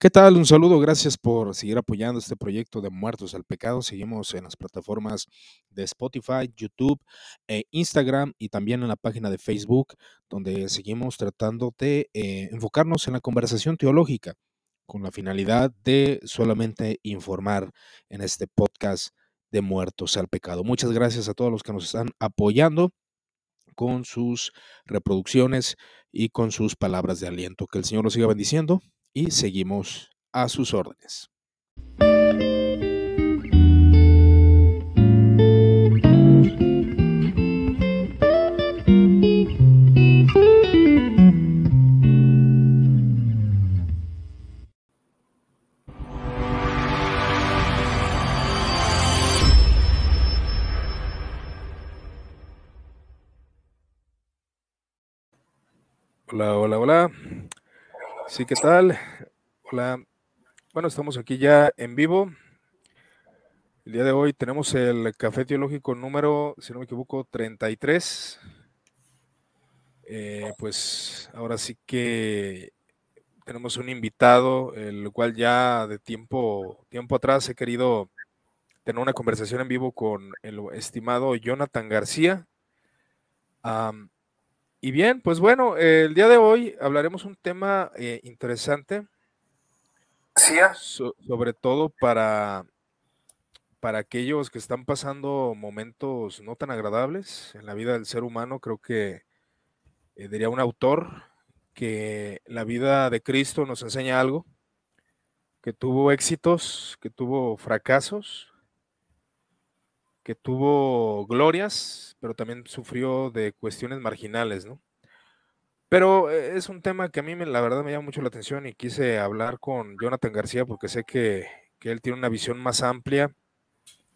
¿Qué tal? Un saludo, gracias por seguir apoyando este proyecto de Muertos al Pecado. Seguimos en las plataformas de Spotify, YouTube, e Instagram y también en la página de Facebook, donde seguimos tratando de eh, enfocarnos en la conversación teológica con la finalidad de solamente informar en este podcast de Muertos al Pecado. Muchas gracias a todos los que nos están apoyando con sus reproducciones y con sus palabras de aliento. Que el Señor nos siga bendiciendo y seguimos a sus órdenes. Hola, hola, hola. Sí, ¿qué tal? Hola. Bueno, estamos aquí ya en vivo. El día de hoy tenemos el café teológico número, si no me equivoco, 33. Eh, pues ahora sí que tenemos un invitado, el cual ya de tiempo, tiempo atrás he querido tener una conversación en vivo con el estimado Jonathan García. Y bien, pues bueno, el día de hoy hablaremos un tema eh, interesante, sobre todo para, para aquellos que están pasando momentos no tan agradables en la vida del ser humano. Creo que eh, diría un autor que la vida de Cristo nos enseña algo, que tuvo éxitos, que tuvo fracasos, que tuvo glorias, pero también sufrió de cuestiones marginales, ¿no? Pero eh, es un tema que a mí me, la verdad me llama mucho la atención y quise hablar con Jonathan García porque sé que, él tiene una visión más amplia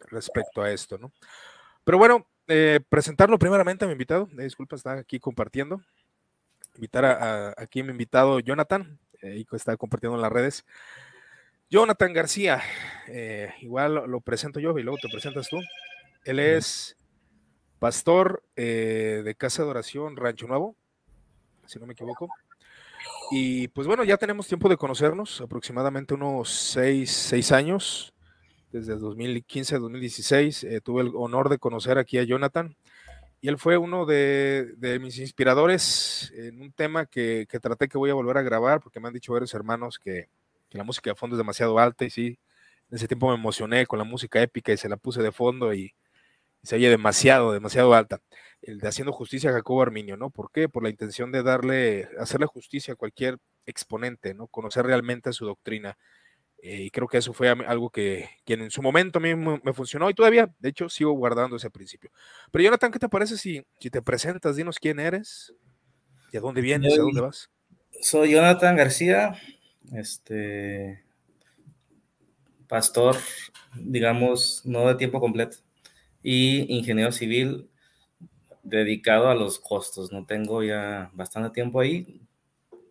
respecto a esto, ¿no? Pero bueno, eh, presentarlo primeramente a mi invitado, eh, disculpa, está aquí compartiendo. Invitar a, aquí a mi invitado Jonathan, y está compartiendo en las redes. Jonathan García, igual lo, lo presento yo y luego te presentas tú. Él es pastor eh, de Casa de Oración Rancho Nuevo, si no me equivoco. Y pues bueno, ya tenemos tiempo de conocernos, aproximadamente unos seis, años, desde 2015 a 2016. Eh, tuve el honor de conocer aquí a Jonathan y él fue uno de, mis inspiradores en un tema que, traté que voy a volver a grabar, porque me han dicho varios hermanos que, que la música de fondo es demasiado alta y sí, en ese tiempo me emocioné con la música épica y se la puse de fondo y se oye demasiado, demasiado alta. El de haciendo justicia a Jacobo Arminio, ¿no? ¿Por qué? Por la intención de darle, hacerle justicia a cualquier exponente, ¿no? Conocer realmente su doctrina. Eh, y creo que eso fue algo que, en su momento a mí me, funcionó y todavía, de hecho, sigo guardando ese principio. Pero Jonathan, ¿qué te parece si, si te presentas? Dinos quién eres, de dónde vienes, de dónde vas. Soy Jonathan García, este pastor, digamos, no de tiempo completo y ingeniero civil dedicado a los costos. No tengo ya bastante tiempo ahí,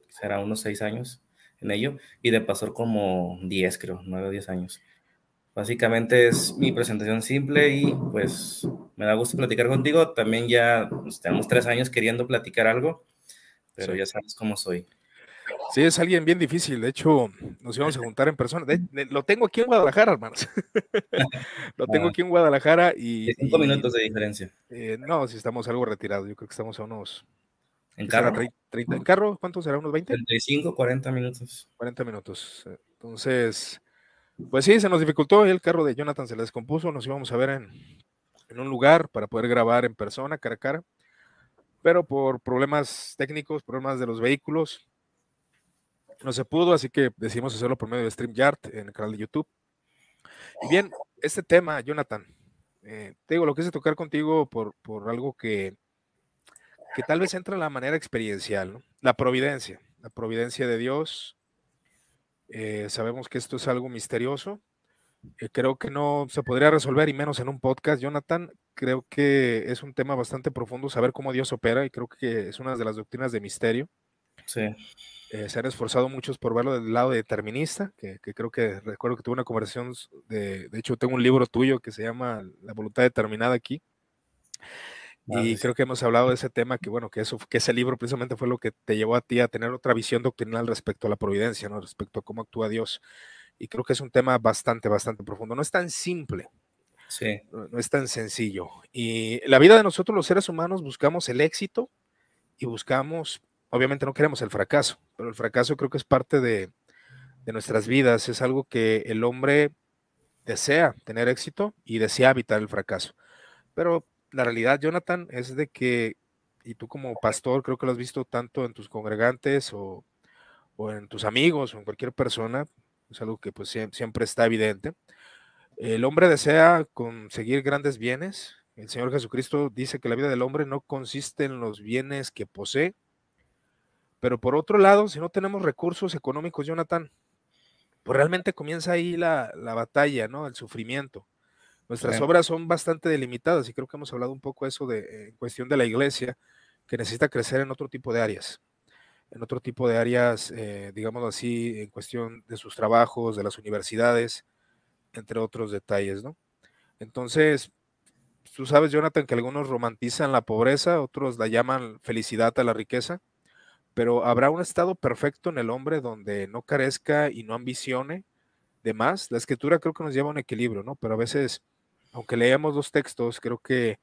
será unos seis años en ello, y de pastor como diez, creo, nueve o diez años. Básicamente es mi presentación simple y pues me da gusto platicar contigo. También ya pues, tenemos tres años queriendo platicar algo, pero ya sabes cómo soy. Sí, es alguien bien difícil. De hecho, nos íbamos a juntar en persona. lo tengo aquí en Guadalajara, hermanos. lo tengo ah. aquí en Guadalajara y. Cinco minutos de diferencia. Eh, no, si estamos algo retirados. Yo creo que estamos a unos. ¿En carro? 30, ¿En carro? ¿Cuánto será? ¿Unos 20? 35, 40 minutos. 40 minutos. Entonces, pues sí, se nos dificultó. El carro de Jonathan se le descompuso. Nos íbamos a ver en, en un lugar para poder grabar en persona, cara a cara. Pero por problemas técnicos, problemas de los vehículos, no se pudo, así que decidimos hacerlo por medio de StreamYard en el canal de YouTube. Y bien, este tema, Jonathan, eh, te digo, lo quise tocar contigo por, por algo que, que tal vez entra en la manera experiencial, ¿no? La providencia, la providencia de Dios. Eh, sabemos que esto es algo misterioso. Eh, creo que no se podría resolver, y menos en un podcast, Jonathan. Creo que es un tema bastante profundo saber cómo Dios opera, y creo que es una de las doctrinas de misterio. Sí. Eh, se han esforzado muchos por verlo del lado determinista, que, creo que recuerdo que tuve una conversación, de, de hecho tengo un libro tuyo que se llama La voluntad determinada aquí. y creo que hemos hablado de ese tema, que bueno, que eso, que ese libro precisamente fue lo que te llevó a ti a tener otra visión doctrinal respecto a la providencia, ¿no? Respecto a cómo actúa Dios. Y creo que es un tema bastante, bastante profundo. No es tan simple. Sí. No, es tan sencillo. Y la vida de nosotros los seres humanos buscamos el éxito y buscamos, obviamente no queremos el fracaso, pero el fracaso creo que es parte de, nuestras vidas, es algo que el hombre desea tener éxito y desea evitar el fracaso. Pero la realidad, Jonathan, es de que, y tú como pastor, creo que lo has visto tanto en tus congregantes o, en tus amigos o en cualquier persona, es algo que pues siempre está evidente. El hombre desea conseguir grandes bienes. El Señor Jesucristo dice que la vida del hombre no consiste en los bienes que posee. Pero por otro lado, si no tenemos recursos económicos, Jonathan, pues realmente comienza ahí la, batalla, ¿no? El sufrimiento. Nuestras obras son bastante delimitadas y creo que hemos hablado un poco eso de en cuestión de la iglesia, que necesita crecer en otro tipo de áreas, en otro tipo de áreas, eh, digamos así, en cuestión de sus trabajos, de las universidades, entre otros detalles, ¿no? Entonces, tú sabes, Jonathan, que algunos romantizan la pobreza, otros la llaman felicidad a la riqueza pero habrá un estado perfecto en el hombre donde no carezca y no ambicione de más. La escritura creo que nos lleva a un equilibrio, ¿no? Pero a veces, aunque leemos los textos, creo que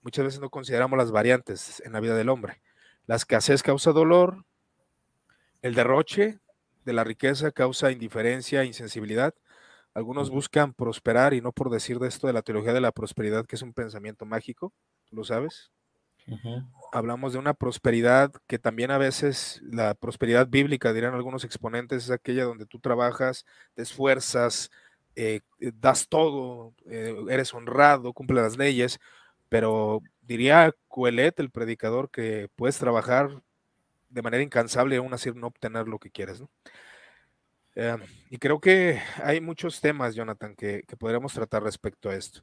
muchas veces no consideramos las variantes en la vida del hombre. La escasez causa dolor, el derroche de la riqueza causa indiferencia, insensibilidad. Algunos buscan prosperar y no por decir de esto de la teología de la prosperidad, que es un pensamiento mágico, ¿lo sabes? Hablamos de una prosperidad que también a veces, la prosperidad bíblica, dirán algunos exponentes, es aquella donde tú trabajas, te esfuerzas, eh, eh, das todo, eh, eres honrado, cumple las leyes, pero diría Coelet, el predicador, que puedes trabajar de manera incansable y aún así no obtener lo que quieres. y creo que hay muchos temas, Jonathan, que podríamos tratar respecto a esto.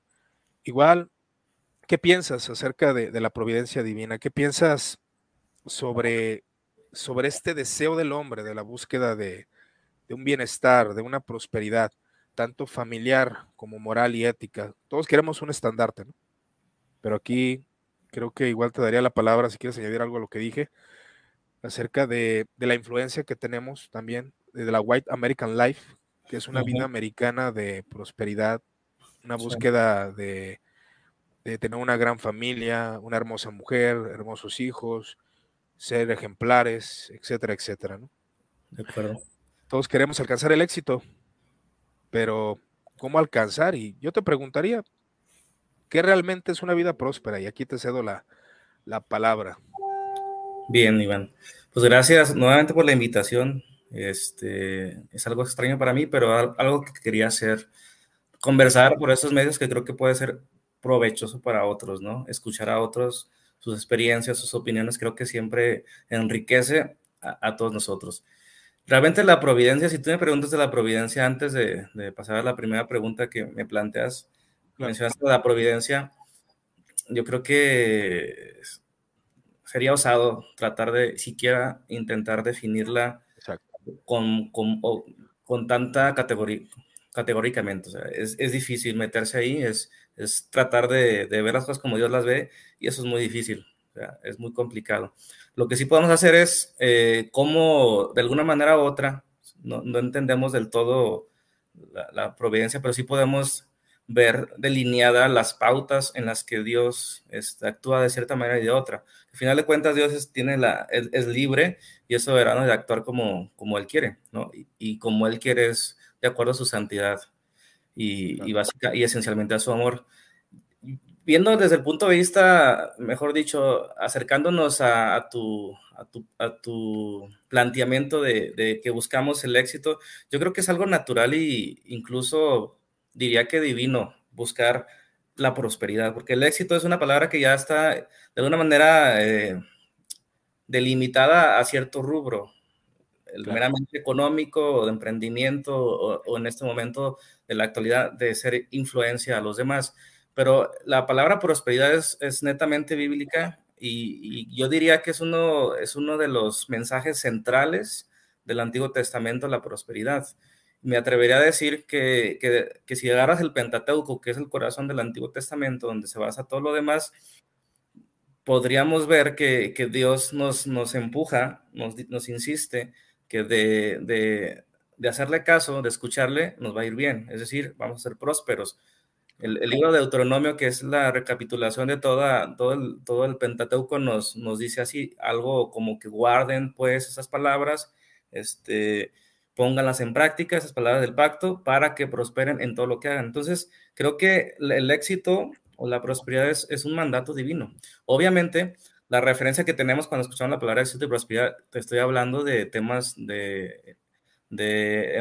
Igual, ¿Qué piensas acerca de, la providencia divina? ¿Qué piensas sobre, sobre este deseo del hombre, de la búsqueda de, un bienestar, de una prosperidad, tanto familiar como moral y ética? Todos queremos un estandarte, ¿no? Pero aquí creo que igual te daría la palabra si quieres añadir algo a lo que dije acerca de, la influencia que tenemos también de la White American Life, que es una vida americana de prosperidad, una búsqueda de de tener una gran familia, una hermosa mujer, hermosos hijos, ser ejemplares, etcétera, etcétera, ¿no? De acuerdo. Todos queremos alcanzar el éxito, pero ¿cómo alcanzar? Y yo te preguntaría, ¿qué realmente es una vida próspera? Y aquí te cedo la, la palabra. Bien, Iván. Pues gracias nuevamente por la invitación. Este es algo extraño para mí, pero algo que quería hacer, conversar por esos medios que creo que puede ser provechoso para otros, ¿no? Escuchar a otros, sus experiencias, sus opiniones, creo que siempre enriquece a, todos nosotros. Realmente la providencia, si tú me preguntas de la providencia antes de, pasar a la primera pregunta que me planteas, mencionaste la providencia, yo creo que sería osado tratar de siquiera intentar definirla con, con, con, tanta categoría, categóricamente. O sea, es, es, difícil meterse ahí, es, es tratar de, ver las cosas como Dios las ve y eso es muy difícil, o sea, es muy complicado. Lo que sí podemos hacer es eh, de alguna manera u otra, no, no entendemos del todo la, providencia, pero sí podemos ver delineadas las pautas en las que Dios este, actúa de cierta manera y de otra. Al final de cuentas, Dios es, tiene la, es libre y es soberano de actuar como, como Él quiere, ¿no? Y, y como Él quiere es de acuerdo a su santidad y, y, básica, y esencialmente a su amor. Viendo desde el punto de vista, mejor dicho, acercándonos a, a, tu, a, tu, a tu, planteamiento de, de, que buscamos el éxito, yo creo que es algo natural e incluso diría que divino buscar la prosperidad, porque el éxito es una palabra que ya está de alguna manera eh, delimitada a cierto rubro, el meramente económico o de emprendimiento o, en este momento de la actualidad de ser influencia a los demás. Pero la palabra prosperidad es, es netamente bíblica y, yo diría que es uno, es uno de los mensajes centrales del Antiguo Testamento, la prosperidad. Me atrevería a decir que, que, que si agarras el Pentateuco, que es el corazón del Antiguo Testamento, donde se basa todo lo demás, podríamos ver que, Dios nos, nos empuja, nos, nos insiste que de, de, de, hacerle caso, de escucharle, nos va a ir bien, es decir, vamos a ser prósperos. El, libro de Deuteronomio, que es la recapitulación de toda, todo, el, todo el Pentateuco, nos, nos dice así, algo como que guarden pues esas palabras, este, pónganlas en práctica, esas palabras del pacto, para que prosperen en todo lo que hagan. Entonces, creo que el éxito o la prosperidad es, es un mandato divino. Obviamente, la referencia que tenemos cuando escuchamos la palabra éxito y prosperidad, te estoy hablando de temas de, de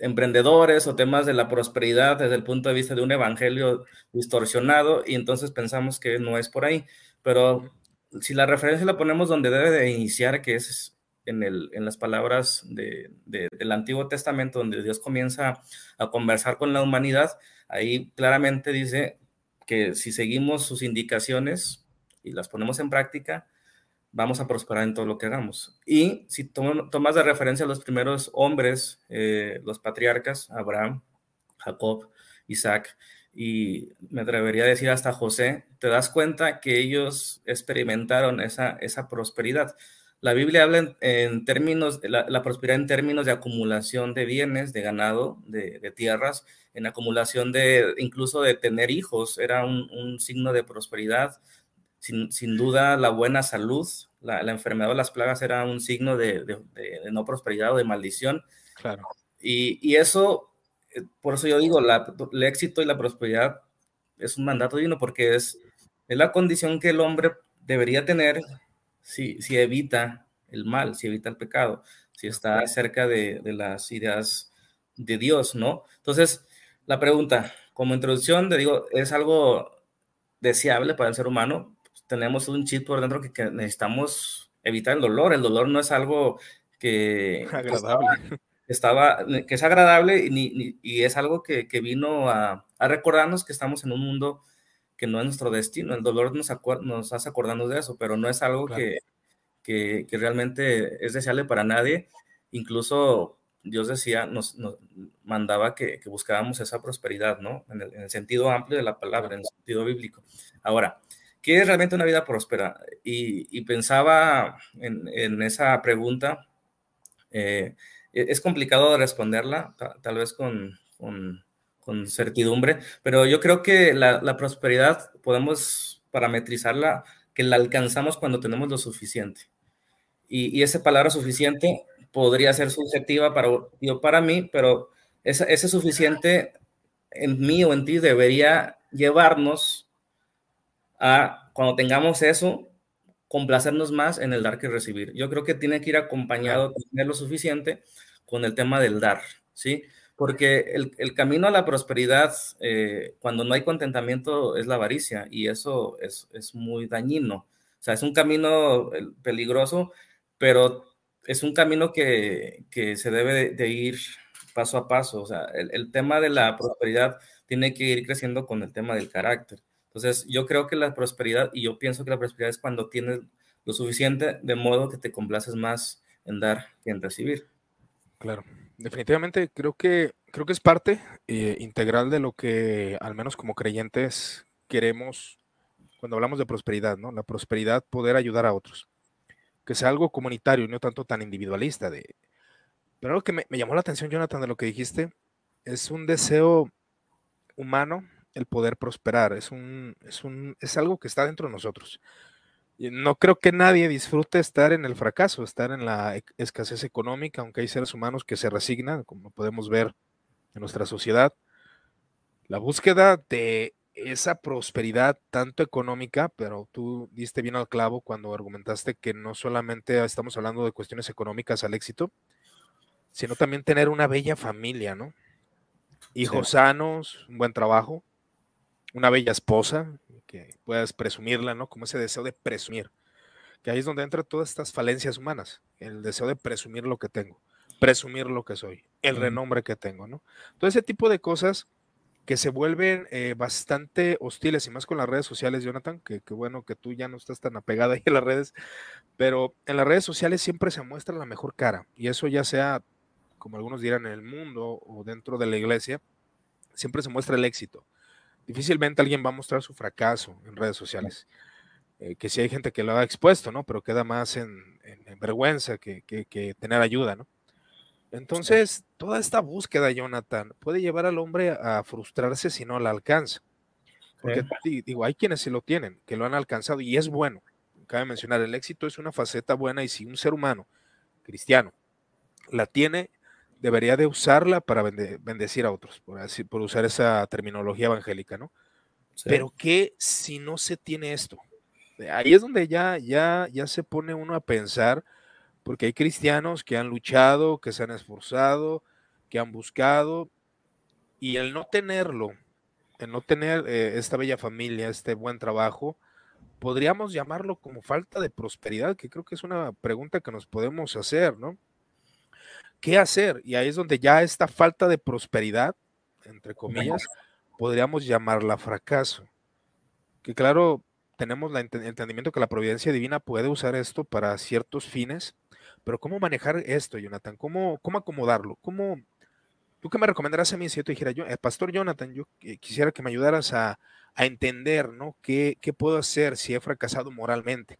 emprendedores o temas de la prosperidad desde el punto de vista de un evangelio distorsionado y entonces pensamos que no es por ahí. Pero si la referencia la ponemos donde debe de iniciar, que es en, el, en las palabras de, del Antiguo Testamento, donde Dios comienza a conversar con la humanidad, ahí claramente dice que si seguimos sus indicaciones y las ponemos en práctica, vamos a prosperar en todo lo que hagamos. Y si tomas de referencia a los primeros hombres, eh, los patriarcas, Abraham, Jacob, Isaac, y me atrevería a decir hasta José, te das cuenta que ellos experimentaron esa, esa prosperidad. La Biblia habla en, términos, la, la, prosperidad en términos de acumulación de bienes, de ganado, de, tierras, en acumulación de, incluso de tener hijos, era un, signo de prosperidad. Sin, sin, duda, la buena salud, la, la, enfermedad o las plagas era un signo de, de, no prosperidad o de maldición. Claro. Y, y eso, eh, por eso yo digo, la, el éxito y la prosperidad es un mandato divino porque es, es la condición que el hombre debería tener si, evita el mal, si evita el pecado, si está cerca de, las ideas de Dios, ¿no? Entonces, la pregunta, como introducción, te digo, es algo deseable para el ser humano. Tenemos un chip por dentro que, necesitamos evitar el dolor. El dolor no es algo que, estaba, que es agradable y, y es algo que, vino a, a, recordarnos que estamos en un mundo que no es nuestro destino. El dolor nos, nos hace acordarnos de eso, pero no es algo que, que, realmente es deseable para nadie. Incluso Dios decía, nos, mandaba que, buscáramos esa prosperidad, ¿no? En el, sentido amplio de la palabra, en el sentido bíblico. Ahora, ¿qué es realmente una vida próspera? Y, pensaba en, esa pregunta. Eh, e, es complicado responderla, tal vez con, certidumbre, pero yo creo que la, prosperidad podemos parametrizarla, que la alcanzamos cuando tenemos lo suficiente. Y, esa palabra suficiente podría ser subjetiva para, yo, para mí, pero ese, ese suficiente en mí o en ti debería llevarnos a, cuando tengamos eso, complacernos más en el dar que recibir. Yo creo que tiene que ir acompañado, tener lo suficiente con el tema del dar, ¿sí? porque el, camino a la prosperidad, eh, cuando no hay contentamiento, es la avaricia y eso es, muy dañino. O sea, es un camino eh, peligroso, pero es un camino que, se debe de, ir paso a paso. O sea, el, tema de la prosperidad tiene que ir creciendo con el tema del carácter. Entonces, yo creo que la prosperidad, y yo pienso que la prosperidad es cuando tienes lo suficiente de modo que te complaces más en dar que en recibir. Claro definitivamente creo que, creo que es parte eh, integral de lo que, al menos como creyentes, queremos cuando hablamos de prosperidad, ¿no? La prosperidad, poder ayudar a otros. Que sea algo comunitario y no tanto tan individualista. De... Pero algo que me, me llamó la atención, Jonathan, de lo que dijiste, es un deseo humano el poder prosperar. Es, un, es, un, es algo que está dentro de nosotros no creo que nadie disfrute estar en el fracaso, estar en la e, escasez económica, aunque hay seres humanos que se resignan, como podemos ver en nuestra sociedad. La búsqueda de esa prosperidad tanto económica, pero tú diste bien al clavo cuando argumentaste que no solamente estamos hablando de cuestiones económicas al éxito, sino también tener una bella familia, ¿no? Hijos sanos, un buen trabajo, una bella esposa, que puedas presumirla, ¿no? Como ese deseo de presumir, que ahí es donde entran todas estas falencias humanas, el deseo de presumir lo que tengo, presumir lo que soy, el renombre que tengo, ¿no? Todo ese tipo de cosas que se vuelven eh, bastante hostiles y más con las redes sociales, Jonathan, que, bueno que tú ya no estás tan apegada ahí en las redes, pero en las redes sociales siempre se muestra la mejor cara y eso ya sea, como algunos dirán, en el mundo o dentro de la iglesia, siempre se muestra el éxito Difícilmente alguien va a mostrar su fracaso en redes sociales. eh, que sí hay gente que lo ha expuesto, ¿no? Pero queda más en, vergüenza que, tener ayuda, ¿no? Entonces, toda esta búsqueda, Jonathan, puede llevar al hombre a frustrarse si no la alcanza. Porque digo, hay quienes sí lo tienen, que lo han alcanzado y es bueno. Cabe mencionar, el éxito es una faceta buena y si un ser humano cristiano la tiene, debería de usarla para bendecir a otros, por, así, por usar esa terminología evangélica, ¿no? Pero ¿qué si no se tiene esto? Ahí es donde ya, ya, ya se pone uno a pensar, porque hay cristianos que han luchado, que se han esforzado, que han buscado, y el no tenerlo, el no tener eh, esta bella familia, este buen trabajo, podríamos llamarlo como falta de prosperidad, que creo que es una pregunta que nos podemos hacer, ¿no? ¿Qué hacer? Y ahí es donde ya esta falta de prosperidad, entre comillas, podríamos llamarla fracaso. Que claro, tenemos el entendimiento que la providencia divina puede usar esto para ciertos fines, pero ¿cómo manejar esto, Jonathan? ¿Cómo, cómo acomodarlo? ¿Cómo, ¿Tú qué me recomendarás a mí si yo te dijera, yo, el pastor Jonathan, yo quisiera que me ayudaras a, entender, ¿no? ¿Qué, ¿Qué puedo hacer si he fracasado moralmente?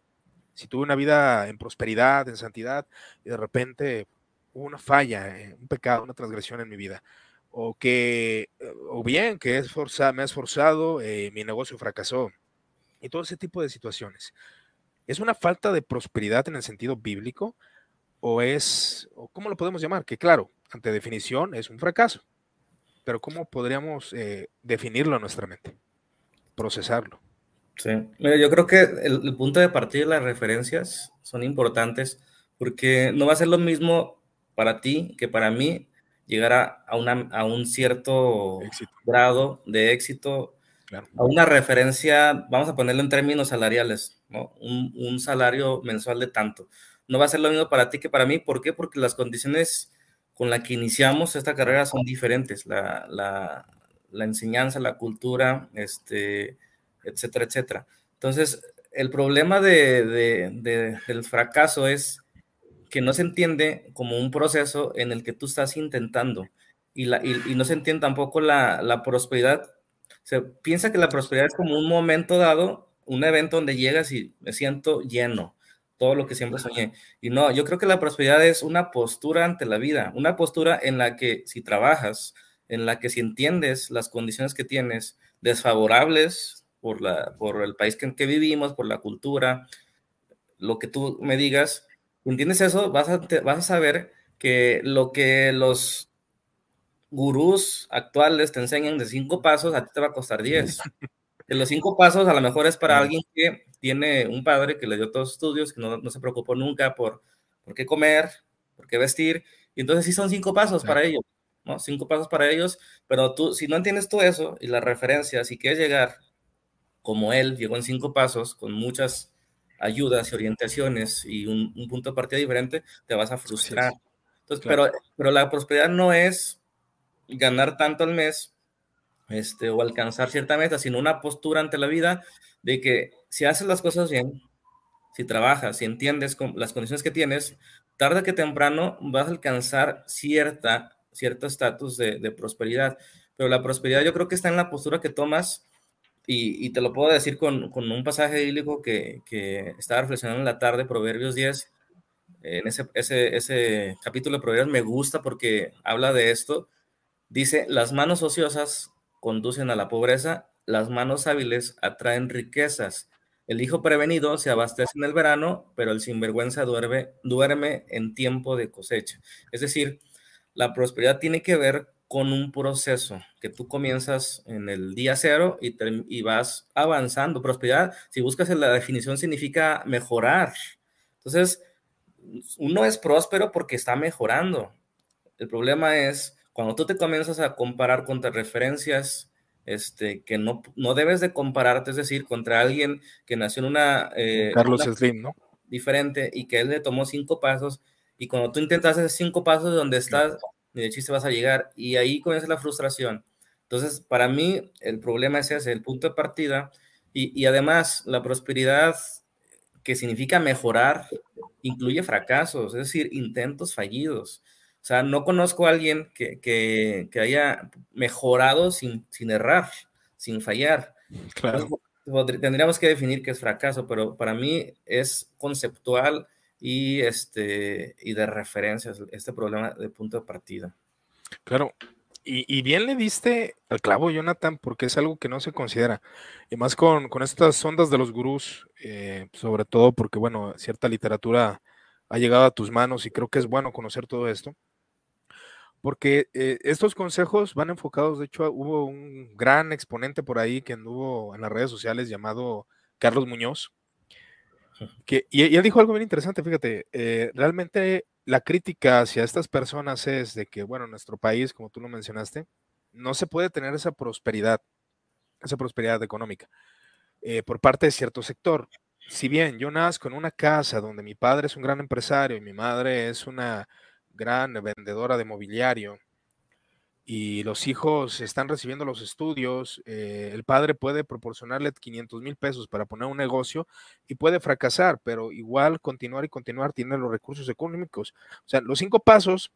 Si tuve una vida en prosperidad, en santidad, y de repente una falla, eh, un pecado, una transgresión en mi vida, o que, eh, o bien que es me he esforzado, eh, mi negocio fracasó, y todo ese tipo de situaciones. ¿Es una falta de prosperidad en el sentido bíblico? ¿O es, o cómo lo podemos llamar? Que claro, ante definición es un fracaso, pero ¿cómo podríamos definirlo en nuestra mente? Procesarlo. Sí, yo creo que el, punto de partida y las referencias son importantes porque no va a ser lo mismo para ti que para mí llegar a, a un cierto grado de éxito, a una referencia, vamos a ponerlo en términos salariales, ¿no? Un, un, salario mensual de tanto. No va a ser lo mismo para ti que para mí. ¿Por qué? Porque las condiciones con las que iniciamos esta carrera son diferentes. La, la, la enseñanza, la cultura, este, etcétera, etcétera. Entonces, el problema de, de, del fracaso es que no se entiende como un proceso en el que tú estás intentando y, la, y, no se entiende tampoco la, la, prosperidad. Se piensa que la prosperidad es como un momento dado, un evento donde llegas y me siento lleno, todo lo que siempre soñé. Y no, yo creo que la prosperidad es una postura ante la vida, una postura en la que si trabajas, en la que si entiendes las condiciones que tienes desfavorables por, la, por el país en que vivimos, por la cultura, lo que tú me digas, ¿Entiendes eso? Vas a, vas a saber que lo que los gurús actuales te enseñan de cinco pasos, a ti te va a costar diez. De los cinco pasos, a lo mejor es para alguien que tiene un padre que le dio todos los estudios, que no, no, se preocupó nunca por, por qué comer, por qué vestir. Y entonces sí son cinco pasos para ellos, ¿no? Cinco pasos para ellos, pero tú, si no entiendes tú eso y las referencias, si quieres llegar como él, llegó en cinco pasos, con muchas ayudas y orientaciones y un, punto de partida diferente, te vas a frustrar. Entonces, pero, pero la prosperidad no es ganar tanto al mes este, o alcanzar cierta meta, sino una postura ante la vida de que si haces las cosas bien, si trabajas, si entiendes las condiciones que tienes, tarde que temprano vas a alcanzar cierta cierto estatus de, de prosperidad. Pero la prosperidad yo creo que está en la postura que tomas y, te lo puedo decir con, un pasaje bíblico que, que, estaba reflexionando en la tarde, Proverbios 10. En ese, ese, ese capítulo de Proverbios me gusta porque habla de esto. Dice, las manos ociosas conducen a la pobreza, las manos hábiles atraen riquezas. El hijo prevenido se abastece en el verano, pero el sinvergüenza duerme, duerme en tiempo de cosecha. Es decir, la prosperidad tiene que ver con un proceso que tú comienzas en el día cero y, y vas avanzando. Prosperidad, si buscas en la definición, significa mejorar. Entonces, uno es próspero porque está mejorando. El problema es cuando tú te comienzas a comparar contra referencias este, que no, no debes de compararte, es decir, contra alguien que nació en una... Eh, Carlos Slim, ¿no? Diferente y que él le tomó cinco pasos y cuando tú intentas hacer cinco pasos donde estás, ni de chiste vas a llegar y ahí comienza la frustración. Entonces, para mí, el problema es ese, el punto de partida y, y además la prosperidad que significa mejorar incluye fracasos, es decir, intentos fallidos. O sea, no conozco a alguien que, que, que haya mejorado sin, sin, errar, sin fallar. Claro. tendríamos que definir qué es fracaso, pero para mí es conceptual y, este, y de referencias este problema de punto de partida. Claro, y, bien le diste al clavo, Jonathan, porque es algo que no se considera. Y más con, estas ondas de los gurús, eh, sobre todo porque, bueno, cierta literatura ha llegado a tus manos y creo que es bueno conocer todo esto. Porque eh, estos consejos van enfocados, de hecho, hubo un gran exponente por ahí que anduvo en las redes sociales llamado Carlos Muñoz, que, y, él dijo algo bien interesante, fíjate, eh, realmente la crítica hacia estas personas es de que, bueno, nuestro país, como tú lo mencionaste, no se puede tener esa prosperidad, esa prosperidad económica eh, por parte de cierto sector. Si bien yo nazco en una casa donde mi padre es un gran empresario y mi madre es una gran vendedora de mobiliario, y los hijos están recibiendo los estudios, eh, el padre puede proporcionarle 500 mil pesos para poner un negocio y puede fracasar, pero igual continuar y continuar tiene los recursos económicos. O sea, los cinco pasos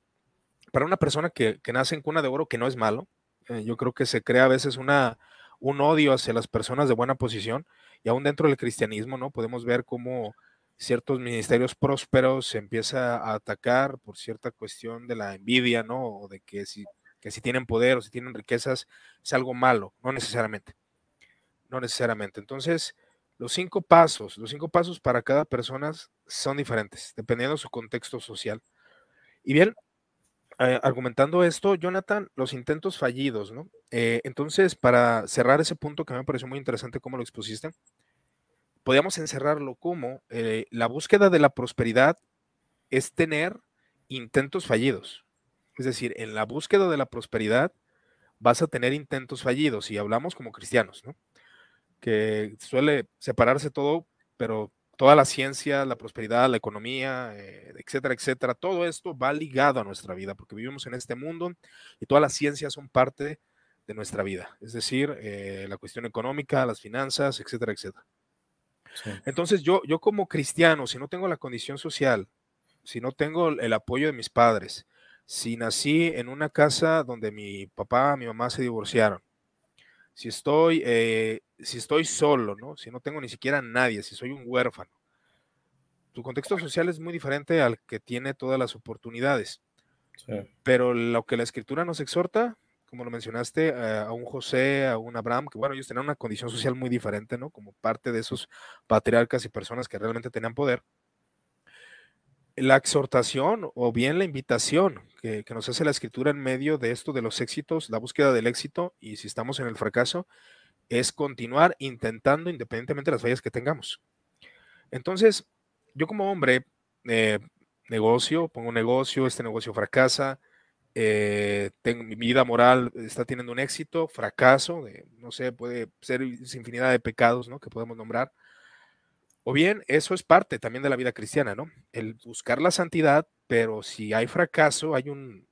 para una persona que, nace en cuna de oro, que no es malo, eh, yo creo que se crea a veces una, un odio hacia las personas de buena posición y aún dentro del cristianismo, ¿no? Podemos ver cómo ciertos ministerios prósperos se empieza a atacar por cierta cuestión de la envidia, ¿no? O de que si que si tienen poder o si tienen riquezas es algo malo, no necesariamente. No necesariamente. Entonces, los cinco pasos, los cinco pasos para cada persona son diferentes, dependiendo de su contexto social. Y bien, eh, argumentando esto, Jonathan, los intentos fallidos, ¿no? Eh, entonces, para cerrar ese punto que me pareció muy interesante cómo lo expusiste, podríamos encerrarlo como eh, la búsqueda de la prosperidad es tener intentos fallidos. Es decir, en la búsqueda de la prosperidad vas a tener intentos fallidos y hablamos como cristianos, ¿no? Que suele separarse todo, pero toda la ciencia, la prosperidad, la economía, eh, etcétera, etcétera, todo esto va ligado a nuestra vida porque vivimos en este mundo y todas las ciencias son parte de nuestra vida, es decir, eh, la cuestión económica, las finanzas, etcétera, etcétera. Entonces yo, yo como cristiano, si no tengo la condición social, si no tengo el apoyo de mis padres, si nací en una casa donde mi papá, mi mamá se divorciaron, si estoy, eh, si estoy solo, ¿no? Si no tengo ni siquiera nadie, si soy un huérfano, tu contexto social es muy diferente al que tiene todas las oportunidades. Pero lo que la escritura nos exhorta, como lo mencionaste, eh, a un José, a un Abraham, que bueno, ellos tenían una condición social muy diferente, ¿no? Como parte de esos patriarcas y personas que realmente tenían poder la exhortación o bien la invitación que, nos hace la escritura en medio de esto de los éxitos, la búsqueda del éxito y si estamos en el fracaso, es continuar intentando independientemente de las fallas que tengamos. Entonces, yo como hombre, eh, negocio, pongo un negocio, este negocio fracasa, eh, tengo, mi vida moral está teniendo un éxito, fracaso, no sé, puede ser infinidad de pecados ¿no? que podemos nombrar o bien, eso es parte también de la vida cristiana, ¿no? El buscar la santidad, pero si hay fracaso, hay un,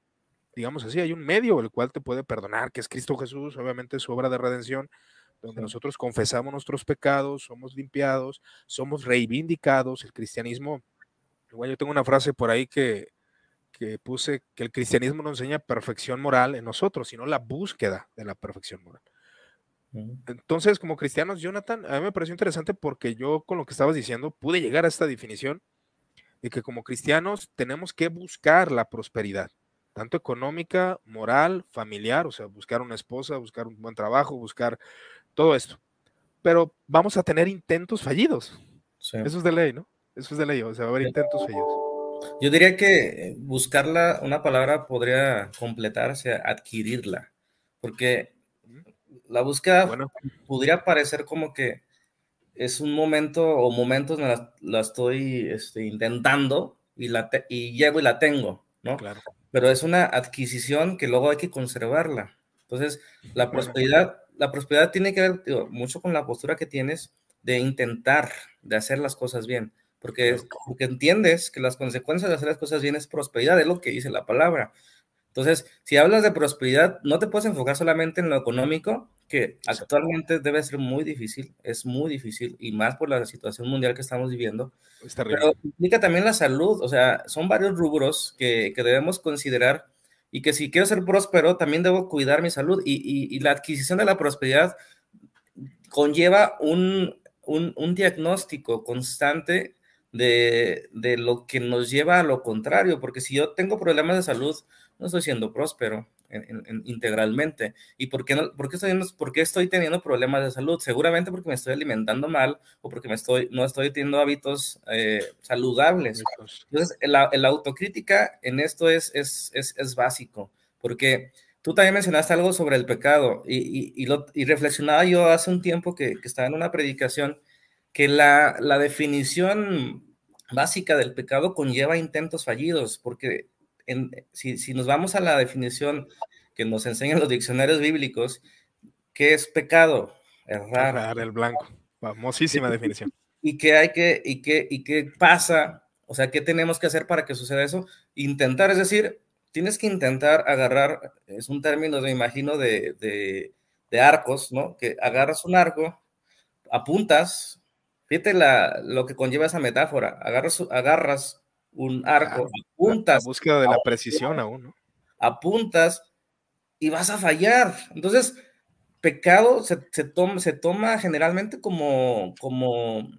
digamos así, hay un medio el cual te puede perdonar, que es Cristo Jesús, obviamente su obra de redención, donde nosotros confesamos nuestros pecados, somos limpiados, somos reivindicados. El cristianismo, igual yo tengo una frase por ahí que, que puse, que el cristianismo no enseña perfección moral en nosotros, sino la búsqueda de la perfección moral. Entonces, como cristianos, Jonathan, a mí me pareció interesante porque yo con lo que estabas diciendo pude llegar a esta definición de que como cristianos tenemos que buscar la prosperidad, tanto económica, moral, familiar, o sea, buscar una esposa, buscar un buen trabajo, buscar todo esto. Pero vamos a tener intentos fallidos. Eso es de ley, ¿no? Eso es de ley, o sea, va a haber intentos fallidos. Yo diría que buscarla, una palabra podría completarse, adquirirla, porque la búsqueda bueno. podría parecer como que es un momento o momentos la, la estoy este, intentando y, la y llego y la tengo, ¿no? Claro. Pero es una adquisición que luego hay que conservarla. Entonces, la prosperidad, la prosperidad tiene que ver mucho con la postura que tienes de intentar, de hacer las cosas bien, porque, porque entiendes que las consecuencias de hacer las cosas bien es prosperidad, es lo que dice la palabra. Entonces, si hablas de prosperidad, no te puedes enfocar solamente en lo económico, que actualmente debe ser muy difícil, es muy difícil, y más por la situación mundial que estamos viviendo. Pero implica también la salud, o sea, son varios rubros que, que debemos considerar y que si quiero ser próspero, también debo cuidar mi salud y, y, y, la adquisición de la prosperidad conlleva un, un, diagnóstico constante de, de, lo que nos lleva a lo contrario, porque si yo tengo problemas de salud, no estoy siendo próspero integralmente. ¿Y por qué, no, por, qué estoy, por qué estoy teniendo problemas de salud? Seguramente porque me estoy alimentando mal o porque me estoy, no estoy teniendo hábitos eh, saludables. Entonces, la, autocrítica en esto es, es, es, es básico, porque Tú también mencionaste algo sobre el pecado y, y, lo, y reflexionaba yo hace un tiempo que, que estaba en una predicación que la, la, definición básica del pecado conlleva intentos fallidos, porque en, si, si, nos vamos a la definición que nos enseñan los diccionarios bíblicos, ¿qué es pecado? Errar. Errar el blanco. Famosísima definición. ¿Y qué hay que, y qué, y qué pasa? O sea, ¿qué tenemos que hacer para que suceda eso? Intentar, es decir, tienes que intentar agarrar, es un término, me imagino, de, arcos, ¿no? Que agarras un arco, apuntas, fíjate la, lo que conlleva esa metáfora, agarras, agarras un arco, apuntas. La búsqueda de la precisión aún, ¿no? Apuntas y vas a fallar. Entonces, pecado se, toma, se toma generalmente como, como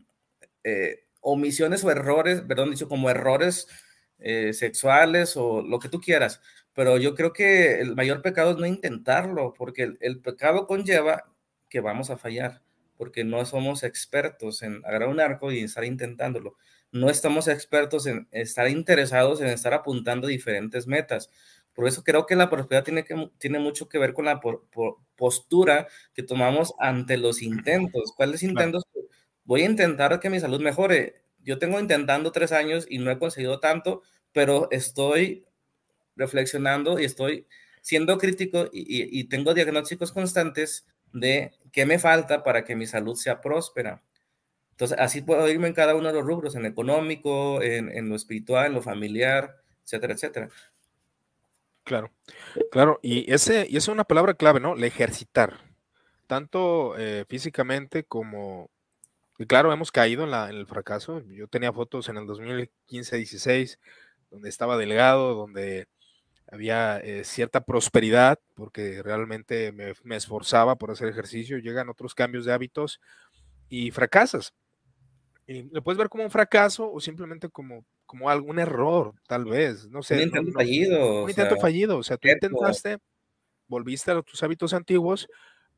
eh, omisiones o errores, perdón, dicho como errores eh, sexuales o lo que tú quieras. Pero yo creo que el mayor pecado es no intentarlo, porque el, pecado conlleva que vamos a fallar, porque no somos expertos en agarrar un arco y estar intentándolo. No estamos expertos en estar interesados en estar apuntando diferentes metas. Por eso creo que la prosperidad tiene, que, tiene mucho que ver con la postura que tomamos ante los intentos. ¿Cuáles intentos? Voy a intentar que mi salud mejore yo tengo intentando tres años y no he conseguido tanto, pero estoy reflexionando y estoy siendo crítico y, tengo diagnósticos constantes de qué me falta para que mi salud sea próspera. Entonces, así puedo irme en cada uno de los rubros, en económico, en, lo espiritual, en lo familiar, etcétera, etcétera. Claro, claro, y, ese, y esa es una palabra clave, ¿no? El ejercitar, tanto eh, físicamente como y claro, hemos caído en, el fracaso. Yo tenía fotos en el 2015-16 donde estaba delgado, donde había eh, cierta prosperidad, porque realmente me, esforzaba por hacer ejercicio. Llegan otros cambios de hábitos y fracasas. Y lo puedes ver como un fracaso o simplemente como, como algún error, tal vez. No sé. Un intento fallido. Un intento fallido. O sea, tú intentaste, volviste a tus hábitos antiguos,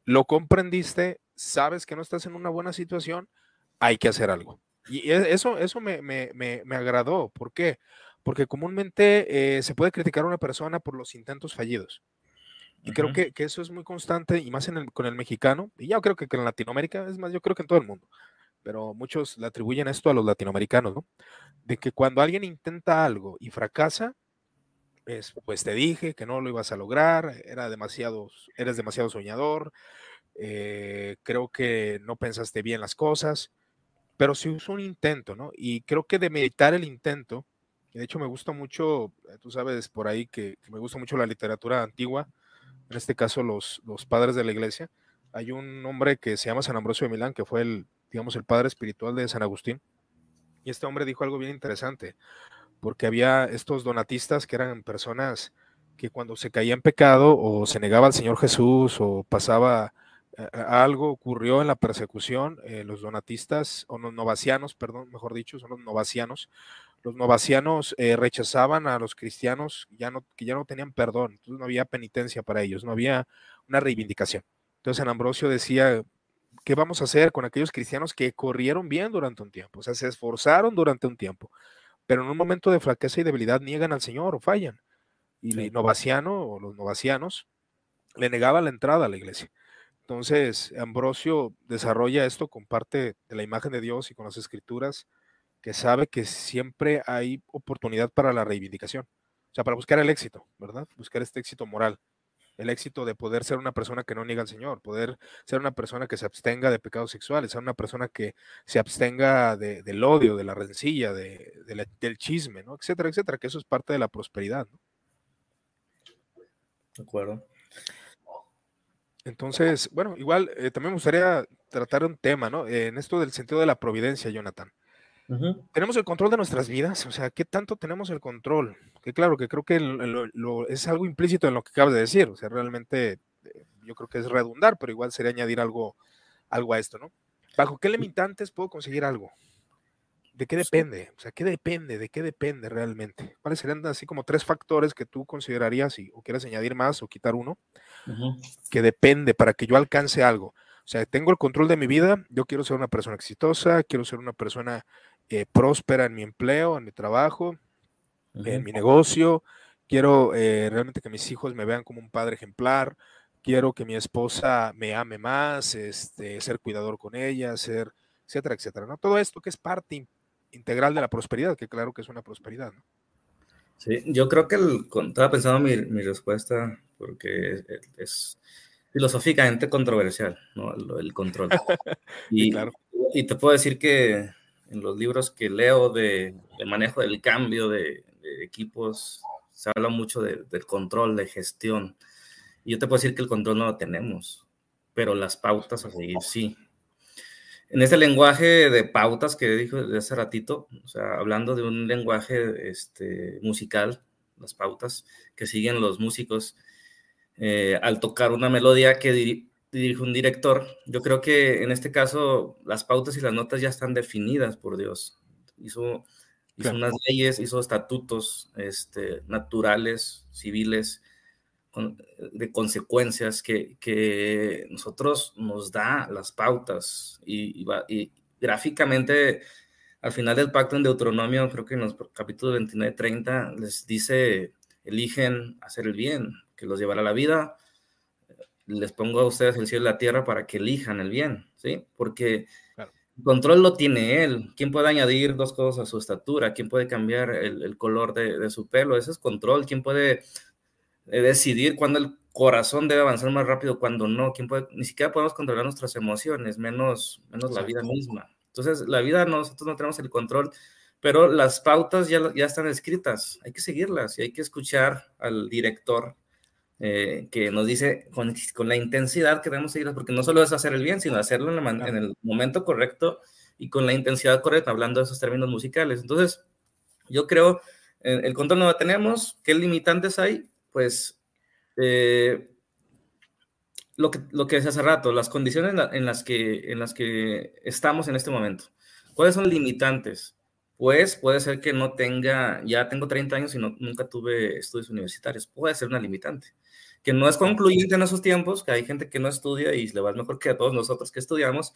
lo comprendiste, sabes que no estás en una buena situación hay que hacer algo. Y e, eso, eso me, me, me, agradó. ¿Por qué? Porque comúnmente eh, se puede criticar a una persona por los intentos fallidos. Y creo que, que, eso es muy constante, y más en el, con el mexicano, y yo creo que, que, en Latinoamérica, es más, yo creo que en todo el mundo, pero muchos le atribuyen esto a los latinoamericanos, ¿no? De que cuando alguien intenta algo y fracasa, es, pues te dije que no lo ibas a lograr, era demasiado, eres demasiado soñador, eh, creo que no pensaste bien las cosas, pero sí es un intento, ¿no? Y creo que de meditar el intento, de hecho me gusta mucho, eh, tú sabes por ahí que, me gusta mucho la literatura antigua, en este caso los, los padres de la iglesia. Hay un hombre que se llama San Ambrosio de Milán, que fue el, digamos, el padre espiritual de San Agustín. Y este hombre dijo algo bien interesante, porque había estos donatistas que eran personas que cuando se caía en pecado o se negaba al Señor Jesús o pasaba algo ocurrió en la persecución, eh, los donatistas, o los novacianos, perdón, mejor dicho, son los novacianos. Los novacianos eh, rechazaban a los cristianos ya no, que ya no tenían perdón, entonces no había penitencia para ellos, no había una reivindicación. Entonces San Ambrosio decía, ¿qué vamos a hacer con aquellos cristianos que corrieron bien durante un tiempo? O sea, se esforzaron durante un tiempo, pero en un momento de flaqueza y debilidad niegan al Señor o fallan. Y el novaciano o los novacianos le negaban la entrada a la iglesia. Entonces, Ambrosio desarrolla esto con parte de la imagen de Dios y con las escrituras, que sabe que siempre hay oportunidad para la reivindicación, o sea, para buscar el éxito, ¿verdad? Buscar este éxito moral, el éxito de poder ser una persona que no niega al Señor, poder ser una persona que se abstenga de pecados sexuales, ser una persona que se abstenga del odio, de la rencilla, del chisme, ¿no? Etcétera, etcétera, que eso es parte de la prosperidad, ¿no? De acuerdo. Entonces, bueno, igual eh, también me gustaría tratar un tema, ¿no? en esto del sentido de la providencia, Jonathan. Tenemos el control de nuestras vidas, o sea, ¿qué tanto tenemos el control? Que claro, que creo que lo, es algo implícito en lo que acabas de decir, o sea, realmente eh, yo creo que es redundar, pero igual sería añadir algo, algo a esto, ¿no? ¿Bajo qué limitantes puedo conseguir algo? ¿De qué depende? O sea, ¿qué depende? ¿De qué depende realmente? ¿Cuáles serían así como tres factores que tú considerarías y, o quieres añadir más o quitar uno? Que depende para que yo alcance algo. O sea, tengo el control de mi vida, yo quiero ser una persona exitosa, quiero ser una persona eh, próspera en mi empleo, en mi trabajo, en mi negocio, quiero eh, realmente que mis hijos me vean como un padre ejemplar, quiero que mi esposa me ame más, este, ser cuidador con ella, ser, etcétera, etcétera, ¿no? Todo esto que es parte integral de la prosperidad, que claro que es una prosperidad, ¿no? Sí, yo creo que el, estaba pensando mi, mi respuesta, porque es, filosóficamente controversial, ¿no? El, control. Y, claro. y te puedo decir que en los libros que leo de, manejo del cambio de, equipos, se habla mucho del control, de gestión. Y yo te puedo decir que el control no lo tenemos, pero las pautas a seguir sí. En ese lenguaje de pautas que dijo de hace ratito, o sea, hablando de un lenguaje este, musical, las pautas que siguen los músicos eh, al tocar una melodía que dirige un director, yo creo que en este caso las pautas y las notas ya están definidas por Dios. Hizo, hizo unas leyes, hizo estatutos este, naturales, civiles, de consecuencias que, que, nosotros nos da las pautas. Y, y, gráficamente al final del pacto en Deuteronomio, creo que en los capítulos 29-30 les dice, eligen hacer el bien, que los llevará a la vida, les pongo a ustedes el cielo y la tierra para que elijan el bien, ¿sí? Porque el control lo tiene él. ¿Quién puede añadir dos cosas a su estatura? ¿Quién puede cambiar el, el color de, de, su pelo? Ese es control. ¿Quién puede decidir cuándo el corazón debe avanzar más rápido, cuando no, ¿quién puede? Ni siquiera podemos controlar nuestras emociones, menos, menos la vida misma. Entonces, la vida nosotros no tenemos el control, pero las pautas ya, ya están escritas, hay que seguirlas y hay que escuchar al director eh, que nos dice con, con, la intensidad que debemos seguirlas, porque no solo es hacer el bien, sino hacerlo en, en el momento correcto y con la intensidad correcta, hablando de esos términos musicales. Entonces, yo creo, eh, el control no lo tenemos, ¿qué limitantes hay? pues eh, lo, que, lo que es hace rato, las condiciones en las, que, en las que estamos en este momento. ¿Cuáles son limitantes? Pues puede ser que no tenga, ya tengo 30 años y no, nunca tuve estudios universitarios. Puede ser una limitante que no es concluyente en esos tiempos, que hay gente que no estudia y le va mejor que a todos nosotros que estudiamos,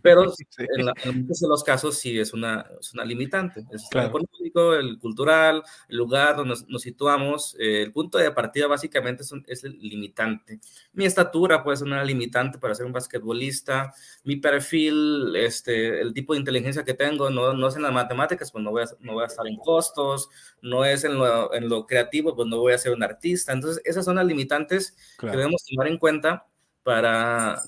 pero en, muchos de los casos sí es una, es una limitante. el sistema económico, el cultural, el lugar donde nos, situamos, eh, el punto de partida básicamente es, es, el limitante. Mi estatura puede ser una limitante para ser un basquetbolista, mi perfil, este, el tipo de inteligencia que tengo, no, no es en las matemáticas, pues no voy, a, no voy a estar en costos, no es en lo, en lo creativo, pues no voy a ser un artista. Entonces, esas son las limitantes que debemos tomar en cuenta para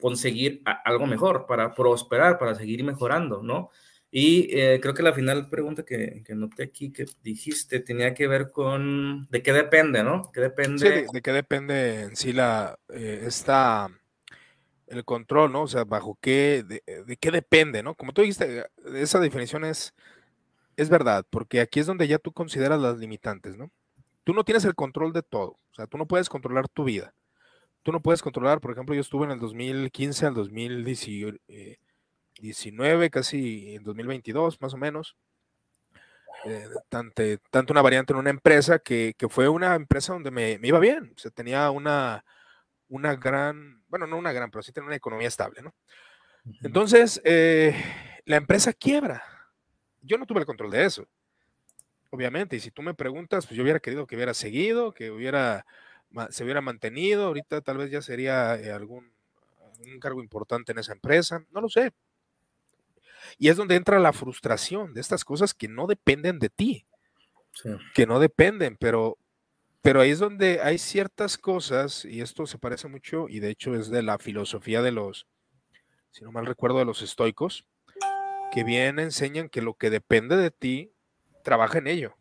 conseguir algo mejor, para prosperar, para seguir mejorando, ¿no? Y eh, creo que la final pregunta que, que, noté aquí que dijiste tenía que ver con de qué depende, ¿no? ¿Qué depende? de, qué depende en sí la eh, esta el control, ¿no? O sea, bajo qué, de, de, qué depende, ¿no? Como tú dijiste, esa definición es, es verdad, porque aquí es donde ya tú consideras las limitantes, ¿no? Tú no tienes el control de todo. O sea, tú no puedes controlar tu vida. Tú no puedes controlar, por ejemplo, yo estuve en el 2015 al 2019, casi en 2022, más o menos. Eh, tanto, una variante en una empresa que, fue una empresa donde me, iba bien. O sea, tenía una, una gran, bueno, no una gran, pero sí tenía una economía estable, ¿no? Entonces, eh, la empresa quiebra. Yo no tuve el control de eso obviamente. Y si tú me preguntas, pues yo hubiera querido que hubiera seguido, que hubiera, se hubiera mantenido. Ahorita tal vez ya sería eh, algún, un cargo importante en esa empresa. No lo sé. Y es donde entra la frustración de estas cosas que no dependen de ti, que no dependen, pero, pero ahí es donde hay ciertas cosas, y esto se parece mucho, y de hecho es de la filosofía de los, si no mal recuerdo, de los estoicos, que bien enseñan que lo que depende de ti trabaja en ello.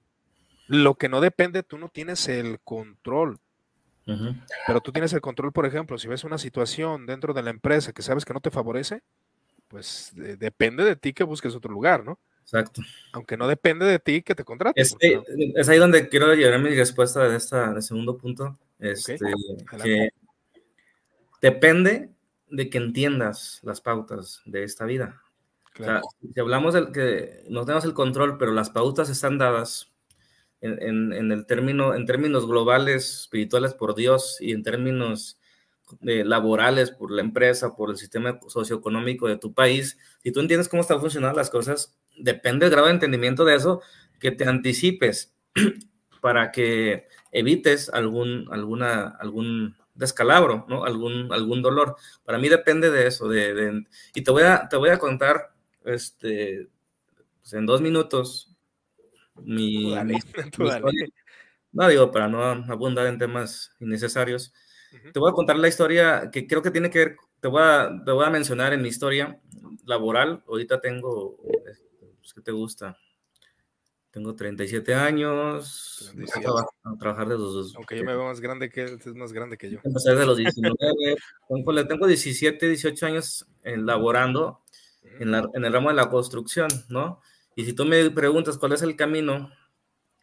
Lo que no depende, tú no tienes el control. Pero tú tienes el control, por ejemplo, si ves una situación dentro de la empresa que sabes que no te favorece, pues depende de ti que busques otro lugar, ¿no? Exacto. Aunque no depende de ti que te contrates. Es, ahí donde quiero llevar mi respuesta de este segundo punto. Este, que depende de que entiendas las pautas de esta vida. O sea, si hablamos de que no tenemos el control, pero las pautas están dadas en, en, el término, en términos globales, espirituales por Dios y en términos eh, laborales por la empresa, por el sistema socioeconómico de tu país, si tú entiendes cómo están funcionando las cosas, depende del grado de entendimiento de eso, que te anticipes para que evites algún, alguna, algún descalabro, ¿no? Algún, algún dolor. Para mí depende de eso. De, y te voy, a, te voy a contar este, pues, en dos minutos mi, No digo para no abundar en temas innecesarios. Te voy a contar la historia que creo que tiene que ver, te voy a, te voy a mencionar en mi historia laboral. Ahorita tengo, pues, ¿qué te gusta? Tengo 37 años. A trabajar de los dos. Aunque yo me veo más grande que él, es más grande que yo. Empecé desde los 19. tengo 17, 18 años laborando en, la, en el ramo de la construcción, ¿no? Y si tú me preguntas cuál es el camino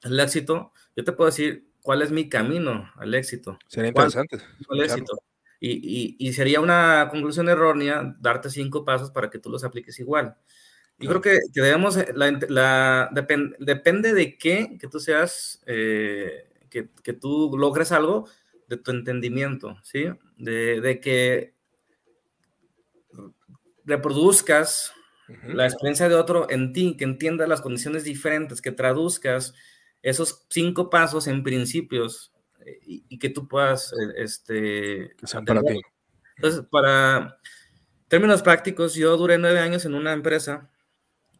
al éxito, yo te puedo decir cuál es mi camino al éxito. Sería interesante. éxito. Y, y, sería una conclusión errónea darte cinco pasos para que tú los apliques igual. Yo creo que, que debemos, la, depende de qué, que tú seas, eh, que, que, tú logres algo de tu entendimiento, ¿sí? De, de que reproduzcas la experiencia de otro en ti, que entiendas las condiciones diferentes, que traduzcas esos cinco pasos en principios eh, y, que tú puedas, eh, este... Que sean para ti. Entonces, para términos prácticos, yo duré nueve años en una empresa,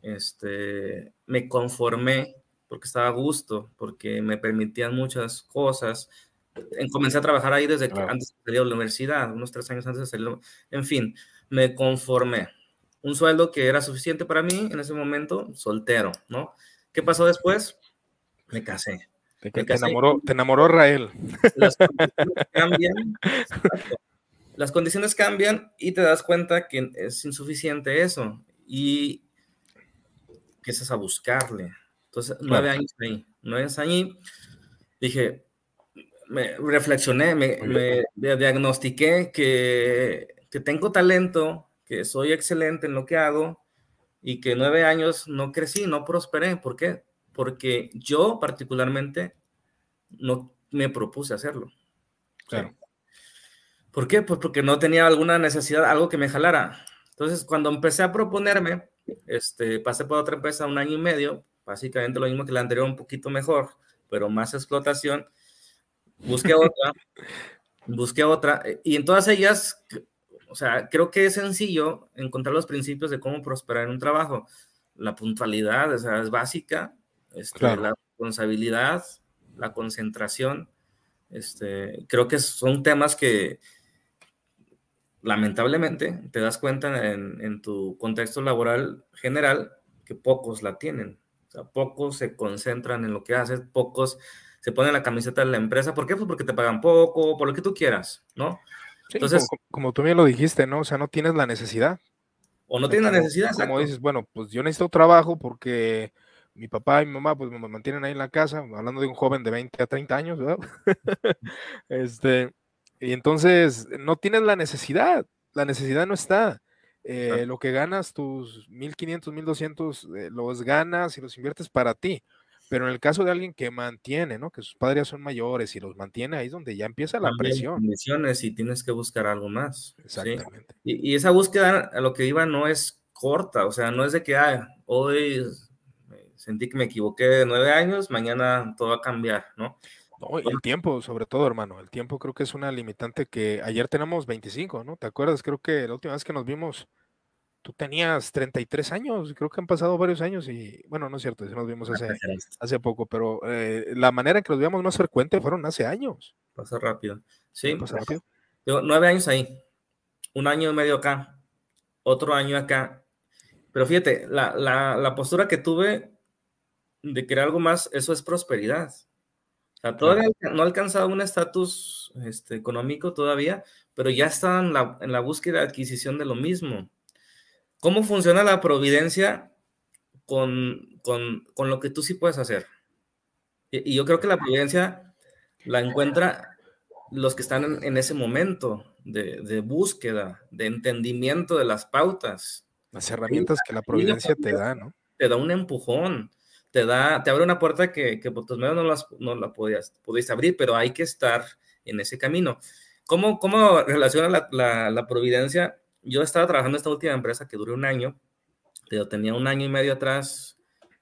este, me conformé porque estaba a gusto, porque me permitían muchas cosas. Comencé a trabajar ahí desde que antes de salir a la universidad, unos tres años antes de salir. En fin, me conformé. Un sueldo que era suficiente para mí en ese momento, soltero, ¿no? ¿Qué pasó después? Me casé. Te, enamoró, te enamoró Rael. Las condiciones cambian. Las condiciones cambian y te das cuenta que es insuficiente eso. Y empiezas a buscarle. Entonces, nueve años ahí. Nueve años ahí. Dije, me reflexioné, me, me diagnostiqué que, que tengo talento, que soy excelente en lo que hago y que nueve años no crecí, no prosperé. ¿Por qué? porque yo particularmente no me propuse hacerlo. Claro. ¿Por qué? Pues porque no tenía alguna necesidad, algo que me jalara. Entonces, cuando empecé a proponerme, este, pasé por otra empresa un año y medio, básicamente lo mismo que la anterior, un poquito mejor, pero más explotación. Busqué otra, busqué otra, y en todas ellas, o sea, creo que es sencillo encontrar los principios de cómo prosperar en un trabajo. La puntualidad, o sea, es básica, este, la responsabilidad, la concentración. Este, creo que son temas que lamentablemente te das cuenta en, tu contexto laboral general que pocos la tienen. O sea, pocos se concentran en lo que haces, pocos se ponen la camiseta de la empresa. ¿Por qué? Pues porque te pagan poco, por lo que tú quieras, ¿no? Entonces, como, tú bien lo dijiste, ¿no? O sea, no tienes la necesidad. O no tienes la necesidad. Como dices, bueno, pues yo necesito trabajo porque mi papá y mi mamá pues me mantienen ahí en la casa, hablando de un joven de 20 a 30 años, ¿verdad? este, y entonces no tienes la necesidad, la necesidad no está. Eh, lo que ganas, tus 1500, 1200, eh, los ganas y los inviertes para ti. Pero en el caso de alguien que mantiene, ¿no? Que sus padres son mayores y los mantiene, ahí es donde ya empieza la presión. Condiciones y tienes que buscar algo más. Exactamente. Y, y, esa búsqueda a lo que iba no es corta, o sea, no es de que, ah, hoy sentí que me equivoqué de nueve años, mañana todo va a cambiar, ¿no? No, el tiempo, sobre todo, hermano, el tiempo creo que es una limitante que ayer tenemos 25, ¿no? ¿Te acuerdas? Creo que la última vez que nos vimos, tú tenías 33 años, creo que han pasado varios años y, bueno, no es cierto, nos vimos hace, hace poco, pero eh, la manera en que nos veíamos más frecuente fueron hace años. Pasa rápido. Sí, pasa rápido. nueve años ahí, un año y medio acá, otro año acá. Pero fíjate, la, la, la postura que tuve de querer algo más, eso es prosperidad. O sea, todavía no ha alcanzado un estatus este, económico todavía, pero ya está en la, en la búsqueda de adquisición de lo mismo. ¿Cómo funciona la providencia con, con, con lo que tú sí puedes hacer? Y, y, yo creo que la providencia la encuentra los que están en, ese momento de, búsqueda, de entendimiento de las pautas. Las herramientas que la providencia te da, ¿no? Te da un empujón, te da, te abre una puerta que, por tus medios no, las, no la podías, podías abrir, pero hay que estar en ese camino. ¿Cómo, cómo relaciona la, la, providencia? Yo estaba trabajando en esta última empresa que duró un año, pero tenía un año y medio atrás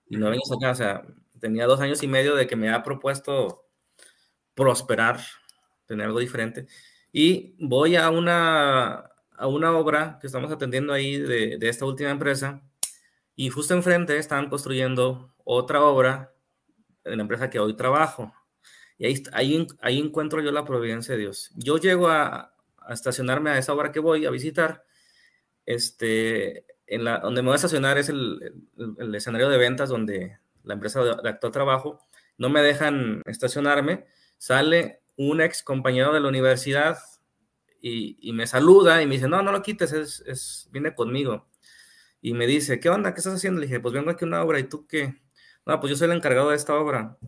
y no años acá, o sea, tenía dos años y medio de que me ha propuesto prosperar, tener algo diferente. Y voy a una, a una obra que estamos atendiendo ahí de, de esta última empresa y justo enfrente están construyendo otra obra en la empresa que hoy trabajo. Y ahí, ahí, ahí encuentro yo la providencia de Dios. Yo llego a, a, estacionarme a esa obra que voy a visitar. Este, en la, donde me voy a estacionar es el, el, escenario de ventas donde la empresa de, de actual trabajo. No me dejan estacionarme. Sale un ex compañero de la universidad y, y, me saluda y me dice, no, no lo quites, es, es, viene conmigo. Y me dice, ¿qué onda? ¿Qué estás haciendo? Le dije, pues vengo aquí a una obra, ¿y tú qué? No, pues yo soy el encargado de esta obra.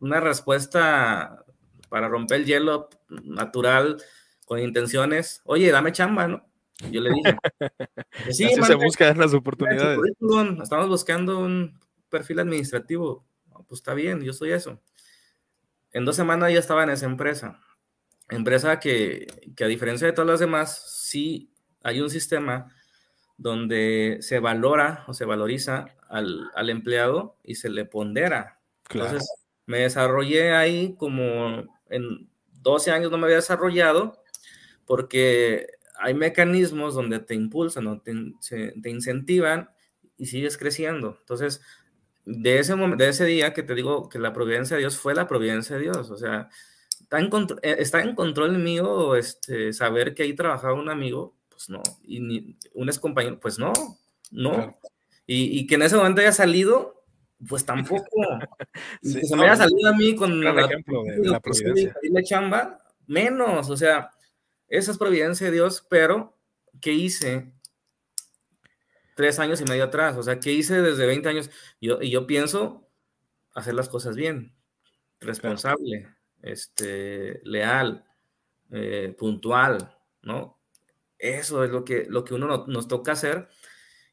Una respuesta para romper el hielo natural, con intenciones, oye, dame chamba, ¿no? Yo le dije. Sí, Así se buscan las oportunidades. Estamos buscando un perfil administrativo. pues está bien, yo soy eso. En dos semanas ya estaba en esa empresa. Empresa que, que a diferencia de todas las demás, sí hay un sistema donde se valora o se valoriza al, al empleado y se le pondera. Entonces, me desarrollé ahí como en 12 años no me había desarrollado porque hay mecanismos donde te impulsan o te, te incentivan y sigues creciendo. Entonces, de ese, momento, de ese día que te digo que la providencia de Dios fue la providencia de Dios, o sea, está en, eh, está en control mío este, saber que ahí trabajaba un amigo, pues no, y ni, un ex compañero, pues no, no. Y, y, que en ese momento haya salido, pues tampoco. sí, que se me haya salido a mí con el ejemplo de, la providencia. la chamba, menos, o sea, esa es providencia de Dios, pero ¿qué hice tres años y medio atrás. O sea, ¿qué hice desde 20 años? Yo, y yo pienso hacer las cosas bien, responsable, este, leal, eh, puntual, ¿no? Eso es lo que, lo que uno nos toca hacer.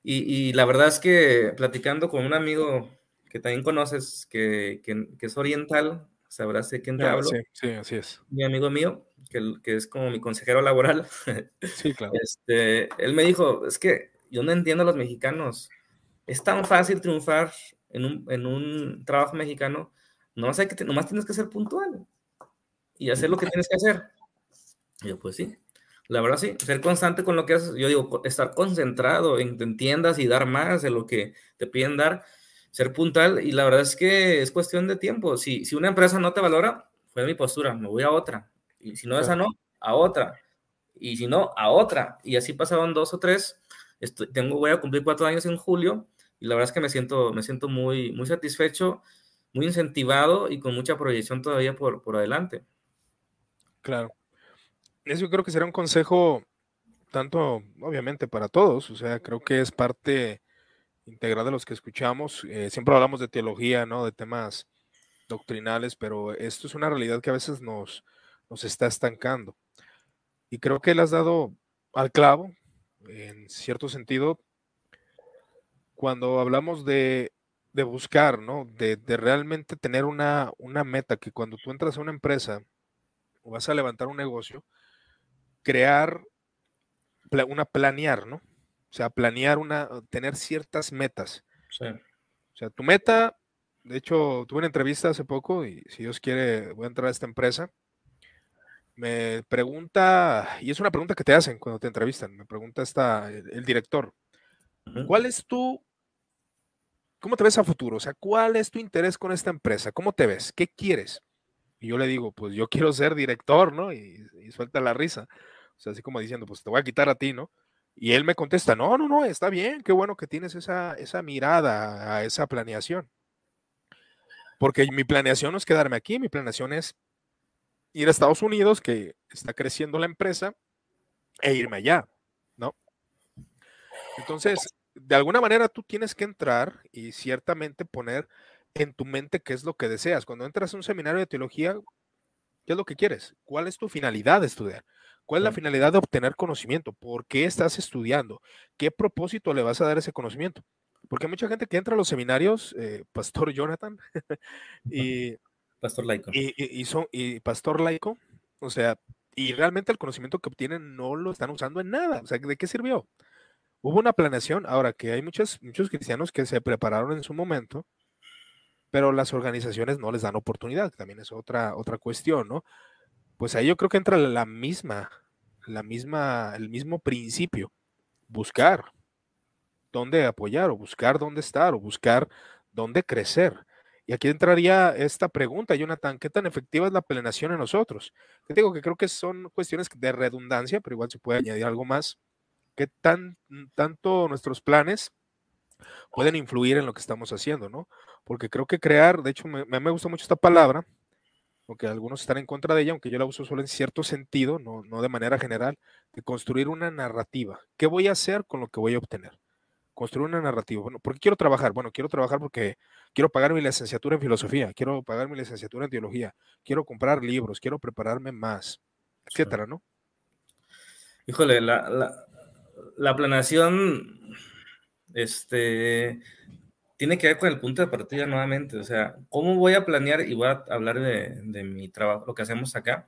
Y, y, la verdad es que platicando con un amigo que también conoces, que, que, que es oriental, sabrás de quién te hablo. Sí, sí, así es. Mi amigo mío, que, que es como mi consejero laboral. Sí, claro. Este, él me dijo, es que yo no entiendo a los mexicanos. Es tan fácil triunfar en un, en un trabajo mexicano. Nomás, hay que, nomás tienes que ser puntual y hacer lo que tienes que hacer. Y yo, pues sí, la verdad sí, ser constante con lo que haces. Yo digo, estar concentrado en que entiendas y dar más de lo que te piden dar, ser puntual. Y la verdad es que es cuestión de tiempo. Si, si una empresa no te valora, fue mi postura, me voy a otra. Y si no, esa no, a otra. Y si no, a otra. Y así pasaron dos o tres tengo, voy a cumplir cuatro años en julio y la verdad es que me siento, me siento muy, muy satisfecho, muy incentivado y con mucha proyección todavía por, por adelante. Claro. Eso creo que será un consejo tanto, obviamente, para todos. O sea, creo que es parte integral de los que escuchamos. Eh, siempre hablamos de teología, ¿no? De temas doctrinales, pero esto es una realidad que a veces nos, nos está estancando. Y creo que él has dado al clavo en cierto sentido, cuando hablamos de, de buscar, ¿no? De, de, realmente tener una, una meta, que cuando tú entras a una empresa o vas a levantar un negocio, crear una planear, ¿no? O sea, planear una, tener ciertas metas. Sí. O sea, tu meta, de hecho, tuve una entrevista hace poco y si Dios quiere, voy a entrar a esta empresa me pregunta, y es una pregunta que te hacen cuando te entrevistan, me pregunta esta, el, director, ¿cuál es tu, cómo te ves a futuro? O sea, ¿cuál es tu interés con esta empresa? ¿Cómo te ves? ¿Qué quieres? Y yo le digo, pues yo quiero ser director, ¿no? Y, y suelta la risa. O sea, así como diciendo, pues te voy a quitar a ti, ¿no? Y él me contesta, no, no, no, está bien, qué bueno que tienes esa, esa mirada a esa planeación. Porque mi planeación no es quedarme aquí, mi planeación es ir a Estados Unidos, que está creciendo la empresa, e irme allá, ¿no? Entonces, de alguna manera tú tienes que entrar y ciertamente poner en tu mente qué es lo que deseas. Cuando entras a un seminario de teología, ¿Qué es lo que quieres? ¿Cuál es tu finalidad de estudiar? ¿Cuál es la finalidad de obtener conocimiento? ¿Por qué estás estudiando? ¿Qué propósito le vas a dar ese conocimiento? Porque hay mucha gente que entra a los seminarios, eh, Pastor Jonathan, y, Pastor Laico. Y, Pastor Laico, o sea, y realmente el conocimiento que obtienen no lo están usando en nada. O sea, ¿de qué sirvió? Hubo una planeación, ahora que hay muchos, muchos cristianos que se prepararon en su momento, pero las organizaciones no les dan oportunidad, también es otra, otra cuestión, ¿no? Pues ahí yo creo que entra la misma, la misma, el mismo principio, buscar dónde apoyar o buscar dónde estar o buscar dónde crecer. Y aquí entraría esta pregunta, Jonathan, ¿qué tan efectiva es la plenación en nosotros? Te digo que creo que son cuestiones de redundancia, pero igual se puede añadir algo más. ¿Qué tan, tanto nuestros planes pueden influir en lo que estamos haciendo, no? Porque creo que crear, de hecho, me, me gusta mucho esta palabra, aunque algunos están en contra de ella, aunque yo la uso solo en cierto sentido, no, no de manera general, de construir una narrativa. ¿Qué voy a hacer con lo que voy a obtener? Construir una narrativa. Bueno, ¿por qué quiero trabajar? Bueno, quiero trabajar porque quiero pagar mi licenciatura en filosofía, quiero pagar mi licenciatura en teología, quiero comprar libros, quiero prepararme más, etcétera, ¿no? Híjole, la, la, la planeación este, tiene que ver con el punto de partida nuevamente. O sea, ¿cómo voy a planear? Y voy a hablar de, de mi trabajo, lo que hacemos acá.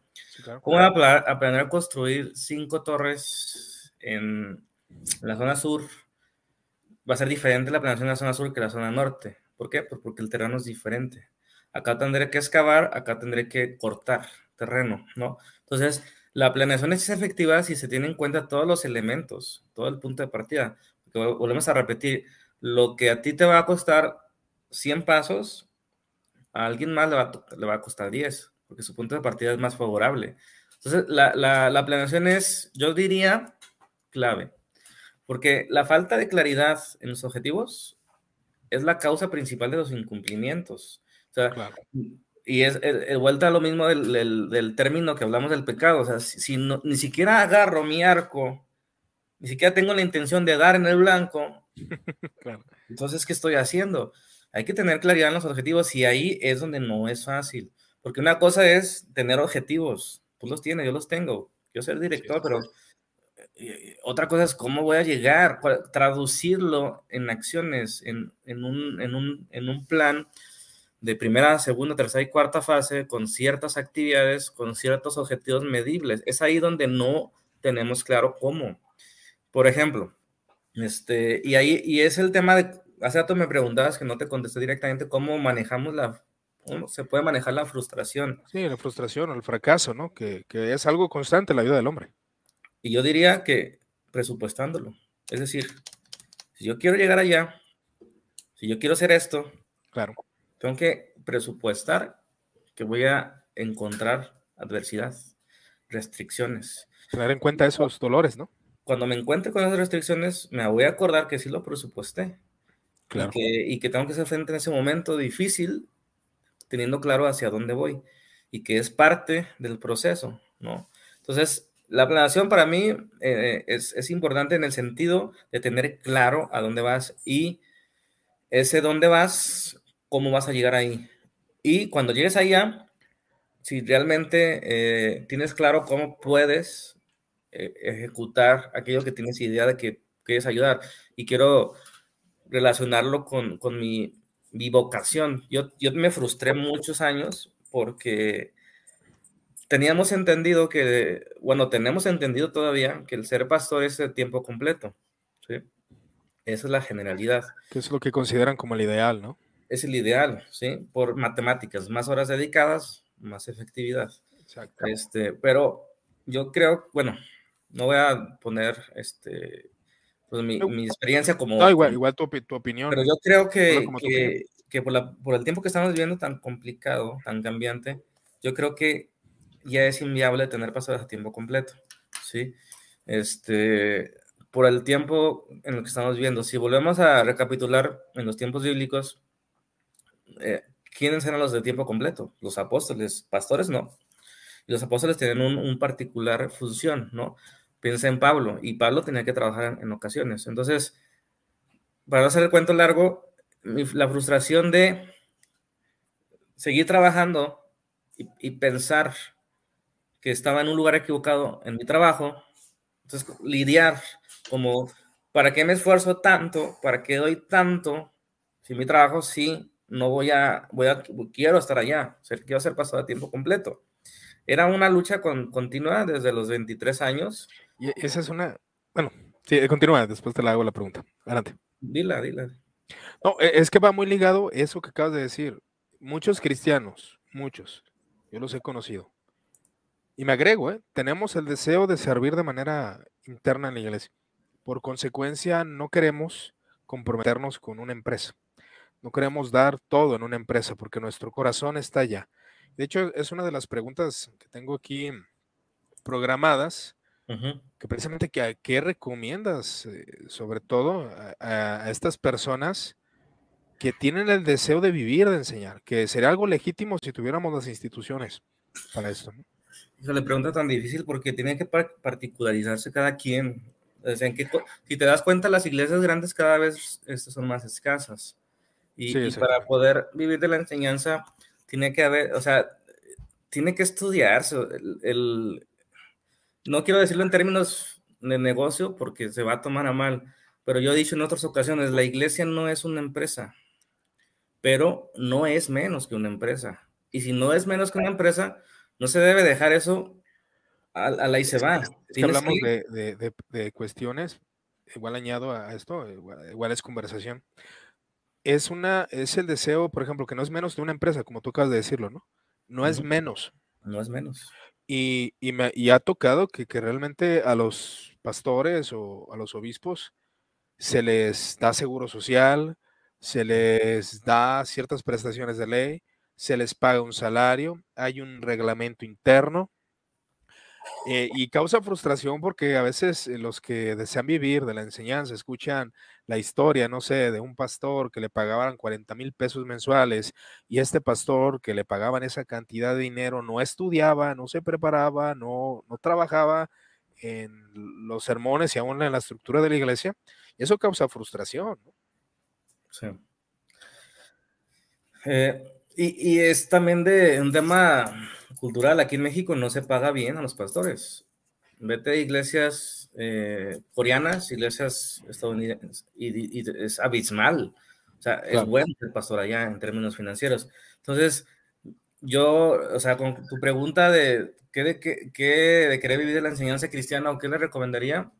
¿Cómo voy a, a, planear construir cinco torres en la zona sur va a ser diferente la planeación en la zona sur que la zona norte. ¿Por qué? Pues porque el terreno es diferente. Acá tendré que excavar, acá tendré que cortar terreno, ¿no? Entonces, la planeación es efectiva si se tienen en cuenta todos los elementos, todo el punto de partida. Porque volvemos a repetir, lo que a ti te va a costar 100 pasos, a alguien más le va, le va a costar 10, porque su punto de partida es más favorable. Entonces, la, la, la planeación es, yo diría, clave. Porque la falta de claridad en los objetivos es la causa principal de los incumplimientos. O sea, Y es, vuelta a lo mismo del, del, término que hablamos del pecado. O sea, si, no, ni siquiera agarro mi arco, ni siquiera tengo la intención de dar en el blanco, entonces, ¿qué estoy haciendo? Hay que tener claridad en los objetivos y ahí es donde no es fácil. Porque una cosa es tener objetivos. Tú los tienes, yo los tengo. Yo soy el director, pero otra cosa es cómo voy a llegar, traducirlo en acciones, en, un, plan de primera, segunda, tercera y cuarta fase con ciertas actividades, con ciertos objetivos medibles. Es ahí donde no tenemos claro cómo. Por ejemplo, este, y ahí y es el tema de, hace rato me preguntabas que no te contesté directamente cómo manejamos la, cómo se puede manejar la frustración. Sí, la frustración el fracaso, ¿no? Que, que es algo constante en la vida del hombre. Y yo diría que presupuestándolo. Es decir, si yo quiero llegar allá, si yo quiero hacer esto, claro. tengo que presupuestar que voy a encontrar adversidad, restricciones. Tener en cuenta esos dolores, ¿no? Cuando me encuentre con esas restricciones, me voy a acordar que sí lo presupuesté. Claro. Y, que, y que tengo que hacer frente en ese momento difícil, teniendo claro hacia dónde voy y que es parte del proceso, ¿no? Entonces, la planeación para mí eh, es, importante en el sentido de tener claro a dónde vas y ese dónde vas, cómo vas a llegar ahí. Y cuando llegues allá, si realmente eh, tienes claro cómo puedes eh, ejecutar aquello que tienes idea de que quieres ayudar. Y quiero relacionarlo con, mi, mi, vocación. Yo, yo me frustré muchos años porque teníamos entendido que, bueno, tenemos entendido todavía que el ser pastor es de tiempo completo. ¿sí? Esa es la generalidad. Que es lo que consideran como el ideal, ¿no? Es el ideal, ¿sí? Por matemáticas, más horas dedicadas, más efectividad. Exacto. Este, pero yo creo, bueno, no voy a poner este, pues mi, mi experiencia como... No, igual, igual tu, tu, opinión. Pero yo creo que, que, que por, la, por el tiempo que estamos viviendo tan complicado, tan cambiante, yo creo que ya es inviable tener pastores a tiempo completo, ¿sí? Este, por el tiempo en el que estamos viendo, si volvemos a recapitular en los tiempos bíblicos, eh, ¿quiénes eran los de tiempo completo? Los apóstoles, pastores no. Los apóstoles tienen un, un particular función, ¿no? Piensa en Pablo, y Pablo tenía que trabajar en, ocasiones. Entonces, para no hacer el cuento largo, la frustración de seguir trabajando y, y pensar que estaba en un lugar equivocado en mi trabajo. Entonces, lidiar como, ¿para qué me esfuerzo tanto? ¿Para qué doy tanto? Si mi trabajo sí, no voy a, voy a, quiero estar allá, quiero ser pasado a tiempo completo. Era una lucha con, continua desde los 23 años. Y esa es una, bueno, sí, continúa, después te la hago la pregunta. Adelante. Dila, dila. No, e, es que va muy ligado eso que acabas de decir. Muchos cristianos, muchos, yo los he conocido. Y me agrego, ¿eh? tenemos el deseo de servir de manera interna en la iglesia. Por consecuencia, no queremos comprometernos con una empresa. No queremos dar todo en una empresa porque nuestro corazón está allá. De hecho, es una de las preguntas que tengo aquí programadas, que precisamente, ¿qué recomiendas, eh, sobre todo a, estas personas que tienen el deseo de vivir, de enseñar? Que sería algo legítimo si tuviéramos las instituciones para esto. ¿no? Le pregunta tan difícil porque tiene que particularizarse cada quien. si te das cuenta, las iglesias grandes cada vez este, son más escasas. Y, para poder vivir de la enseñanza, tiene que haber, o sea, tiene que estudiarse. el, no quiero decirlo en términos de negocio porque se va a tomar a mal, pero yo he dicho en otras ocasiones, la iglesia no es una empresa, pero no es menos que una empresa. Y si no es menos que una empresa, no se debe dejar eso a, la y se va. Si hablamos de, cuestiones, igual añado a esto, igual, es conversación. Es, una, es el deseo, por ejemplo, que no es menos de una empresa, como tú acabas de decirlo, ¿no? No es menos. No es menos. Y, me, ha tocado que, realmente a los pastores o a los obispos se les da seguro social, se les da ciertas prestaciones de ley, se les paga un salario, hay un reglamento interno eh, y causa frustración porque a veces eh, los que desean vivir de la enseñanza escuchan la historia, no sé, de un pastor que le pagaban 40 mil pesos mensuales y este pastor que le pagaban esa cantidad de dinero no estudiaba, no se preparaba, no, no trabajaba en los sermones y aún en la estructura de la iglesia. Y eso causa frustración. Sí. Eh, y, y es también de un tema cultural. Aquí en México no se paga bien a los pastores. Vete a iglesias eh, coreanas, iglesias estadounidenses, y, es abismal. O sea, es bueno ser pastor allá en términos financieros. Entonces, yo, o sea, con tu pregunta de qué de, qué, de querer vivir de la enseñanza cristiana o qué le recomendaría,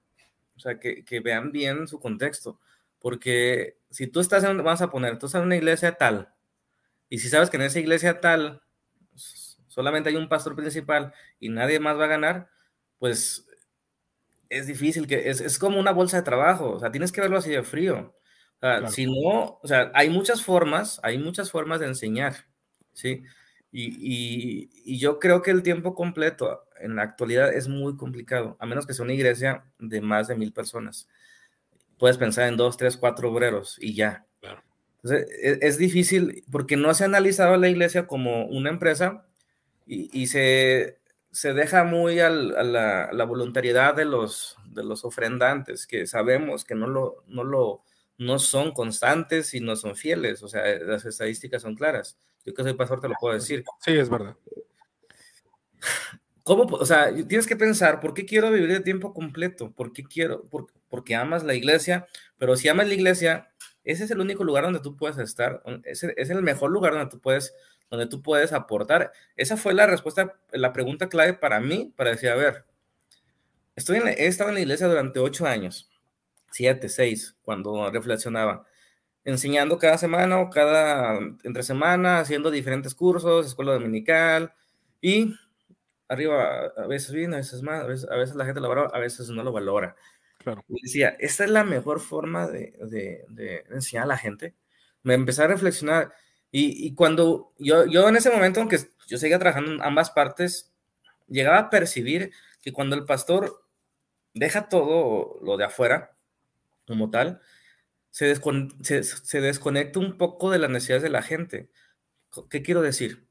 o sea, que, que vean bien su contexto. Porque si tú estás en, vamos a poner, tú estás en una iglesia tal, y si sabes que en esa iglesia tal solamente hay un pastor principal y nadie más va a ganar, pues es difícil, que es, es como una bolsa de trabajo, o sea, tienes que verlo así de frío. O sea, Si no, o sea, hay muchas formas, hay muchas formas de enseñar, ¿sí? Y, y, y, yo creo que el tiempo completo en la actualidad es muy complicado, a menos que sea una iglesia de más de mil personas. Puedes pensar en dos, tres, cuatro obreros y ya. Entonces, es, es, difícil porque no se ha analizado la iglesia como una empresa y, se, se, deja muy a, la, la, voluntariedad de los, de los ofrendantes, que sabemos que no, lo, no, lo, no son constantes y no son fieles, o sea, las estadísticas son claras. Yo que soy pastor te lo puedo decir. Sí, es verdad. ¿Cómo? O sea, tienes que pensar, ¿por qué quiero vivir de tiempo completo? ¿Por qué quiero? porque amas la iglesia, pero si amas la iglesia, ese es el único lugar donde tú puedes estar, es el mejor lugar donde tú puedes donde tú puedes aportar. Esa fue la respuesta, la pregunta clave para mí, para decir, a ver, estoy en, he estado en la iglesia durante ocho años, siete, seis, cuando reflexionaba, enseñando cada semana o cada entre semana, haciendo diferentes cursos, escuela dominical, y arriba a veces bien, a veces más, a veces, la gente lo valora, a veces no lo valora. Claro. Y decía, esta es la mejor forma de, de, de enseñar a la gente. Me empecé a reflexionar, y, cuando yo, yo en ese momento, aunque yo seguía trabajando en ambas partes, llegaba a percibir que cuando el pastor deja todo lo de afuera, como tal, se, se, desconecta un poco de las necesidades de la gente. ¿Qué quiero decir?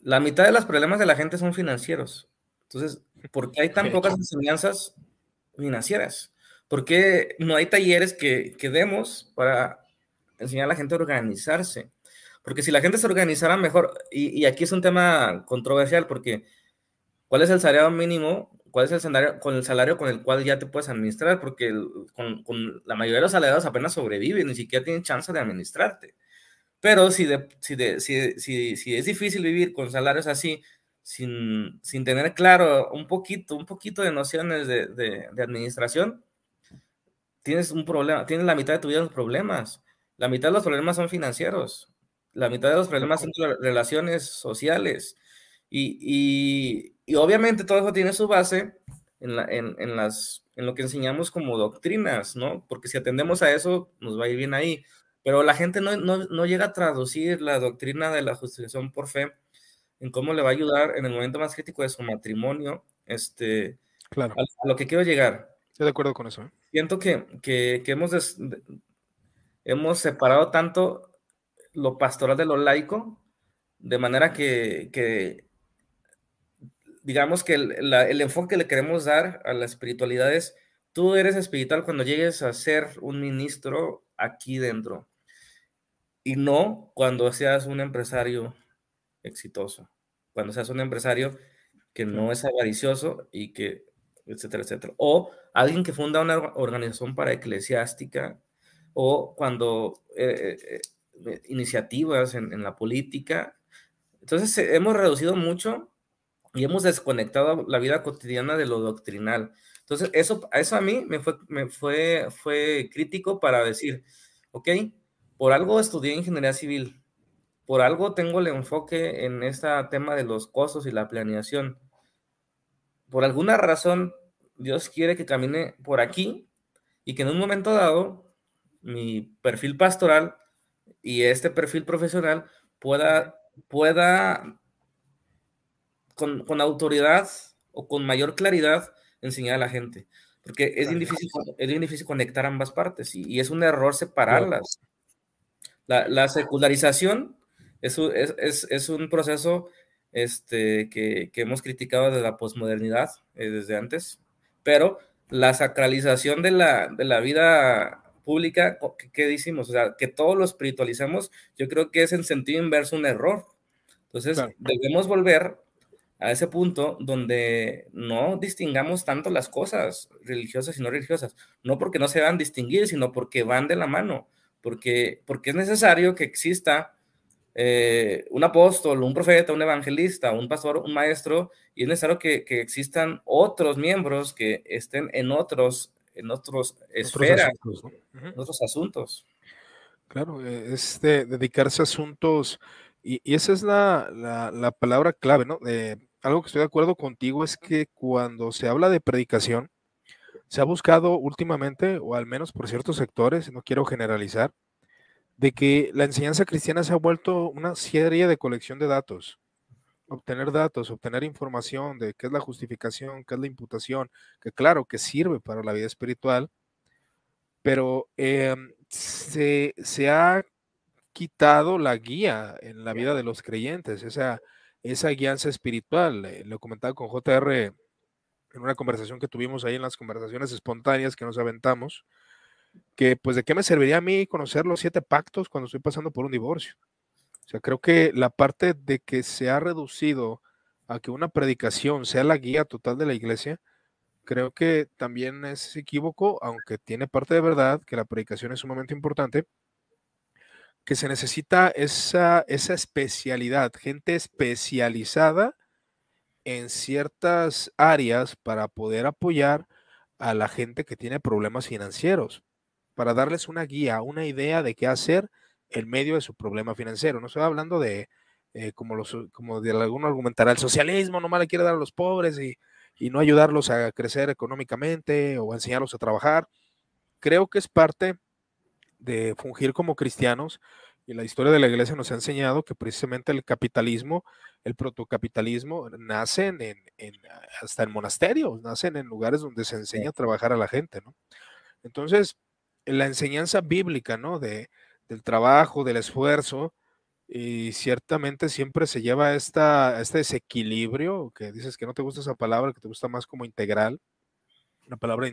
La mitad de los problemas de la gente son financieros. Entonces, ¿por qué hay tan pocas enseñanzas financieras? ¿Por qué no hay talleres que, que demos para enseñar a la gente a organizarse? Porque si la gente se organizara mejor, y, aquí es un tema controversial, porque ¿Cuál es el salario mínimo? ¿Cuál es el salario con el salario con el cual ya te puedes administrar? Porque con, con, la mayoría de los salarios apenas sobreviven, ni siquiera tienen chance de administrarte. Pero si, de, si, de, si, si, si, es difícil vivir con salarios así, sin, sin tener claro un poquito, un poquito de nociones de, de, de administración, tienes un problema, tienes la mitad de tu vida en problemas. La mitad de los problemas son financieros. La mitad de los problemas son relaciones sociales. Y, y, y obviamente todo eso tiene su base en, la, en, en, las, en lo que enseñamos como doctrinas, ¿no? Porque si atendemos a eso, nos va a ir bien ahí. Pero la gente no, no, no llega a traducir la doctrina de la justificación por fe en cómo le va a ayudar en el momento más crítico de su matrimonio. Este, claro. a, a lo que quiero llegar. Estoy de acuerdo con eso. ¿eh? Siento que, que, que hemos, des, hemos separado tanto lo pastoral de lo laico, de manera que, que digamos que el, la, el, enfoque que le queremos dar a la espiritualidad es, tú eres espiritual cuando llegues a ser un ministro aquí dentro y no cuando seas un empresario exitoso, cuando seas un empresario que no es avaricioso y que, etcétera, etcétera. O alguien que funda una organización para eclesiástica o cuando eh, eh, iniciativas en, en, la política. Entonces hemos reducido mucho y hemos desconectado la vida cotidiana de lo doctrinal. Entonces, eso, eso a mí me fue, me fue, fue crítico para decir, ok, por algo estudié ingeniería civil, por algo tengo el enfoque en este tema de los costos y la planeación. Por alguna razón, Dios quiere que camine por aquí y que en un momento dado mi perfil pastoral y este perfil profesional pueda, pueda con, con, autoridad o con mayor claridad enseñar a la gente. Porque es bien difícil, es bien difícil conectar ambas partes y, y es un error separarlas. La, la secularización es, es, es, es, un proceso este, que, que, hemos criticado desde la posmodernidad, eh, desde antes, pero la sacralización de la, de la vida pública, ¿qué, ¿qué, decimos? O sea, que todos lo espiritualizamos, yo creo que es en sentido inverso un error. Entonces, claro. debemos volver a ese punto donde no distingamos tanto las cosas religiosas y no religiosas, no porque no se van a distinguir, sino porque van de la mano, porque, porque es necesario que exista eh, un apóstol, un profeta, un evangelista, un pastor, un maestro, y es necesario que, que existan otros miembros que estén en otros, en otros esferas, otros asuntos, ¿no? en otros asuntos. Claro, es de dedicarse a asuntos y, y esa es la, la, la, palabra clave, ¿no? Eh, algo que estoy de acuerdo contigo es que cuando se habla de predicación, se ha buscado últimamente, o al menos por ciertos sectores, no quiero generalizar, de que la enseñanza cristiana se ha vuelto una serie de colección de datos. Obtener datos, obtener información de qué es la justificación, qué es la imputación, que claro que sirve para la vida espiritual, pero eh, se, se ha quitado la guía en la vida de los creyentes, esa, esa guianza espiritual. Eh, lo comentaba con JR en una conversación que tuvimos ahí en las conversaciones espontáneas que nos aventamos, que pues de qué me serviría a mí conocer los siete pactos cuando estoy pasando por un divorcio. O sea, creo que la parte de que se ha reducido a que una predicación sea la guía total de la iglesia, creo que también es equívoco, aunque tiene parte de verdad que la predicación es sumamente importante, que se necesita esa, esa especialidad, gente especializada en ciertas áreas para poder apoyar a la gente que tiene problemas financieros, para darles una guía, una idea de qué hacer en medio de su problema financiero. No estoy hablando de, eh, como, los, como de alguno argumentará, el socialismo nomás le quiere dar a los pobres y, y no ayudarlos a crecer económicamente o enseñarlos a trabajar. Creo que es parte de fungir como cristianos y la historia de la iglesia nos ha enseñado que precisamente el capitalismo, el protocapitalismo, nacen en, en, hasta en monasterios, nacen en lugares donde se enseña a trabajar a la gente, ¿no? Entonces, la enseñanza bíblica, ¿no? De, del trabajo, del esfuerzo, y ciertamente siempre se lleva esta, este desequilibrio, que dices que no te gusta esa palabra, que te gusta más como integral, una palabra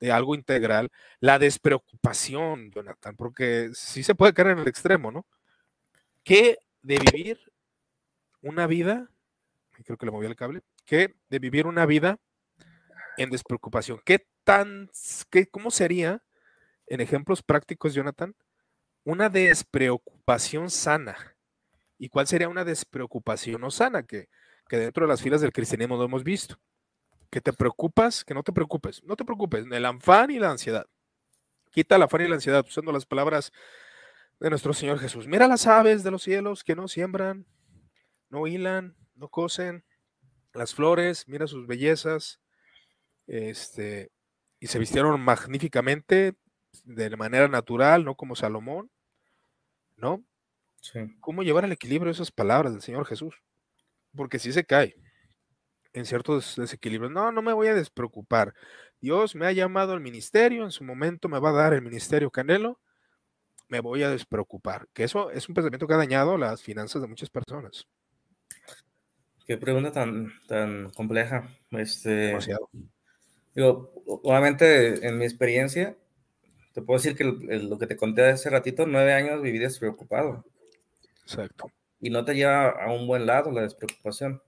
de algo integral, la despreocupación, Jonathan, porque sí se puede caer en el extremo, ¿no? Que de vivir una vida, creo que le moví el cable, que de vivir una vida en despreocupación. ¿Qué tan, qué, cómo sería, en ejemplos prácticos, Jonathan, una despreocupación sana? ¿Y cuál sería una despreocupación no sana que, que dentro de las filas del cristianismo lo hemos visto? Que te preocupas, que no te preocupes, no te preocupes, el afán y la ansiedad. Quita el afán y la ansiedad usando las palabras de nuestro Señor Jesús. Mira las aves de los cielos que no siembran, no hilan, no cosen, las flores, mira sus bellezas, este, y se vistieron magníficamente de manera natural, no como Salomón, ¿no? ¿Cómo llevar el equilibrio esas palabras del Señor Jesús? Porque si se cae en ciertos desequilibrios. No, no me voy a despreocupar. Dios me ha llamado al ministerio, en su momento me va a dar el ministerio Canelo, me voy a despreocupar. Que eso es un pensamiento que ha dañado las finanzas de muchas personas. Qué pregunta tan, tan compleja. Este, Demasiado. Digo, obviamente, en mi experiencia, te puedo decir que lo que te conté hace ratito, nueve años viví despreocupado. Exacto. Y no te lleva a un buen lado la despreocupación.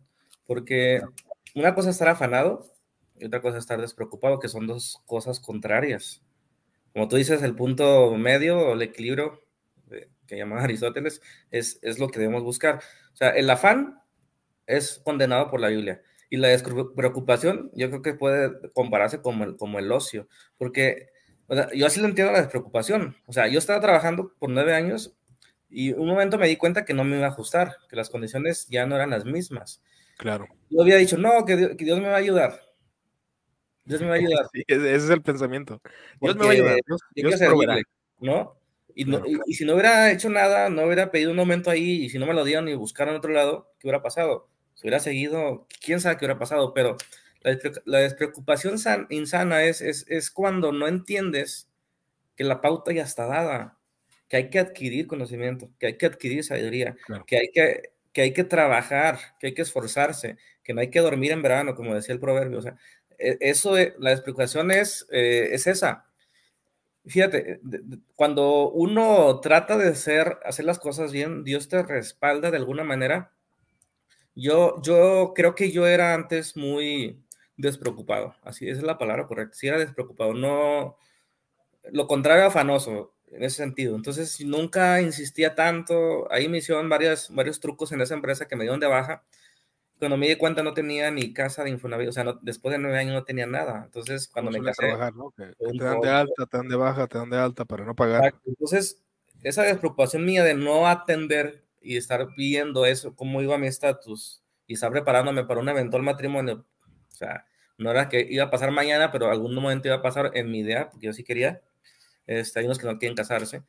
Porque una cosa es estar afanado y otra cosa es estar despreocupado, que son dos cosas contrarias como tú dices, el punto medio o el equilibrio que llama Aristóteles es, es lo que debemos buscar. O sea, el afán es condenado por la Biblia y la despreocupación yo creo que puede compararse como el, como el ocio, porque yo así lo entiendo la despreocupación. O sea, yo estaba trabajando por nueve años y un momento me di cuenta que no me iba a ajustar, que las condiciones ya no eran las mismas. Claro. Yo había dicho, no, que Dios me va a ayudar. Dios me va a ayudar. ese es el pensamiento. Dios me va a ayudar. Dios, ¿no? Y, y, si no hubiera hecho nada, no hubiera pedido un momento ahí, y si no me lo dieron y buscaron otro lado, ¿qué hubiera pasado? Si hubiera seguido, quién sabe qué hubiera pasado, pero la, despreocupación insana es, es, es, cuando no entiendes que la pauta ya está dada, que hay que adquirir conocimiento, que hay que adquirir sabiduría, que, hay que, que hay que trabajar, que hay que esforzarse, que no hay que dormir en verano, como decía el proverbio. O sea, e, eso, la explicación es, eh, es esa. Fíjate, cuando uno trata de hacer, hacer las cosas bien, Dios te respalda de alguna manera. Yo, yo creo que yo era antes muy despreocupado, así es la palabra correcta, sí era despreocupado, no, lo contrario afanoso en ese sentido. Entonces, nunca insistía tanto, ahí me hicieron varias, varios trucos en esa empresa que me dieron de baja cuando me di cuenta no tenía ni casa de Infonavit, o sea, después de nueve años no tenía nada. Entonces, cuando me casé... Trabajar, ¿no? te dan de alta, te dan de baja, te dan de alta para no pagar. Entonces, esa despreocupación mía de no atender y estar viendo eso, cómo iba mi estatus y estar preparándome para un eventual matrimonio, sea, no era que iba a pasar mañana, pero algún momento iba a pasar en mi idea, porque yo sí quería. Este, hay unos que no quieren casarse.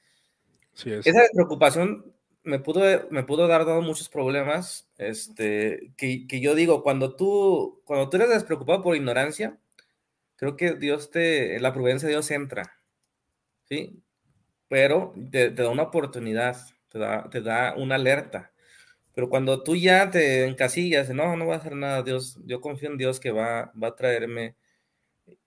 Sí, es. Esa despreocupación me pudo, me pudo dar dado muchos problemas, este, que, que, yo digo, cuando tú, cuando tú eres despreocupado por ignorancia, creo que Dios te, la prudencia de Dios entra, ¿sí? Pero te, da una oportunidad, te da, te da una alerta. Pero cuando tú ya te encasillas, no, no va a hacer nada, Dios, yo confío en Dios que va, va a traerme.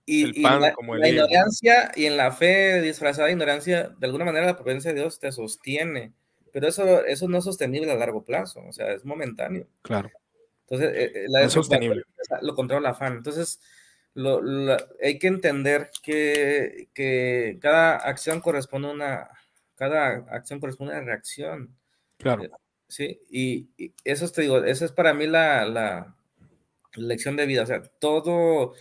Y, la, la ignorancia y en la fe disfrazada de ignorancia, de alguna manera la prudencia de Dios te sostiene pero eso, eso no es sostenible a largo plazo, o sea, es momentáneo. Claro. Entonces, eh, eh, la es sostenible. Lo controla el afán. Entonces, lo, hay que entender que, que, cada acción corresponde a una, cada acción corresponde a una reacción. Claro. Sí, y, eso te digo, eso es para mí la, la lección de vida. O sea, todo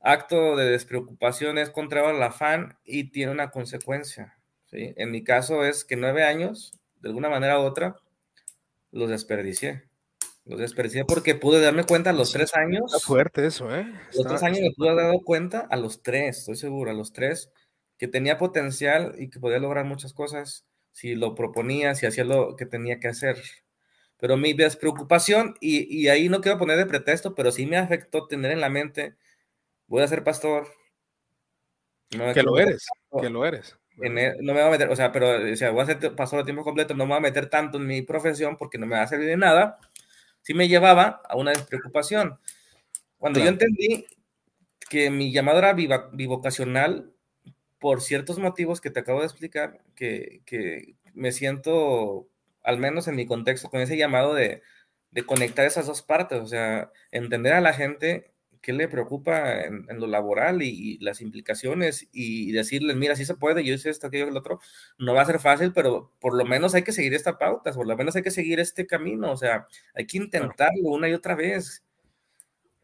acto de despreocupación es contrario al afán y tiene una consecuencia. ¿sí? En mi caso es que nueve años de alguna manera u otra, los desperdicié. Los desperdicié porque pude darme cuenta a los tres años. Está fuerte eso, ¿eh? los tres años me pude haber dado cuenta a los tres, estoy seguro, a los tres, que tenía potencial y que podía lograr muchas cosas si lo proponía, si hacía lo que tenía que hacer. Pero mi despreocupación, y, y ahí no quiero poner de pretexto, pero sí me afectó tener en la mente, voy a ser pastor. que lo eres, que lo eres. No me voy a meter, o sea, pero o sea, voy a hacer pasar el tiempo completo, no me voy a meter tanto en mi profesión porque no me va a servir de nada. Sí me llevaba a una despreocupación. Cuando yo entendí que mi llamado era bivocacional, por ciertos motivos que te acabo de explicar, que, que me siento, al menos en mi contexto, con ese llamado de, de conectar esas dos partes, o sea, entender a la gente qué le preocupa en, lo laboral y, las implicaciones y decirles, mira, si se puede, yo hice esto, aquello, el otro, no va a ser fácil, pero por lo menos hay que seguir esta pauta, por lo menos hay que seguir este camino, o sea, hay que intentarlo una y otra vez.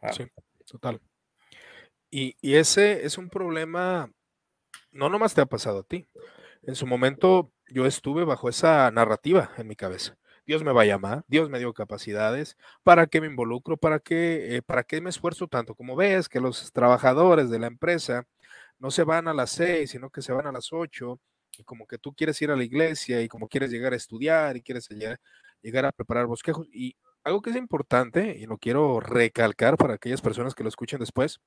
Ah. Sí, total. Y, y, ese es un problema, no nomás te ha pasado a ti. En su momento yo estuve bajo esa narrativa en mi cabeza. Dios me va a llamar, Dios me dio capacidades, ¿para qué me involucro? ¿Para qué, eh, ¿Para qué me esfuerzo tanto? Como ves que los trabajadores de la empresa no se van a las seis, sino que se van a las ocho, y como que tú quieres ir a la iglesia y como quieres llegar a estudiar y quieres llegar, llegar a preparar bosquejos. Y algo que es importante, y lo quiero recalcar para aquellas personas que lo escuchen después,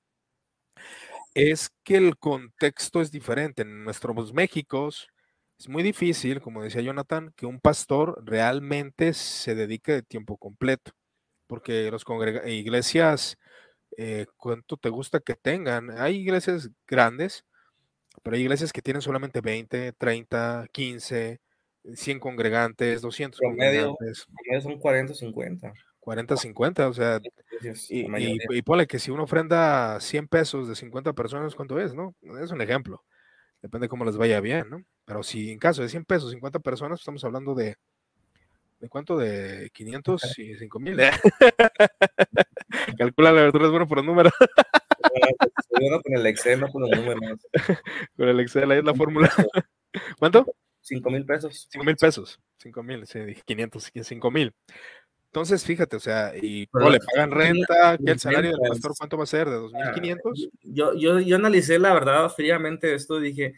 es que el contexto es diferente. En nuestros Méxicos, es muy difícil, como decía Jonathan, que un pastor realmente se dedique de tiempo completo, porque las iglesias, eh, ¿cuánto te gusta que tengan? Hay iglesias grandes, pero hay iglesias que tienen solamente 20, 30, 15, 100 congregantes, 200 promedio, congregantes. son 40, 50. 40, 50, o sea, y, y, y, ponle que si uno ofrenda 100 pesos de 50 personas, ¿cuánto es, no? Es un ejemplo. Depende cómo les vaya bien, ¿no? Pero si en caso de 100 pesos, 50 personas, estamos hablando de. ¿De cuánto? De 500 y 5 mil. Calcula la verdad, es bueno por el número. bueno con el Excel, no con los números. con el Excel, ahí es la fórmula. ¿Cuánto? 5 mil pesos. 5 mil pesos. 5 mil, sí, 500, 5 mil. Entonces, fíjate, o sea, y ¿cómo le pagan renta? ¿Qué el salario del pastor cuánto va a ser? ¿De 2.500? Ah, yo, yo, yo analicé la verdad fríamente esto, dije,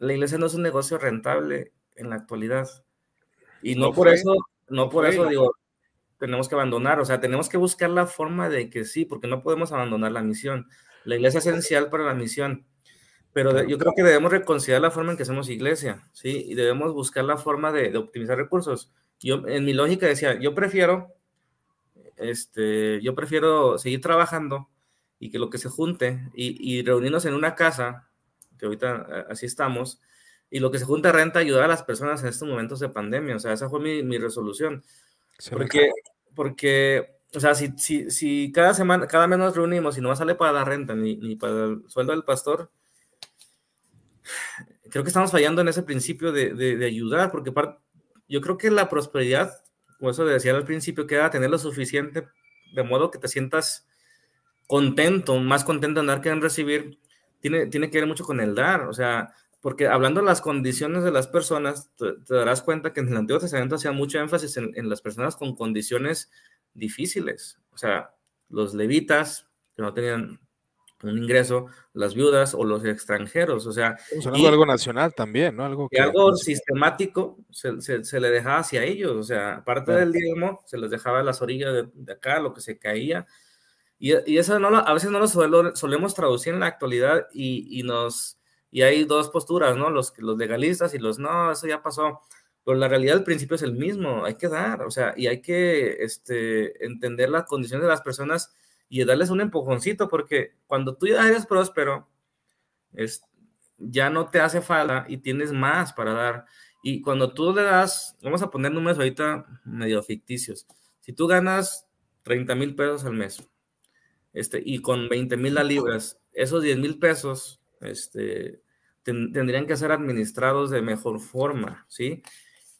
la iglesia no es un negocio rentable en la actualidad. Y no, por eso, no por eso digo, tenemos que abandonar, o sea, tenemos que buscar la forma de que sí, porque no podemos abandonar la misión. La iglesia es esencial para la misión, pero yo creo que debemos reconsiderar la forma en que hacemos iglesia, ¿sí? Y debemos buscar la forma de, optimizar recursos. Yo, en mi lógica decía, yo prefiero, este, yo prefiero seguir trabajando y que lo que se junte y, y reunirnos en una casa que ahorita eh, así estamos, y lo que se junta renta ayudar a las personas en estos momentos de pandemia. O sea, esa fue mi, mi resolución. porque, porque, o sea, si, si, si, cada semana, cada mes nos reunimos y no sale para la renta ni, ni para el sueldo del pastor, creo que estamos fallando en ese principio de, de, de ayudar, porque yo creo que la prosperidad, como eso decía al principio, queda tener lo suficiente de modo que te sientas contento, más contento en dar que en recibir, tiene, tiene que ver mucho con el dar, o sea, porque hablando de las condiciones de las personas, te, darás cuenta que en el Antiguo Testamento hacía mucho énfasis en, en, las personas con condiciones difíciles, o sea, los levitas que no tenían un ingreso, las viudas o los extranjeros, o sea... Estamos algo nacional también, ¿no? Algo, que, algo sistemático se, se, se, le dejaba hacia ellos, o sea, aparte del diezmo, se les dejaba a las orillas de, de acá, lo que se caía, y, eso no a veces no lo solemos traducir en la actualidad y, nos, y hay dos posturas, ¿no? Los, los legalistas y los, no, eso ya pasó. Pero la realidad del principio es el mismo, hay que dar, o sea, y hay que este, entender las condiciones de las personas y darles un empujoncito, porque cuando tú ya eres próspero, es, ya no te hace falta y tienes más para dar. Y cuando tú le das, vamos a poner números ahorita medio ficticios, si tú ganas 30 mil pesos al mes, este, y con 20 mil libras, esos 10 mil pesos este, tendrían que ser administrados de mejor forma, ¿sí?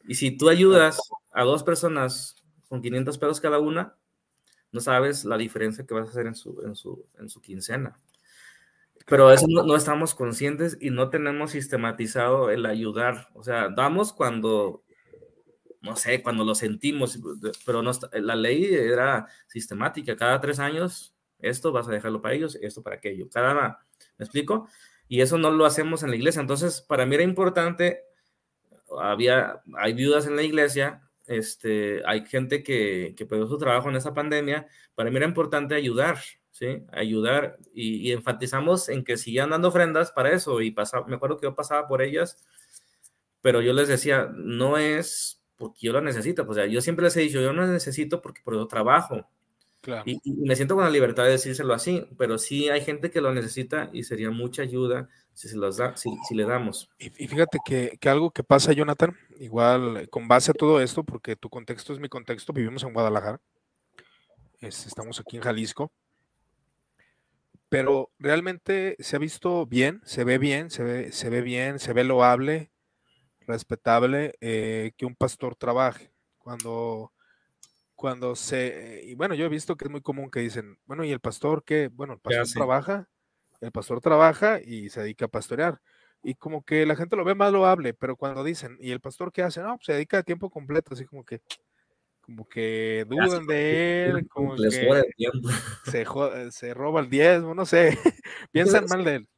Y si tú ayudas a dos personas con 500 pesos cada una, no sabes la diferencia que vas a hacer en su, en su, en su quincena. Pero eso no, no, estamos conscientes y no tenemos sistematizado el ayudar. O sea, damos cuando, no sé, cuando lo sentimos, pero no, la ley era sistemática. Cada tres años esto vas a dejarlo para ellos, esto para aquello. Cada, ¿me explico? Y eso no lo hacemos en la iglesia. Entonces, para mí era importante, había, hay viudas en la iglesia, este, hay gente que, que perdió su trabajo en esa pandemia. Para mí era importante ayudar, ¿sí? Ayudar y, enfatizamos en que sigan dando ofrendas para eso. Y pasaba, me acuerdo que yo pasaba por ellas, pero yo les decía, no es porque yo lo necesito. O sea, yo siempre les he dicho, yo no necesito porque por eso trabajo. Y, me siento con la libertad de decírselo así, pero sí hay gente que lo necesita y sería mucha ayuda si, se los da, si, le damos. Y, fíjate que, que, algo que pasa, Jonathan, igual con base a todo esto, porque tu contexto es mi contexto, vivimos en Guadalajara, estamos aquí en Jalisco, pero realmente se ha visto bien, se ve bien, se ve, se ve bien, se ve loable, respetable eh, que un pastor trabaje. Cuando, cuando se, y bueno, yo he visto que es muy común que dicen, bueno, ¿y el pastor qué? Bueno, el pastor trabaja, el pastor trabaja y se dedica a pastorear. Y como que la gente lo ve más loable, pero cuando dicen, ¿y el pastor qué hace? No, pues se dedica a tiempo completo, así como que, como que dudan de él, como que se, se, roba el diezmo, no sé, piensan mal de él,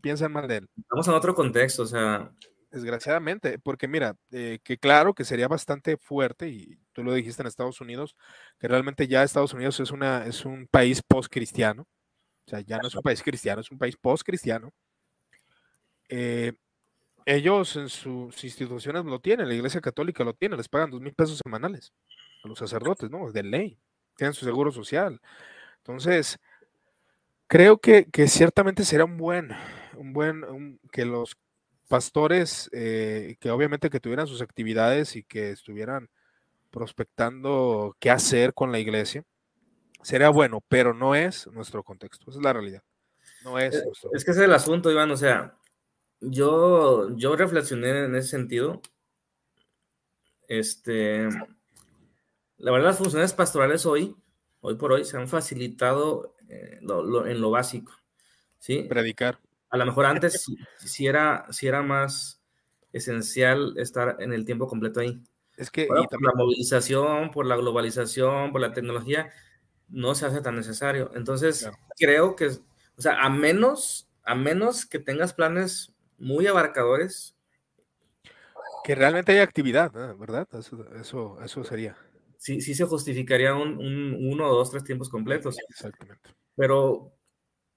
piensan mal de él. Estamos en otro contexto, o sea. Desgraciadamente, porque mira, eh, que claro que sería bastante fuerte, y tú lo dijiste en Estados Unidos, que realmente ya Estados Unidos es, una, es un país post-cristiano, o sea, ya no es un país cristiano, es un país post-cristiano. Eh, ellos en sus instituciones lo tienen, la Iglesia Católica lo tiene, les pagan dos mil pesos semanales a los sacerdotes, ¿no? De ley, tienen su seguro social. Entonces, creo que, ciertamente será un buen, un buen, que los pastores, eh, que obviamente que tuvieran sus actividades y que estuvieran prospectando qué hacer con la iglesia, sería bueno, pero no es nuestro contexto, esa es la realidad. No es. Eh, es que ese es el asunto, Iván, o sea, yo, yo reflexioné en ese sentido. Este, la verdad, las funciones pastorales hoy, hoy por hoy, se han facilitado eh, en lo básico. ¿sí? Predicar. A lo mejor antes sí, era, era más esencial estar en el tiempo completo ahí. Es que por la movilización, por la globalización, por la tecnología, no se hace tan necesario. Entonces, creo que, o sea, a menos, a menos que tengas planes muy abarcadores. Que realmente haya actividad, ¿verdad? Eso, eso sería sí, sí se justificaría un, un, uno, dos, tres tiempos completos. Exactamente. Pero,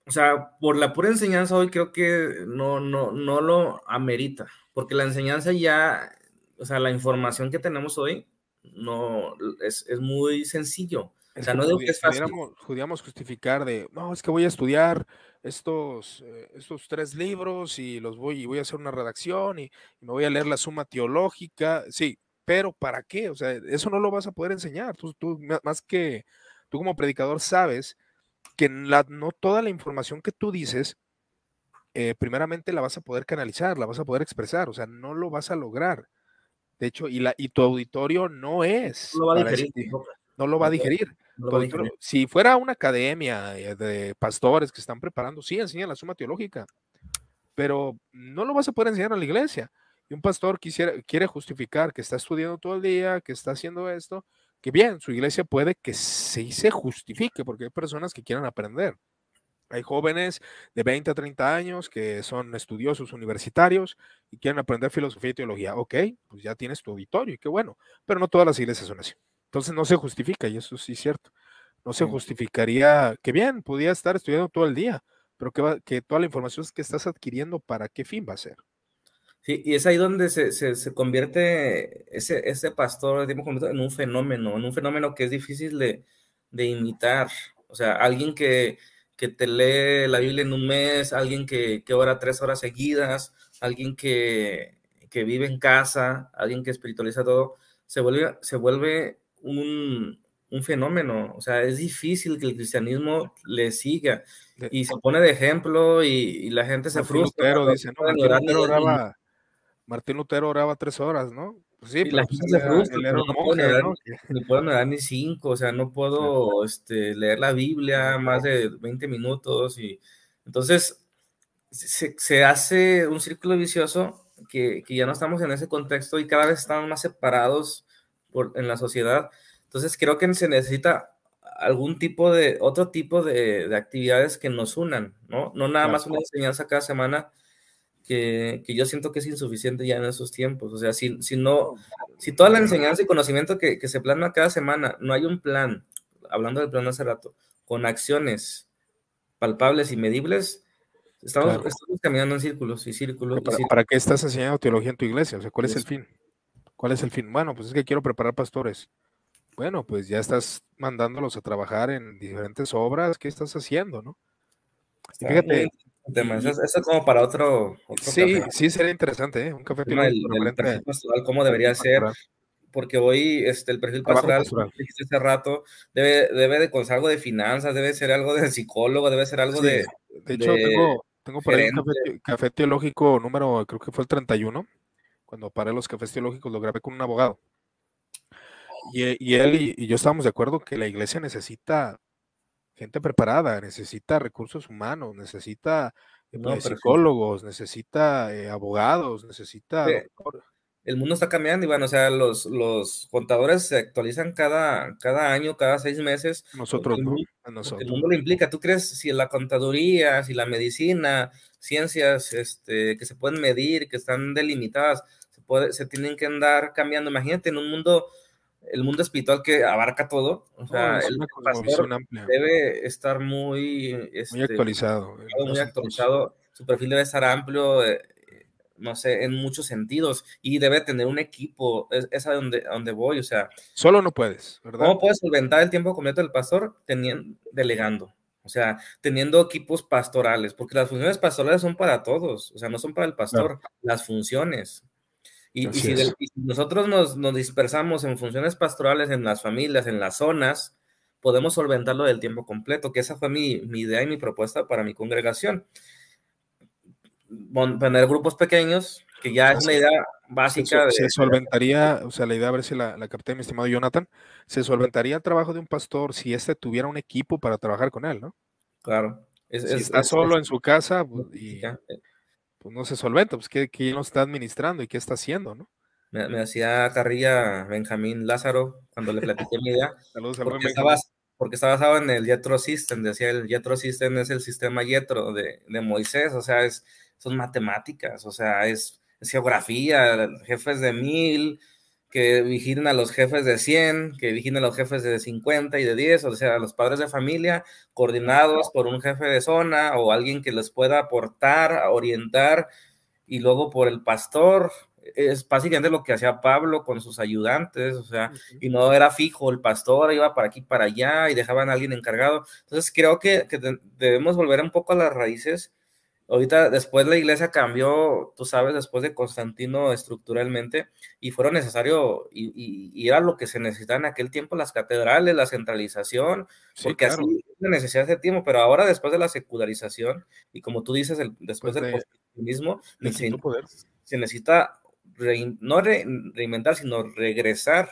o sea, por la pura enseñanza hoy creo que no, no, no lo amerita, porque la enseñanza ya, o sea, la información que tenemos hoy no es, es muy sencillo. O sea, no digo que es fácil. Pudiéramos justificar de, no, es que voy a estudiar estos, eh, estos tres libros y los voy y voy a hacer una redacción y, y, me voy a leer la suma teológica. Sí, pero ¿para qué? O sea, eso no lo vas a poder enseñar. Tú, tú más que tú como predicador sabes que la, no toda la información que tú dices, eh, primeramente la vas a poder canalizar, la vas a poder expresar, o sea, no lo vas a lograr. De hecho, y, la, y tu auditorio no es. No lo va a digerir. no lo va a digerir. si fuera una academia eh, de pastores que están preparando, sí, enseñan la suma teológica, pero no lo vas a poder enseñar a la iglesia y un pastor quisiera, quiere justificar que está estudiando todo el día, que está haciendo esto, que bien, su iglesia puede que se, se justifique, porque hay personas que quieren aprender. Hay jóvenes de 20 a 30 años que son estudiosos universitarios y quieren aprender filosofía y teología. Ok, pues ya tienes tu auditorio y qué bueno, pero no todas las iglesias son así. Entonces no se justifica, y eso sí es cierto. No se justificaría que bien, podía estar estudiando todo el día, pero que, que toda la información que estás adquiriendo, ¿para qué fin va a ser? Sí, y es ahí donde se, se, convierte ese, ese pastor en un fenómeno, en un fenómeno que es difícil de, de imitar. O sea, alguien que, que, te lee la Biblia en un mes, alguien que, que ora tres horas seguidas, alguien que, que, vive en casa, alguien que espiritualiza todo, se vuelve, se vuelve un, un fenómeno. O sea, es difícil que el cristianismo le siga. Y se pone de ejemplo y, la gente se frustra. dice, no, Martín Lutero oraba tres horas, ¿no? Pues sí, la pues, gente se frustra, no, puedo orar, ni cinco, o sea, no puedo este, leer la Biblia más de 20 minutos y entonces se, se hace un círculo vicioso que, que, ya no estamos en ese contexto y cada vez estamos más separados por, en la sociedad. Entonces creo que se necesita algún tipo de, otro tipo de, de actividades que nos unan, ¿no? No nada más una enseñanza cada semana, que, que, yo siento que es insuficiente ya en esos tiempos. O sea, si, si no, si toda la enseñanza y conocimiento que, que, se plasma cada semana, no hay un plan, hablando del plan hace rato, con acciones palpables y medibles, estamos, estamos caminando en círculos y círculos. Para, y ¿Para, qué estás enseñando teología en tu iglesia? O sea, ¿cuál es el fin? ¿Cuál es el fin? Bueno, pues es que quiero preparar pastores. Bueno, pues ya estás mandándolos a trabajar en diferentes obras. ¿Qué estás haciendo, no? fíjate. Eso, es como para otro, sí, Sí, sería interesante, ¿eh? Un café cómo debería ser. Porque hoy este, el perfil pastoral, dijiste hace rato, debe, debe de con algo de finanzas, debe ser algo de psicólogo, debe ser algo de... De hecho, tengo, tengo por ahí un café, teológico número, creo que fue el 31. Cuando paré los cafés teológicos, lo grabé con un abogado. Y, él y, yo estábamos de acuerdo que la iglesia necesita gente preparada, necesita recursos humanos, necesita eh, psicólogos, necesita eh, abogados, necesita... el mundo está cambiando, Iván, o sea, los, los contadores se actualizan cada, cada año, cada seis meses. Nosotros, el, ¿no? nosotros. el mundo lo implica. ¿Tú crees si la contaduría, si la medicina, ciencias este, que se pueden medir, que están delimitadas, se, puede, se tienen que andar cambiando? Imagínate en un mundo el mundo espiritual que abarca todo. O sea, el pastor debe estar muy, este, muy actualizado. Muy actualizado. Su perfil debe estar amplio, eh, no sé, en muchos sentidos. Y debe tener un equipo. Es, a donde, donde voy. O sea. Solo no puedes, ¿verdad? ¿Cómo puedes solventar el tiempo completo del pastor teniendo, delegando? O sea, teniendo equipos pastorales, porque las funciones pastorales son para todos, o sea, no son para el pastor, las funciones. Y, si, nosotros nos, dispersamos en funciones pastorales, en las familias, en las zonas, podemos solventarlo del tiempo completo, que esa fue mi, idea y mi propuesta para mi congregación. Poner grupos pequeños, que ya es una idea básica. Se, solventaría, o sea, la idea, a ver si la, la capté, mi estimado Jonathan, se solventaría el trabajo de un pastor si éste tuviera un equipo para trabajar con él, ¿no? Claro. si está solo en su casa pues, y, pues no se solventa, pues ¿qué, quién lo está administrando y qué está haciendo, ¿no? Me, me hacía carrilla Benjamín Lázaro cuando le platiqué mi idea. Saludos porque, estaba, porque está basado en el Yetro System, decía el Yetro System es el sistema Yetro de, de Moisés, o sea, es, son matemáticas, o sea, es, es geografía, jefes de mil, que vigilen a los jefes de 100, que vigilen a los jefes de 50 y de 10, o sea, a los padres de familia, coordinados por un jefe de zona o alguien que les pueda aportar, orientar, y luego por el pastor. Es básicamente lo que hacía Pablo con sus ayudantes, o sea, y no era fijo, el pastor iba para aquí, para allá, y dejaban a alguien encargado. Entonces creo que, que debemos volver un poco a las raíces Ahorita, después la iglesia cambió, tú sabes, después de Constantino estructuralmente, y fueron necesario, y, era lo que se necesitaba en aquel tiempo, las catedrales, la centralización, porque así se necesidad de tiempo, pero ahora después de la secularización, y como tú dices, después pues del positivismo, se, necesita no reinventar, sino regresar.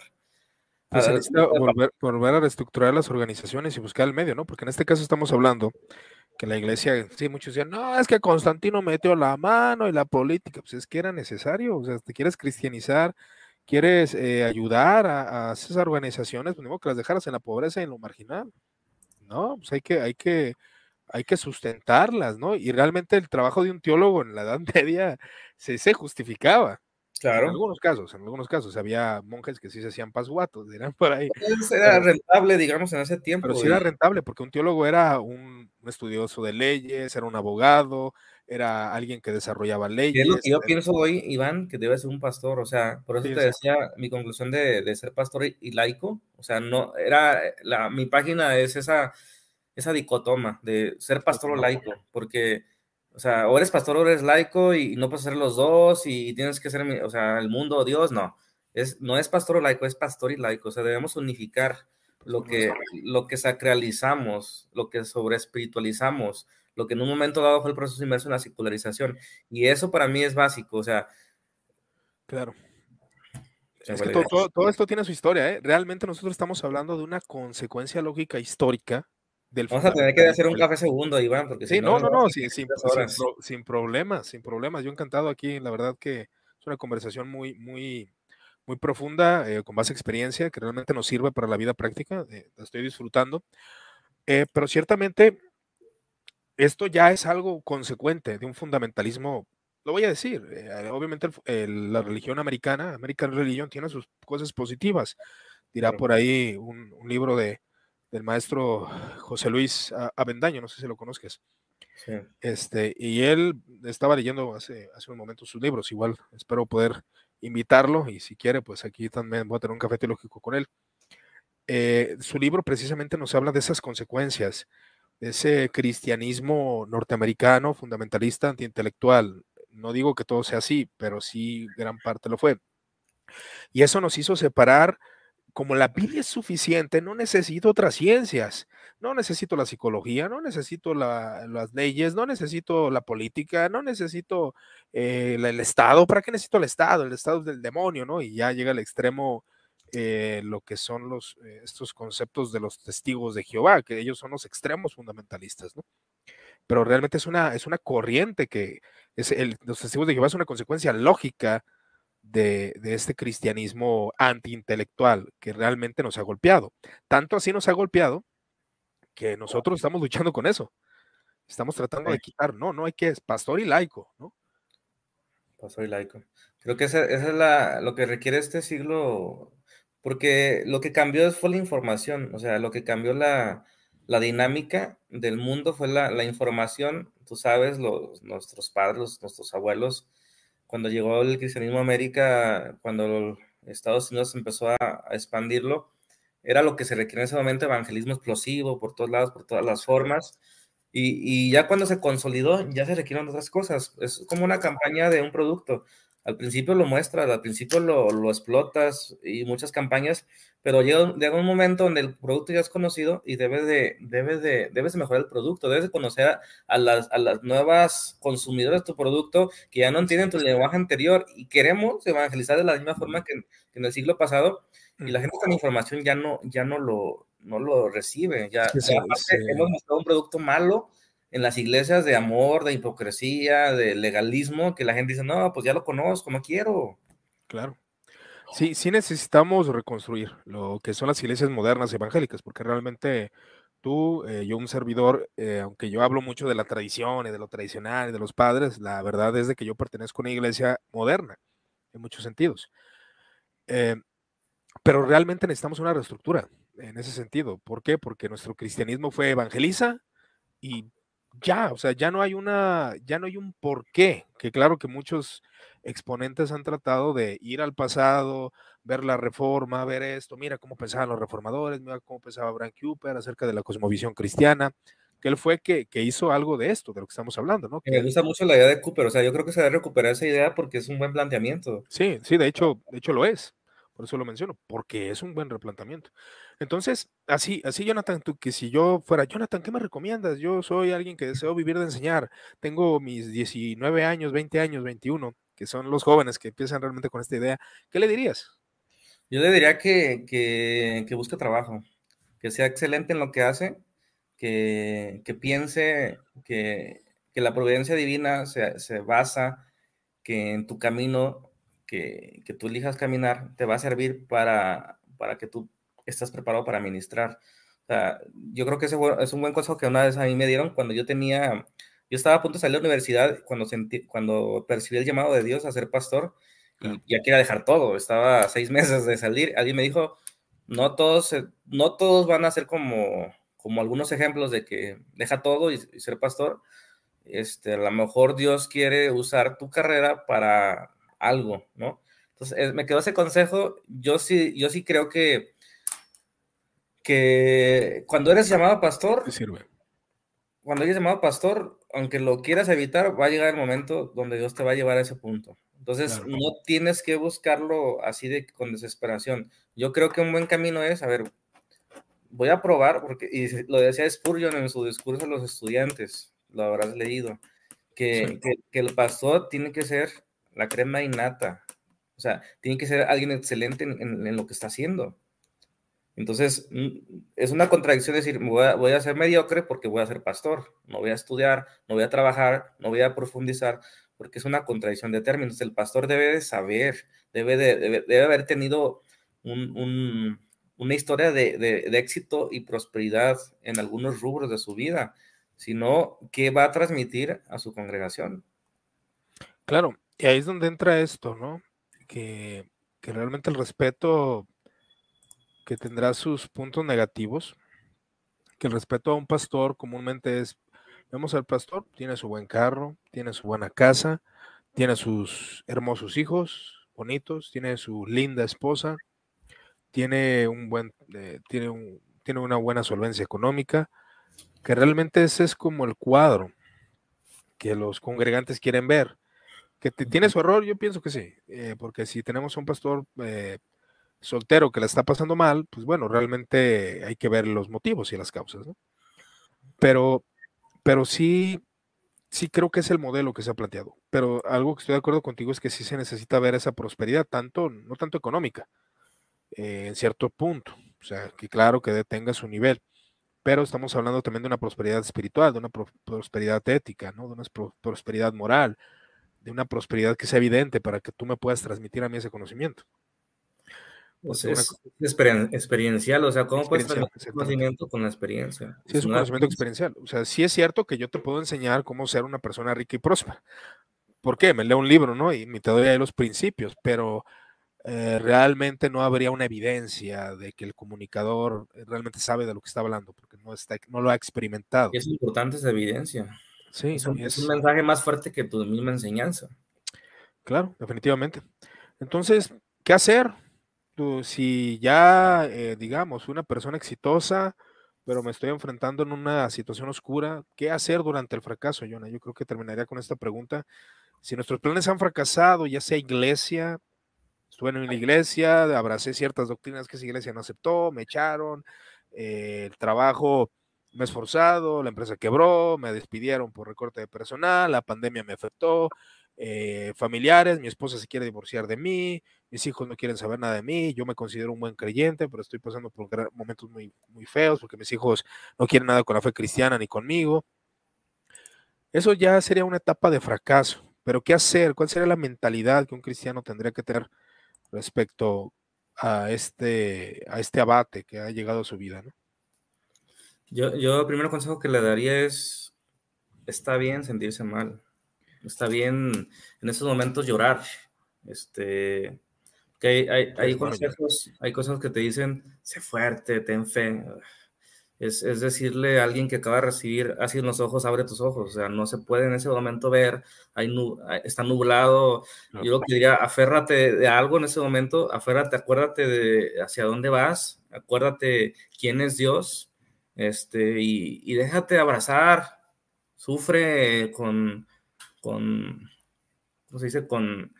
Pues se necesita volver, volver a reestructurar las organizaciones y buscar el medio, ¿no? Porque en este caso estamos hablando que la iglesia, sí, muchos decían, no, es que Constantino metió la mano y la política, pues es que era necesario, o sea, te quieres cristianizar, quieres eh, ayudar a, esas organizaciones, pues que las dejaras en la pobreza y en lo marginal, ¿no? Pues hay que, hay que, hay que sustentarlas, ¿no? Y realmente el trabajo de un teólogo en la Edad Media se justificaba, Claro. En algunos casos, en algunos casos había monjes que sí se hacían pasguatos, dirán por ahí. era rentable, digamos, en ese tiempo. Pero sí era rentable, porque un teólogo era un, estudioso de leyes, era un abogado, era alguien que desarrollaba leyes. yo pienso hoy, Iván, que debe ser un pastor, o sea, por eso te decía mi conclusión de, ser pastor y, laico, o sea, no, era, la, mi página es esa, esa dicotoma de ser pastor o laico, porque o sea, o eres pastor o eres laico y no puedes ser los dos y tienes que ser, o sea, el mundo o Dios, no. Es, no es pastor o laico, es pastor y laico. O sea, debemos unificar lo que, lo que sacralizamos, lo que sobre espiritualizamos, lo que en un momento dado fue el proceso inmerso en la secularización. Y eso para mí es básico, o sea. Claro. Es que todo, todo, esto tiene su historia, ¿eh? Realmente nosotros estamos hablando de una consecuencia lógica histórica Vamos a tener que hacer un café segundo, Iván, porque sí, no, no, no, sin, sin, sin, problemas, sin problemas. Yo encantado aquí, la verdad que es una conversación muy, muy, muy profunda, eh, con más experiencia, que realmente nos sirve para la vida práctica. Eh, la estoy disfrutando. Eh, pero ciertamente, esto ya es algo consecuente de un fundamentalismo, lo voy a decir, obviamente la religión americana, American Religion, tiene sus cosas positivas. Dirá por ahí un libro de del maestro José Luis Avendaño, no sé si lo conozcas. Este, y él estaba leyendo hace, hace un momento sus libros, igual espero poder invitarlo y si quiere, pues aquí también voy a tener un café teológico con él. Eh, su libro precisamente nos habla de esas consecuencias ese cristianismo norteamericano, fundamentalista, antiintelectual. No digo que todo sea así, pero sí gran parte lo fue. Y eso nos hizo separar, como la Biblia es suficiente, no necesito otras ciencias, no necesito la psicología, no necesito las leyes, no necesito la política, no necesito eh, el Estado. ¿Para qué necesito el Estado? El Estado es del demonio, ¿no? Y ya llega al extremo eh, lo que son los, eh, estos conceptos de los testigos de Jehová, que ellos son los extremos fundamentalistas, ¿no? Pero realmente es una, es una corriente que es el, los testigos de Jehová es una consecuencia lógica de, de, este cristianismo antiintelectual que realmente nos ha golpeado. Tanto así nos ha golpeado que nosotros estamos luchando con eso. Estamos tratando de quitar, no, no hay que, es pastor y laico, ¿no? Pastor y laico. Creo que esa, esa es la, lo que requiere este siglo porque lo que cambió fue la información, o sea, lo que cambió la, dinámica del mundo fue la, información. Tú sabes, los, nuestros padres, nuestros abuelos, cuando llegó el cristianismo a América, cuando Estados Unidos empezó a, expandirlo, era lo que se requiere en ese momento, evangelismo explosivo por todos lados, por todas las formas. Y, y, ya cuando se consolidó, ya se requieren otras cosas. Es como una campaña de un producto. Al principio lo muestras, al principio lo, lo explotas y muchas campañas, pero llega, llega, un momento donde el producto ya es conocido y debes de, debes de, debes de mejorar el producto, debes de conocer a, las, a las nuevas consumidores de tu producto que ya no entienden tu lenguaje anterior y queremos evangelizar de la misma forma que, en el siglo pasado y la gente con información ya no, ya no lo, no lo recibe, ya, hemos mostrado un producto malo en las iglesias de amor, de hipocresía, de legalismo, que la gente dice, no, pues ya lo conozco, no quiero. Claro. Sí, sí necesitamos reconstruir lo que son las iglesias modernas evangélicas, porque realmente tú, eh, yo un servidor, eh, aunque yo hablo mucho de la tradición y de lo tradicional y de los padres, la verdad es de que yo pertenezco a una iglesia moderna, en muchos sentidos. Eh, pero realmente necesitamos una reestructura en ese sentido. ¿Por qué? Porque nuestro cristianismo fue evangeliza y ya, o sea, ya no hay una, ya no hay un porqué, que claro que muchos exponentes han tratado de ir al pasado, ver la reforma, ver esto, mira cómo pensaban los reformadores, mira cómo pensaba Abraham Cooper acerca de la cosmovisión cristiana, que él fue que, que hizo algo de esto, de lo que estamos hablando, ¿no? Me gusta mucho la idea de Cooper, o sea, yo creo que se debe recuperar esa idea porque es un buen planteamiento. Sí, sí, de hecho, de hecho lo es. Por eso lo menciono, porque es un buen replanteamiento. Entonces, así, así, Jonathan, tú que si yo fuera, Jonathan, ¿qué me recomiendas? Yo soy alguien que deseo vivir de enseñar. Tengo mis 19 años, 20 años, 21, que son los jóvenes que empiezan realmente con esta idea. ¿Qué le dirías? Yo le diría que, que, busque trabajo, que sea excelente en lo que hace, que, que piense que, que, la providencia divina se, se basa que en tu camino que, tú elijas caminar te va a servir para, para que tú estés preparado para ministrar. O sea, yo creo que ese es un buen consejo que una vez a mí me dieron cuando yo tenía, yo estaba a punto de salir de la universidad cuando, sentí, cuando percibí el llamado de Dios a ser pastor y ya quería dejar todo, estaba a seis meses de salir, alguien me dijo, no todos, no todos van a ser como, como algunos ejemplos de que deja todo y, y ser pastor. Este, a lo mejor Dios quiere usar tu carrera para algo, ¿no? Entonces, me quedó ese consejo. Yo sí, yo sí creo que, que cuando eres llamado pastor, sirve? cuando eres llamado pastor, aunque lo quieras evitar, va a llegar el momento donde Dios te va a llevar a ese punto. Entonces, no tienes que buscarlo así de con desesperación. Yo creo que un buen camino es, a ver, voy a probar, porque, y lo decía Spurgeon en su discurso a los estudiantes, lo habrás leído, que, que el pastor tiene que ser la crema innata. O sea, tiene que ser alguien excelente en, lo que está haciendo. Entonces, mm, es una contradicción decir, voy a, voy a, ser mediocre porque voy a ser pastor, no voy a estudiar, no voy a trabajar, no voy a profundizar, porque es una contradicción de términos. El pastor debe de saber, debe de, debe, haber tenido una historia de, de, éxito y prosperidad en algunos rubros de su vida, sino ¿qué va a transmitir a su congregación? Claro, y ahí es donde entra esto, ¿no? Que, realmente el respeto que tendrá sus puntos negativos, que el respeto a un pastor comúnmente es, vemos al pastor, tiene su buen carro, tiene su buena casa, tiene sus hermosos hijos bonitos, tiene su linda esposa, tiene un buen, eh, tiene un, tiene una buena solvencia económica, que realmente ese es como el cuadro que los congregantes quieren ver. Que tiene su error, yo pienso que sí, eh, porque si tenemos un pastor eh, soltero que la está pasando mal, pues bueno, realmente hay que ver los motivos y las causas, ¿no? Pero, pero sí, sí creo que es el modelo que se ha planteado. Pero algo que estoy de acuerdo contigo es que sí se necesita ver esa prosperidad, tanto, no tanto económica, eh, en cierto punto. O sea, que claro que tenga su nivel, pero estamos hablando también de una prosperidad espiritual, de una prosperidad ética, ¿no? De una prosperidad moral, de una prosperidad que sea evidente para que tú me puedas transmitir a mí ese conocimiento. Pues es experiencial, o sea, ¿cómo puedes transmitir conocimiento con la experiencia? Sí, es un conocimiento experiencial. O sea, sí es cierto que yo te puedo enseñar cómo ser una persona rica y próspera. ¿Por qué? Me leo un libro, ¿no? Y me te doy ahí los principios, pero eh, realmente no habría una evidencia de que el comunicador realmente sabe de lo que está hablando, porque no, está, no lo ha experimentado. Es importante esa evidencia. Sí, es un, es un mensaje más fuerte que tu misma enseñanza. Claro, definitivamente. Entonces, ¿qué hacer? si ya, eh, digamos, una persona exitosa, pero me estoy enfrentando en una situación oscura, ¿qué hacer durante el fracaso, Jonah? Yo creo que terminaría con esta pregunta. Si nuestros planes han fracasado, ya sea iglesia, estuve en una iglesia, abracé ciertas doctrinas que esa iglesia no aceptó, me echaron, eh, el trabajo me he esforzado, la empresa quebró, me despidieron por recorte de personal, la pandemia me afectó, eh, familiares, mi esposa se quiere divorciar de mí, mis hijos no quieren saber nada de mí, yo me considero un buen creyente, pero estoy pasando por momentos muy, muy feos porque mis hijos no quieren nada con la fe cristiana ni conmigo. Eso ya sería una etapa de fracaso, pero ¿qué hacer? ¿Cuál sería la mentalidad que un cristiano tendría que tener respecto a este, a este abate que ha llegado a su vida? Yo, yo el primer consejo que le daría es, está bien sentirse mal, está bien en estos momentos llorar. Este, que hay, hay, consejos, hay cosas que te dicen, sé fuerte, ten fe. Es, es, decirle a alguien que acaba de recibir, así en los ojos, abre tus ojos. O sea, no se puede en ese momento ver, hay está nublado. Yo lo que diría, aférrate de algo en ese momento, aférrate, acuérdate de hacia dónde vas, acuérdate quién es Dios, este, y, y déjate abrazar, sufre con, con, ¿cómo se dice? Con,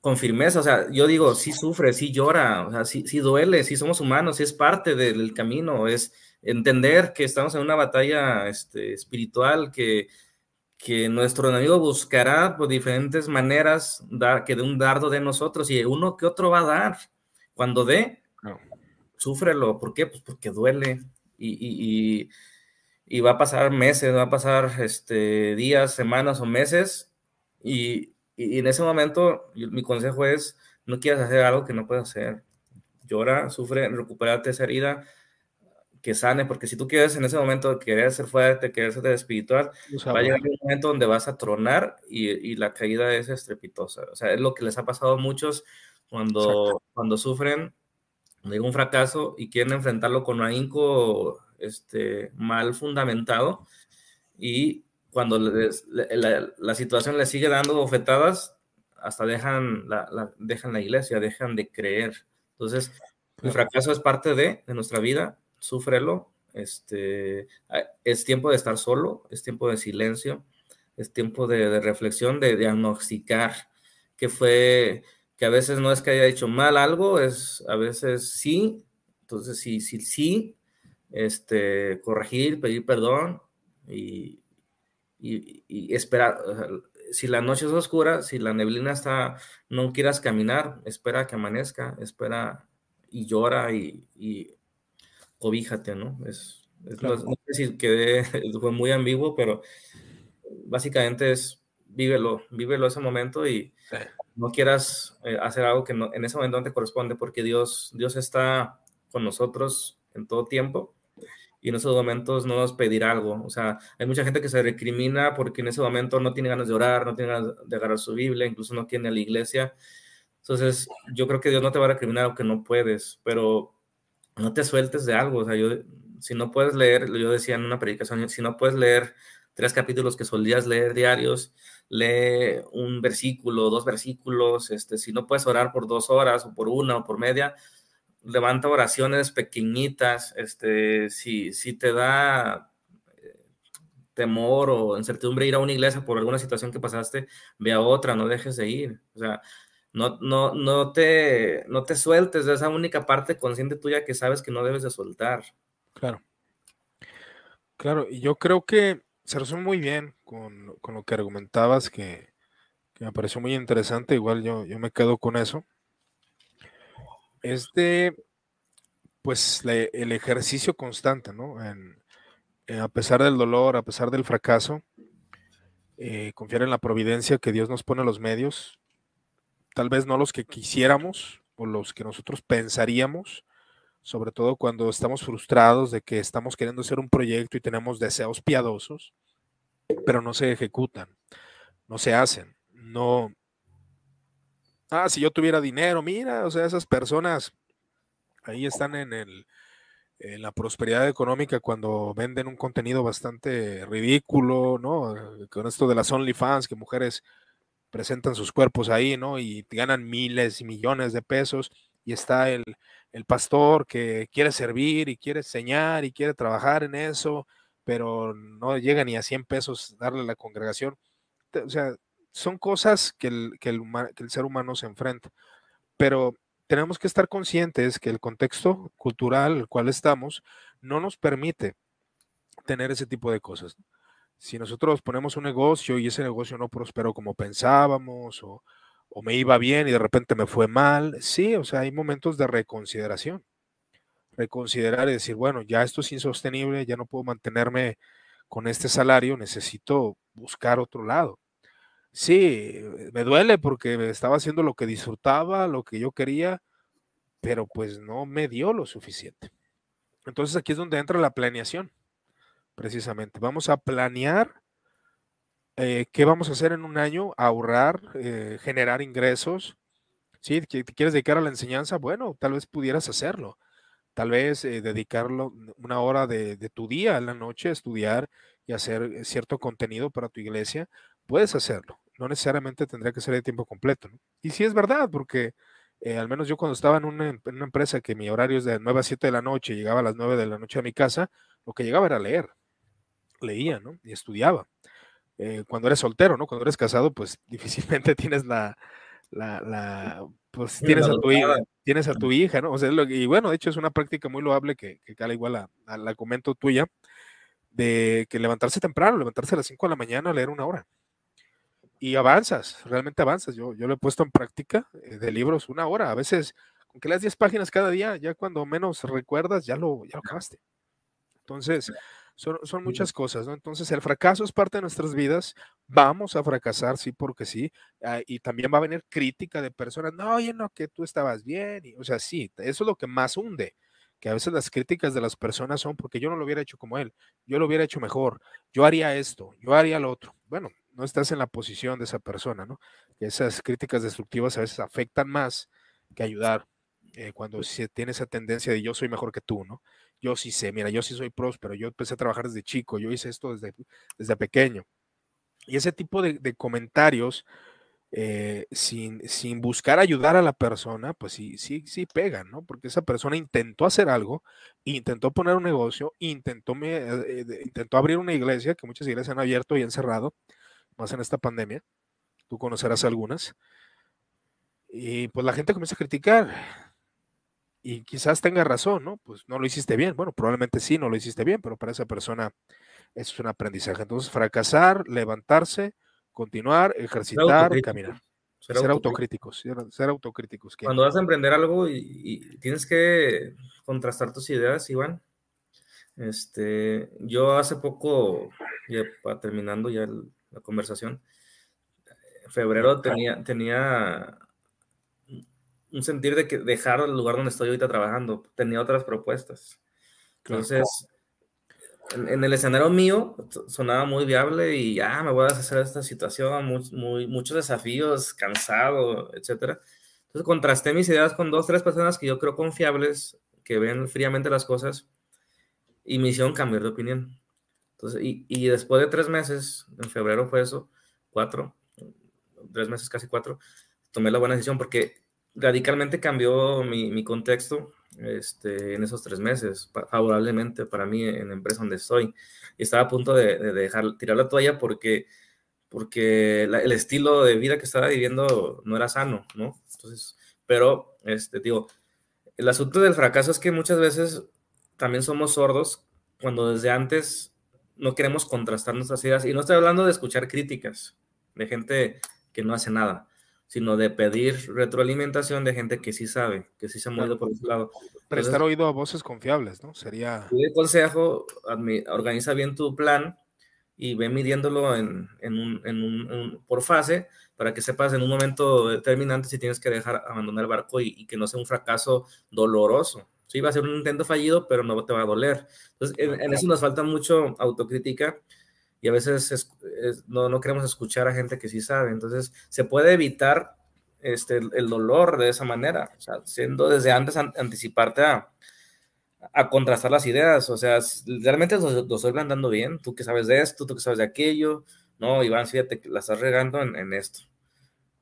con firmeza, o sea, yo digo, sí sufre, sí llora, o sea, sí, sí duele, sí somos humanos, sí es parte del camino, es entender que estamos en una batalla este, espiritual, que, que nuestro enemigo buscará por diferentes maneras dar, que de un dardo de nosotros y uno que otro va a dar. Cuando dé, súfrelo. ¿Por qué? Pues porque duele y, y, y, va a pasar meses, va a pasar este, días, semanas o meses y, en ese momento, mi consejo es, no quieras hacer algo que no puedes hacer. Llora, sufre, recuperate esa herida, que sane, porque si tú quieres en ese momento querer ser fuerte, querer ser espiritual, va a llegar un momento donde vas a tronar y, y, la caída es estrepitosa. O sea, es lo que les ha pasado a muchos cuando, cuando sufren de un fracaso y quieren enfrentarlo con un ahínco este, mal fundamentado y cuando la, situación les sigue dando bofetadas, hasta dejan la, dejan la iglesia, dejan de creer. Entonces, el fracaso es parte de, nuestra vida, súfrelo. Este, es tiempo de estar solo, es tiempo de silencio, es tiempo de, reflexión, de diagnosticar que fue, que a veces no es que haya hecho mal algo, es a veces sí. Entonces, sí, sí, sí, este, corregir, pedir perdón y, y, esperar. si la noche es oscura, si la neblina está, no quieras caminar, espera que amanezca, espera y llora y, y cobíjate, ¿no? Es, no sé si quedé, fue muy ambiguo, pero básicamente es vívelo, vívelo ese momento y no quieras eh, hacer algo que no, en ese momento no te corresponde porque Dios, Dios está con nosotros en todo tiempo y en esos momentos no nos pedirá algo. O sea, hay mucha gente que se recrimina porque en ese momento no tiene ganas de orar, no tiene ganas de agarrar su Biblia, incluso no tiene a la iglesia. Entonces, yo creo que Dios no te va a recriminar aunque no puedes, pero no te sueltes de algo. O sea, yo, si no puedes leer, yo decía en una predicación, si no puedes leer tres capítulos que solías leer diarios, lee un versículo, dos versículos, este, si no puedes orar por dos horas o por una o por media, levanta oraciones pequeñitas, este, si, si te da, temor o incertidumbre ir a una iglesia por alguna situación que pasaste, ve a otra, no dejes de ir. O sea, no, no, no, te, no te sueltes de esa única parte consciente tuya que sabes que no debes de soltar. Claro. Claro, y yo creo que se resume muy bien con, lo que argumentabas, que, me pareció muy interesante, igual yo, yo me quedo con eso. Este, pues el ejercicio constante, ¿no? A pesar del dolor, a pesar del fracaso, eh, confiar en la providencia que Dios nos pone los medios, tal vez no los que quisiéramos o los que nosotros pensaríamos, sobre todo cuando estamos frustrados de que estamos queriendo hacer un proyecto y tenemos deseos piadosos, pero no se ejecutan, no se hacen, no... Ah, si yo tuviera dinero, mira, o sea, esas personas ahí están en el, en la prosperidad económica cuando venden un contenido bastante ridículo, ¿no? Con esto de las OnlyFans, que mujeres presentan sus cuerpos ahí, ¿no? Y ganan miles y millones de pesos. Y está el, pastor que quiere servir y quiere enseñar y quiere trabajar en eso, pero no llega ni a 100 pesos darle a la congregación. O sea, son cosas que el, que el, ser humano se enfrenta. Pero tenemos que estar conscientes que el contexto cultural en el cual estamos no nos permite tener ese tipo de cosas. Si nosotros ponemos un negocio y ese negocio no prosperó como pensábamos o, me iba bien y de repente me fue mal, sí, o sea, hay momentos de reconsideración. Reconsiderar y decir, bueno, ya esto es insostenible, ya no puedo mantenerme con este salario, necesito buscar otro lado. Sí, me duele porque estaba haciendo lo que disfrutaba, lo que yo quería, pero pues no me dio lo suficiente. Entonces aquí es donde entra la planeación, precisamente. Vamos a planear eh, qué vamos a hacer en un año, ahorrar, eh, generar ingresos. Si ¿Sí? quieres dedicar a la enseñanza, bueno, tal vez pudieras hacerlo. Tal vez eh, dedicarlo una hora de, de, tu día a la noche a estudiar y hacer cierto contenido para tu iglesia, puedes hacerlo. No necesariamente tendría que ser de tiempo completo. Y sí es verdad, porque eh, al menos yo cuando estaba en una, en una, empresa que mi horario es de 9 a 7 de la noche, llegaba a las 9 de la noche a mi casa, lo que llegaba era leer. Leía, ¿no? Y estudiaba. Eh, cuando eres soltero, ¿no? Cuando eres casado, pues difícilmente tienes la, la, la pues tienes a tu hija, tienes a tu hija, ¿no? O sea, y bueno, de hecho es una práctica muy loable que, que cala igual a, a, la comento tuya, de que levantarse temprano, levantarse a las 5 de la mañana a leer una hora y avanzas, realmente avanzas. Yo, yo lo he puesto en práctica eh, de libros una hora, a veces con que leas 10 páginas cada día, ya cuando menos recuerdas, ya lo, ya lo acabaste. Entonces, son, son, muchas cosas, ¿no? Entonces, el fracaso es parte de nuestras vidas, vamos a fracasar, sí, porque sí, ah, y también va a venir crítica de personas, no, oye, no, que tú estabas bien, y, o sea, sí, eso es lo que más hunde, que a veces las críticas de las personas son porque yo no lo hubiera hecho como él, yo lo hubiera hecho mejor, yo haría esto, yo haría lo otro. Bueno, no estás en la posición de esa persona, ¿no? Esas críticas destructivas a veces afectan más que ayudar eh, cuando se tiene esa tendencia de yo soy mejor que tú, ¿no? Yo sí sé, mira, yo sí soy próspero, yo empecé a trabajar desde chico, yo hice esto desde, desde pequeño. Y ese tipo de, comentarios, eh, sin, sin, buscar ayudar a la persona, pues sí, sí, sí pegan, ¿no? Porque esa persona intentó hacer algo, intentó poner un negocio, intentó, me, eh, intentó abrir una iglesia, que muchas iglesias han abierto y han cerrado, más en esta pandemia. Tú conocerás algunas. Y pues la gente comienza a criticar. Y quizás tenga razón, ¿no? Pues no lo hiciste bien. Bueno, probablemente sí, no lo hiciste bien, pero para esa persona eso es un aprendizaje. Entonces, fracasar, levantarse, continuar, ejercitar, caminar. Ser, autocríticos, ser, autocríticos. Cuando vas a emprender algo y, tienes que contrastar tus ideas, Iván. Este, yo hace poco, ya terminando ya el, la conversación. En febrero tenía, tenía un sentir de que dejar el lugar donde estoy ahorita trabajando. Tenía otras propuestas. Entonces, en, el escenario mío sonaba muy viable y ya me voy a hacer esta situación, muy, muchos desafíos, cansado, etcétera. Entonces contrasté mis ideas con dos, tres personas que yo creo confiables, que ven fríamente las cosas y me hicieron cambiar de opinión. Entonces, y, y, después de tres meses, en febrero fue eso, cuatro, tres meses, casi cuatro, tomé la buena decisión porque radicalmente cambió mi, contexto este, en esos tres meses, favorablemente para mí en la empresa donde estoy. Y estaba a punto de, dejar, tirar la toalla porque, porque el estilo de vida que estaba viviendo no era sano, ¿no? Entonces, pero, este, digo, el asunto del fracaso es que muchas veces también somos sordos cuando desde antes no queremos contrastar nuestras ideas. Y no estoy hablando de escuchar críticas de gente que no hace nada, sino de pedir retroalimentación de gente que sí sabe, que sí se ha movido por ese lado. Prestar oído a voces confiables, ¿no? Sería... El consejo, organiza bien tu plan y ve midiéndolo en, en, un, en, un, por fase para que sepas en un momento determinante si tienes que dejar abandonar el barco y, y que no sea un fracaso doloroso. Sí, va a ser un intento fallido, pero no te va a doler. Entonces, en, eso nos falta mucho autocrítica y a veces no, no, queremos escuchar a gente que sí sabe. Entonces, se puede evitar este, el, dolor de esa manera, o sea, siendo desde antes anticiparte a, a, contrastar las ideas. O sea, realmente lo, lo, estoy planteando bien. Tú que sabes de esto, tú que sabes de aquello. No, Iván, fíjate la estás regando en, en esto.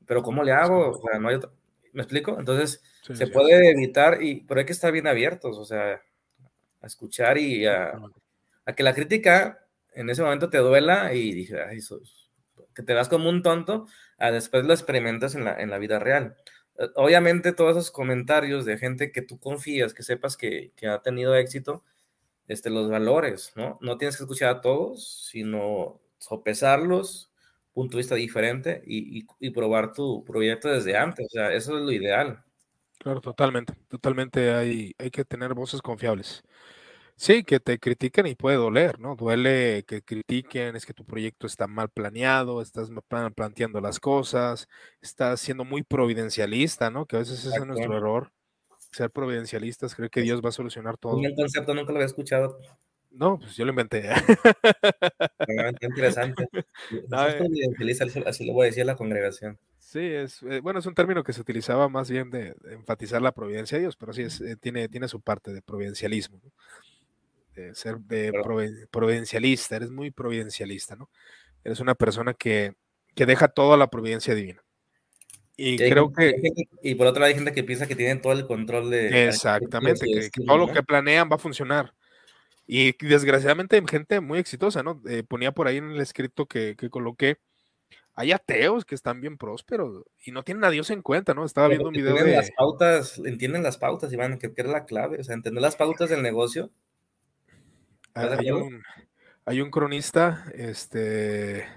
Pero ¿cómo le hago? O sea, no hay otra... ¿Me explico? Entonces, se puede evitar, y, pero hay que estar bien abiertos, o sea, a escuchar y a, que la crítica en ese momento te duela y dije, ay, que te vas como un tonto, a después lo experimentas en la, en la vida real. Eh, obviamente todos esos comentarios de gente que tú confías, que sepas que, que, ha tenido éxito, este, los valores, ¿no? No tienes que escuchar a todos, sino sopesarlos, punto de vista diferente y, y, y probar tu proyecto desde antes. O sea, eso es lo ideal. Claro, totalmente, totalmente hay, hay que tener voces confiables. Sí, que te critiquen y puede doler, ¿no? Duele que critiquen, es que tu proyecto está mal planeado, estás planteando las cosas, estás siendo muy providencialista, ¿no? Que a veces ese es nuestro error, ser providencialistas, creer que Dios va a solucionar todo. Un concepto nunca lo había escuchado. No, pues yo lo inventé. Qué interesante. No, eh. así lo voy a decir a la congregación. Sí, es eh, bueno, es un término que se utilizaba más bien de, enfatizar la providencia de Dios, pero sí es, eh, tiene, tiene su parte de providencialismo, de ser de providencialista, eres muy providencialista, ¿no? Eres una persona que, que deja toda la providencia divina. Y, creo que... y por otro lado hay gente que piensa que tienen todo el control de... Exactamente, que, todo lo que planean va a funcionar. Y desgraciadamente gente muy exitosa, ¿no? Eh, ponía por ahí en el escrito que, que coloqué hay ateos que están bien prósperos y no tienen a Dios en cuenta, ¿no? Estaba viendo un video de... las pautas, entienden las pautas, Iván, que, que es la clave, o sea, entender las pautas del negocio. Hay un, hay un, cronista, este,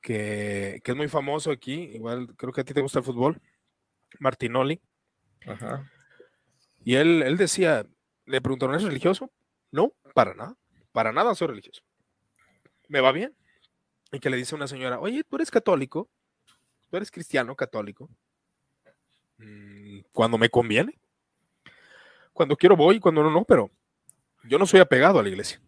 que, que, es muy famoso aquí, igual creo que a ti te gusta el fútbol, Martinoli. Ajá. Y él, él decía, le preguntaron, ¿es religioso? No, para nada, para nada soy religioso. ¿Me va bien? y que le dice a una señora, oye, tú eres católico, tú eres cristiano católico, mm, cuando me conviene, cuando quiero voy, cuando no, no, pero yo no soy apegado a la iglesia.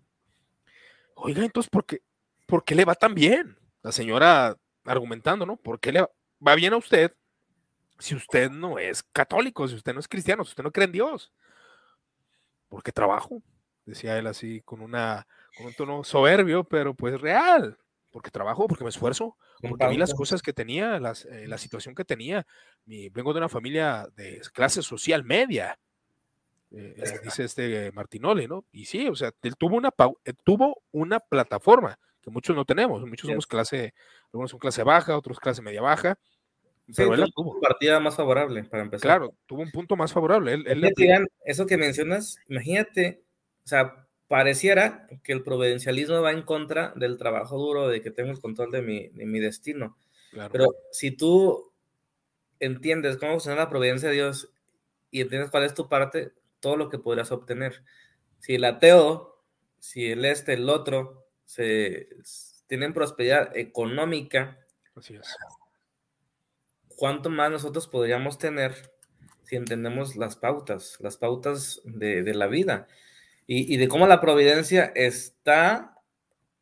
Oiga, entonces, ¿por qué, ¿por qué le va tan bien? La señora argumentando, ¿no? ¿Por qué le va bien a usted si usted no es católico, si usted no es cristiano, si usted no cree en Dios? Porque trabajo, decía él así, con, una, con un tono soberbio, pero pues real porque trabajo, porque me esfuerzo, porque vi las cosas que tenía, las, eh, la situación que tenía. Mi, vengo de una familia de clase social media, eh, eh, dice este Martinoli, ¿no? Y sí, o sea, él tuvo una, tuvo una plataforma que muchos no tenemos, muchos somos clase, algunos son clase baja, otros clase media baja, pero él tuvo. partida más favorable para empezar. Claro, tuvo un punto más favorable. Él, eso que mencionas, imagínate, o sea, pareciera que el providencialismo va en contra del trabajo duro, de que tengo el control de mi, de mi destino. Pero si tú entiendes cómo funciona la providencia de Dios y entiendes cuál es tu parte, todo lo que podrás obtener. Si el ateo, si el este, el otro, se, tienen prosperidad económica, ¿cuánto más nosotros podríamos tener si entendemos las pautas, las pautas de, de la vida? y, de cómo la providencia está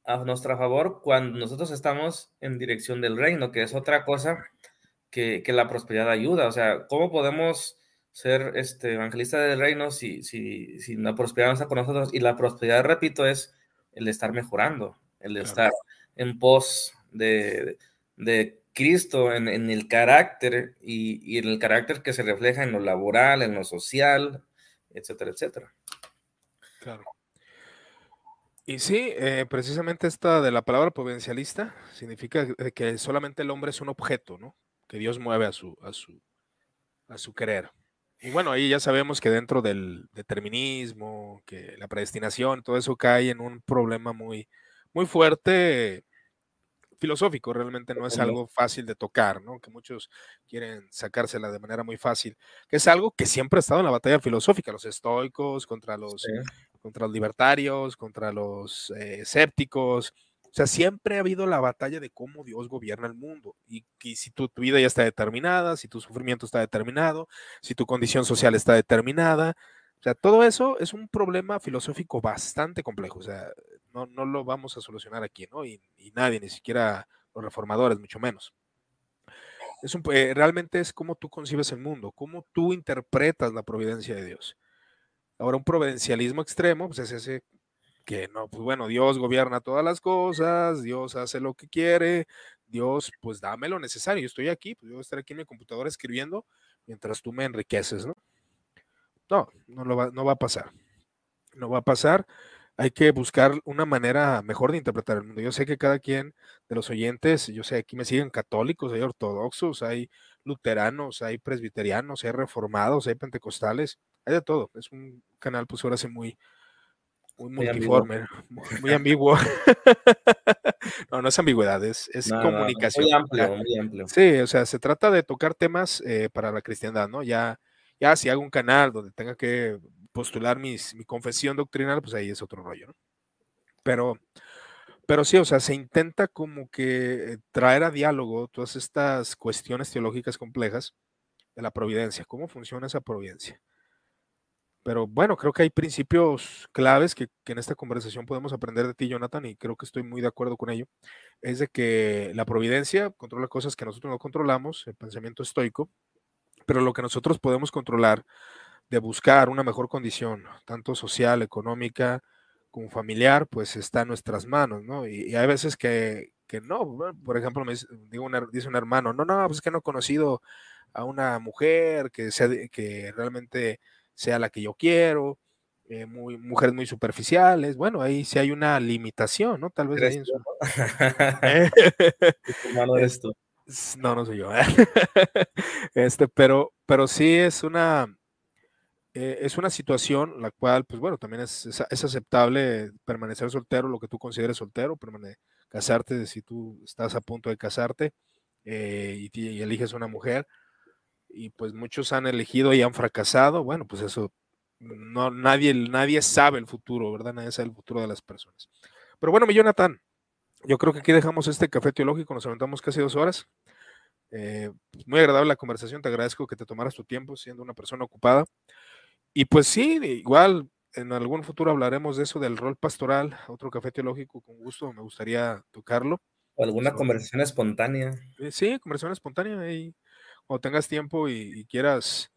a nuestro favor cuando nosotros estamos en dirección del reino, que es otra cosa que, la prosperidad ayuda. O sea, ¿cómo podemos ser este, evangelistas del reino si, si, si la prosperidad no está con nosotros? Y la prosperidad, repito, es el estar mejorando, el estar en pos de, Cristo, en, el carácter y, y en el carácter que se refleja en lo laboral, en lo social, etcétera, etcétera. Claro. Y sí, eh, precisamente esta de la palabra providencialista significa que solamente el hombre es un objeto, ¿no? Que Dios mueve a su, a su, a su querer. Y bueno, ahí ya sabemos que dentro del determinismo, que la predestinación, todo eso cae en un problema muy, muy fuerte filosófico, realmente no es algo fácil de tocar, ¿no? Que muchos quieren sacársela de manera muy fácil, que es algo que siempre ha estado en la batalla filosófica, los estoicos contra los, contra los libertarios, contra los eh, escépticos, sea, siempre ha habido la batalla de cómo Dios gobierna el mundo y, si tu, vida ya está determinada, si tu sufrimiento está determinado, si tu condición social está determinada. O sea, todo eso es un problema filosófico bastante complejo. O sea, no, no lo vamos a solucionar aquí, ¿no? Y, nadie, ni siquiera los reformadores, mucho menos. Es un, eh, realmente es cómo tú concibes el mundo, cómo tú interpretas la providencia de Dios. Ahora, un providencialismo extremo, pues es ese que no, pues bueno, Dios gobierna todas las cosas, Dios hace lo que quiere, Dios, pues dame lo necesario, yo estoy aquí, pues yo voy a estar aquí en mi computadora escribiendo mientras tú me enriqueces, ¿no? No, no, lo va, no va a pasar, no va a pasar, hay que buscar una manera mejor de interpretar el mundo. Yo sé que cada quien de los oyentes, yo sé, aquí me siguen católicos, hay ortodoxos, hay luteranos, hay presbiterianos, hay reformados, hay pentecostales, hay de todo, es un canal pues ahora sí muy muy multiforme, muy, ambiguo. no, no es ambigüedad, es, comunicación. muy amplio, muy amplio. Sí, o sea, se trata de tocar temas eh, para la cristiandad, ¿no? Ya, ya si hago un canal donde tenga que postular mis, mi confesión doctrinal, pues ahí es otro rollo, ¿no? Pero, pero sí, o sea, se intenta como que traer a diálogo todas estas cuestiones teológicas complejas de la providencia, cómo funciona esa providencia. Pero bueno, creo que hay principios claves que, en esta conversación podemos aprender de ti, Jonathan, y creo que estoy muy de acuerdo con ello. Es de que la providencia controla cosas que nosotros no controlamos, el pensamiento estoico, pero lo que nosotros podemos controlar de buscar una mejor condición, tanto social, económica, como familiar, pues está en nuestras manos, ¿no? Y, hay veces que, no, por ejemplo, me dice, dice un hermano, no, no, pues es que no he conocido a una mujer que, sea, que realmente sea la que yo quiero, eh, muy, mujeres muy superficiales, bueno, ahí sí hay una limitación, ¿no? Tal vez ahí en su... No, no soy yo. este, pero, pero sí es una, eh, es una situación la cual, pues bueno, también es, es, aceptable permanecer soltero, lo que tú consideres soltero, casarte si tú estás a punto de casarte eh, y, y, eliges una mujer y pues muchos han elegido y han fracasado, bueno, pues eso, no, nadie, nadie sabe el futuro, ¿verdad? Nadie sabe el futuro de las personas. Pero bueno, mi Jonathan, yo creo que aquí dejamos este café teológico, nos aventamos casi dos horas. Eh, muy agradable la conversación, te agradezco que te tomaras tu tiempo siendo una persona ocupada. Y pues sí, igual en algún futuro hablaremos de eso, del rol pastoral, otro café teológico, con gusto, me gustaría tocarlo. O alguna conversación espontánea. Eh, sí, conversación espontánea y o tengas tiempo y, quieras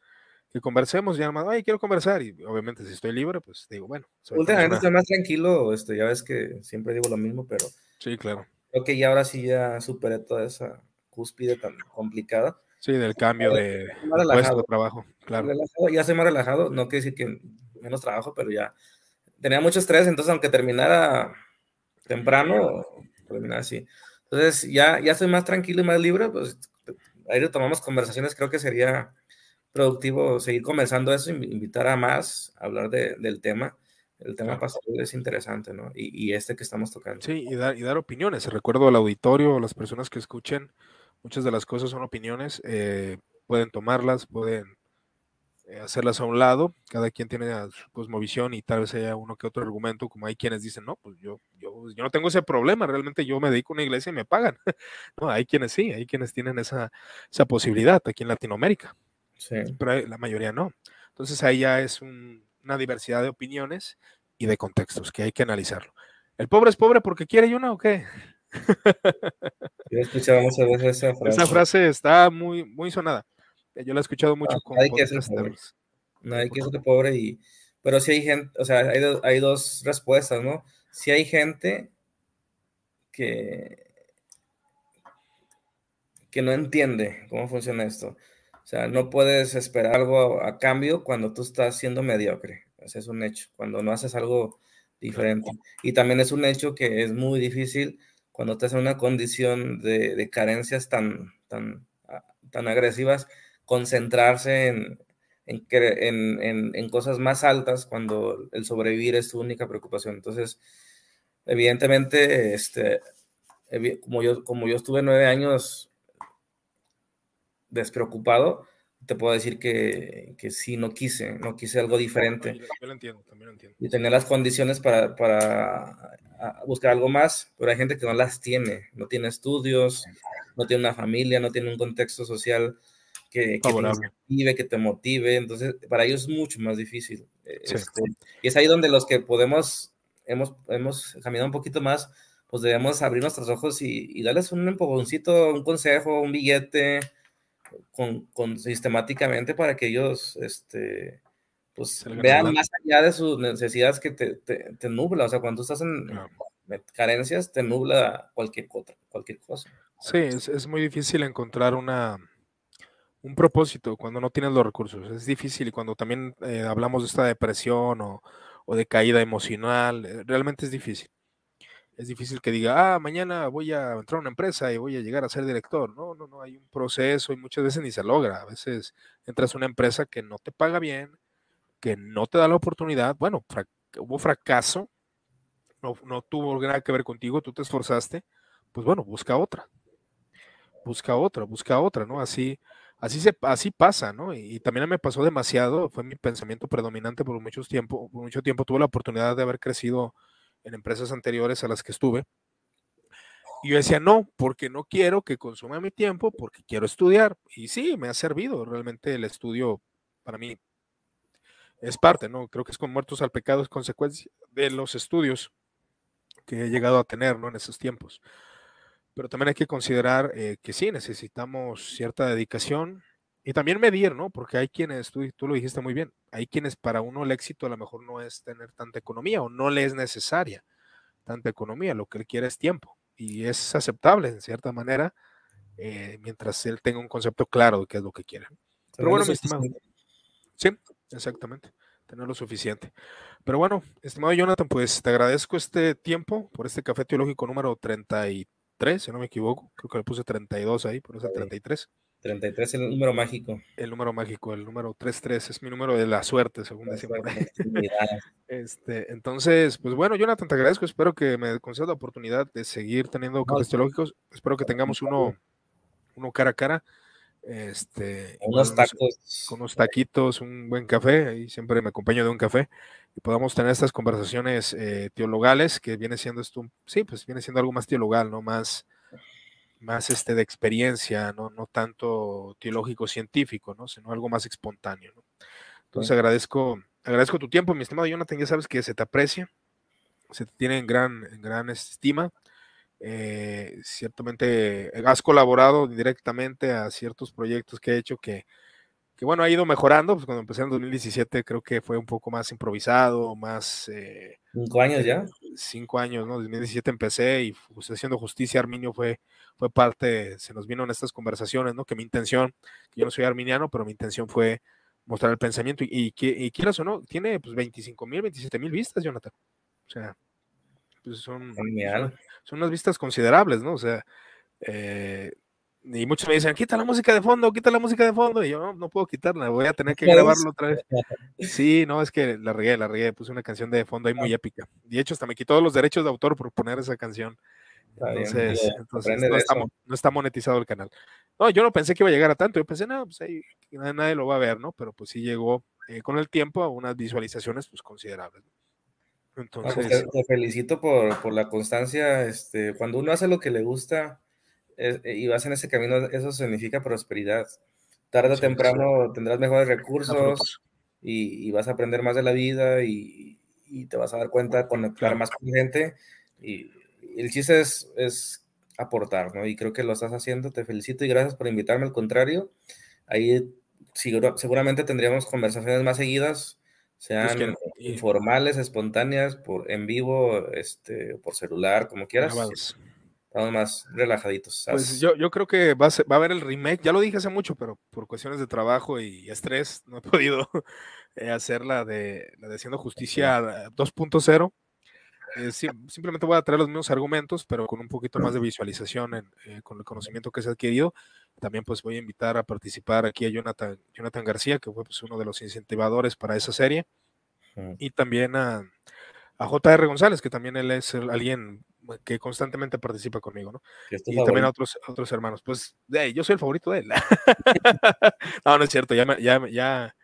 que conversemos, ya más, ay, quiero conversar, y obviamente si estoy libre, pues digo, bueno. Últimamente estoy más tranquilo, este, ya ves que siempre digo lo mismo, pero... Sí, claro. Creo que ya ahora sí ya superé toda esa cúspide tan complicada. Sí, del cambio de, puesto de trabajo, claro. ya soy más relajado, no quiere decir que menos trabajo, pero ya tenía mucho estrés, entonces aunque terminara temprano, terminara así. Entonces ya, ya soy más tranquilo y más libre, pues ahí retomamos conversaciones, creo que sería productivo seguir comenzando eso, invitar a más a hablar del tema. El tema pastoral es interesante, ¿no? Y, este que estamos tocando. Sí, y dar, y dar opiniones. Recuerdo al auditorio, a las personas que escuchen, muchas de las cosas son opiniones, eh, pueden tomarlas, pueden hacerlas a un lado, cada quien tiene su cosmovisión y tal vez haya uno que otro argumento, como hay quienes dicen, no, pues yo, yo, yo no tengo ese problema, realmente yo me dedico a una iglesia y me pagan. no, hay quienes sí, hay quienes tienen esa, esa posibilidad aquí en Latinoamérica, sí. pero la mayoría no. Entonces ahí ya es una diversidad de opiniones y de contextos que hay que analizarlo. ¿El pobre es pobre porque quiere y uno o qué? Yo muchas veces esa frase. Esa frase está muy, muy sonada. Yo la he escuchado mucho no, con hay que ser pobre. Hay que ser pobre y pero si hay gente, o sea, hay, hay dos respuestas, ¿no? Si hay gente que que no entiende cómo funciona esto. O sea, no puedes esperar algo a, cambio cuando tú estás siendo mediocre. Ese es un hecho, cuando no haces algo diferente. Y también es un hecho que es muy difícil cuando estás en una condición de, carencias tan, tan, ah, tan agresivas, concentrarse en, en, en, cosas más altas cuando el sobrevivir es tu única preocupación. Entonces, evidentemente, este, como, yo, como yo estuve nueve años despreocupado, te puedo decir que, que sí, no quise, no quise algo diferente. También lo entiendo, también lo entiendo. Y tener las condiciones para, para buscar algo más, pero hay gente que no las tiene, no tiene estudios, no tiene una familia, no tiene un contexto social que, que te motive, que te motive, entonces para ellos es mucho más difícil. Este, y es ahí donde los que podemos, hemos, hemos caminado un poquito más, pues debemos abrir nuestros ojos y, y darles un empujoncito, un consejo, un billete, con, sistemáticamente para que ellos este, pues, vean más allá de sus necesidades que te, te, nubla. O sea, cuando tú estás en carencias, te nubla cualquier, cualquier cosa. Sí, es, es, muy difícil encontrar una, un propósito cuando no tienes los recursos. Es difícil y cuando también eh, hablamos de esta depresión o, o de caída emocional, eh, realmente es difícil es difícil que diga, ah, mañana voy a entrar a una empresa y voy a llegar a ser director. No, no, no, hay un proceso y muchas veces ni se logra. A veces entras a una empresa que no te paga bien, que no te da la oportunidad. Bueno, hubo fracaso, no, no tuvo nada que ver contigo, tú te esforzaste, pues bueno, busca otra. Busca otra, busca otra, ¿no? Así, así, se, así pasa, ¿no? Y, y, también me pasó demasiado, fue mi pensamiento predominante por, muchos tiempo, por mucho tiempo. Tuve la oportunidad de haber crecido en empresas anteriores a las que estuve. Y yo decía, no, porque no quiero que consuma mi tiempo, porque quiero estudiar. Y sí, me ha servido realmente el estudio para mí. Es parte, ¿no? Creo que es con muertos al pecado, es consecuencia de los estudios que he llegado a tener, ¿no? En esos tiempos. Pero también hay que considerar eh, que sí, necesitamos cierta dedicación, y también medir, ¿no? Porque hay quienes, tú, tú lo dijiste muy bien, hay quienes para uno el éxito a lo mejor no es tener tanta economía o no le es necesaria tanta economía, lo que él quiere es tiempo y es aceptable en cierta manera eh, mientras él tenga un concepto claro de qué es lo que quiere. Pero bueno, mi estimado. Sí, exactamente, tener lo suficiente. Pero bueno, estimado Jonathan, pues te agradezco este tiempo por este café teológico número 33, si no me equivoco, creo que le puse 32 ahí, por eso 33. 33 es el número mágico. El número mágico, el número 33 es mi número de la suerte, según decimos. Este, entonces, pues bueno, Jonathan, te agradezco. Espero que me concedas la oportunidad de seguir teniendo cafés teológicos. Espero que tengamos uno, uno cara a cara. Este, unos tacos. Con unos taquitos, un buen café. Ahí siempre me acompaño de un café. Y podamos tener estas conversaciones eh, teologales, que viene siendo esto, sí, pues viene siendo algo más teologal, ¿no? Más más este, de experiencia, ¿no? no tanto teológico científico, ¿no? sino algo más espontáneo. ¿no? Entonces agradezco, agradezco tu tiempo, mi estimado Jonathan, ya sabes que se te aprecia, se te tiene en gran, en gran estima. Eh, ciertamente has colaborado directamente a ciertos proyectos que he hecho que, que bueno, ha ido mejorando, pues cuando empecé en 2017 creo que fue un poco más improvisado, más... Eh, cinco años ya. Cinco años, ¿no? 2017 empecé y haciendo justicia, Arminio fue, fue parte, se nos vino en estas conversaciones, ¿no? Que mi intención, que yo no soy arminiano, pero mi intención fue mostrar el pensamiento y, y, y quieras o no, tiene pues 25 mil, 27 mil vistas, Jonathan. O sea, pues son, son, son, unas vistas considerables, ¿no? O sea, eh, y muchos me dicen, quita la música de fondo, quita la música de fondo. Y yo, no, no puedo quitarla, voy a tener que grabarlo otra vez. Sí, no, es que la regué, la regué, puse una canción de fondo ahí muy épica. Y de hecho, hasta me quitó los derechos de autor por poner esa canción. Entonces, entonces no, está, no, está, monetizado el canal. No, yo no pensé que iba a llegar a tanto. Yo pensé, no, pues ahí nadie lo va a ver, ¿no? Pero pues sí llegó eh, con el tiempo a unas visualizaciones pues considerables. Pues, entonces, te, felicito por, por, la constancia. Este, cuando uno hace lo que le gusta, eh, y vas en ese camino, eso significa prosperidad. Tarde o temprano tendrás mejores recursos y, y, vas a aprender más de la vida y, y te vas a dar cuenta, conectar más con gente. Y el chiste es, es, aportar, ¿no? Y creo que lo estás haciendo. Te felicito y gracias por invitarme. Al contrario, ahí seguramente tendríamos conversaciones más seguidas, sean informales, espontáneas, por en vivo, este, por celular, como quieras estamos más relajaditos. Pues yo, yo creo que va a, va a haber el remake, ya lo dije hace mucho, pero por cuestiones de trabajo y estrés no he podido eh, hacer la de, la de Haciendo Justicia 2.0. Eh, simplemente voy a traer los mismos argumentos, pero con un poquito más de visualización eh, con el conocimiento que se ha adquirido. También pues voy a invitar a participar aquí a Jonathan, Jonathan García, que fue pues, uno de los incentivadores para esa serie. Y también a, a JR González, que también él es alguien que constantemente participa conmigo, ¿no? Y también a otros, otros hermanos. Pues yo soy el favorito de él. no, no es cierto, ya, ya, ya,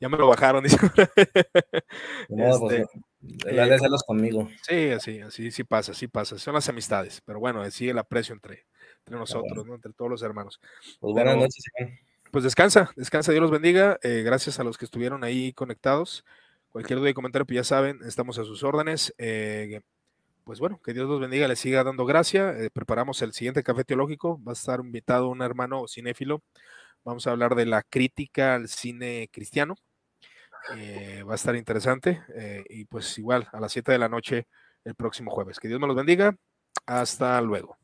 ya me lo bajaron. no, pues, este, eh, hacerlos conmigo. Sí, así, así sí pasa, sí pasa. Son las amistades, pero bueno, sigue el aprecio entre, entre nosotros, ¿no? Entre todos los hermanos. Pues buenas noches, Pues descansa, descansa, Dios los bendiga. Eh, gracias a los que estuvieron ahí conectados. Cualquier duda y comentario, pues ya saben, estamos a sus órdenes. Eh, pues bueno, que Dios los bendiga, les siga dando gracia. preparamos el siguiente café teológico. Va a estar invitado un hermano cinéfilo. Vamos a hablar de la crítica al cine cristiano. Eh, va a estar interesante. Eh, y pues igual a las 7 de la noche el próximo jueves. Que Dios me los bendiga. Hasta luego.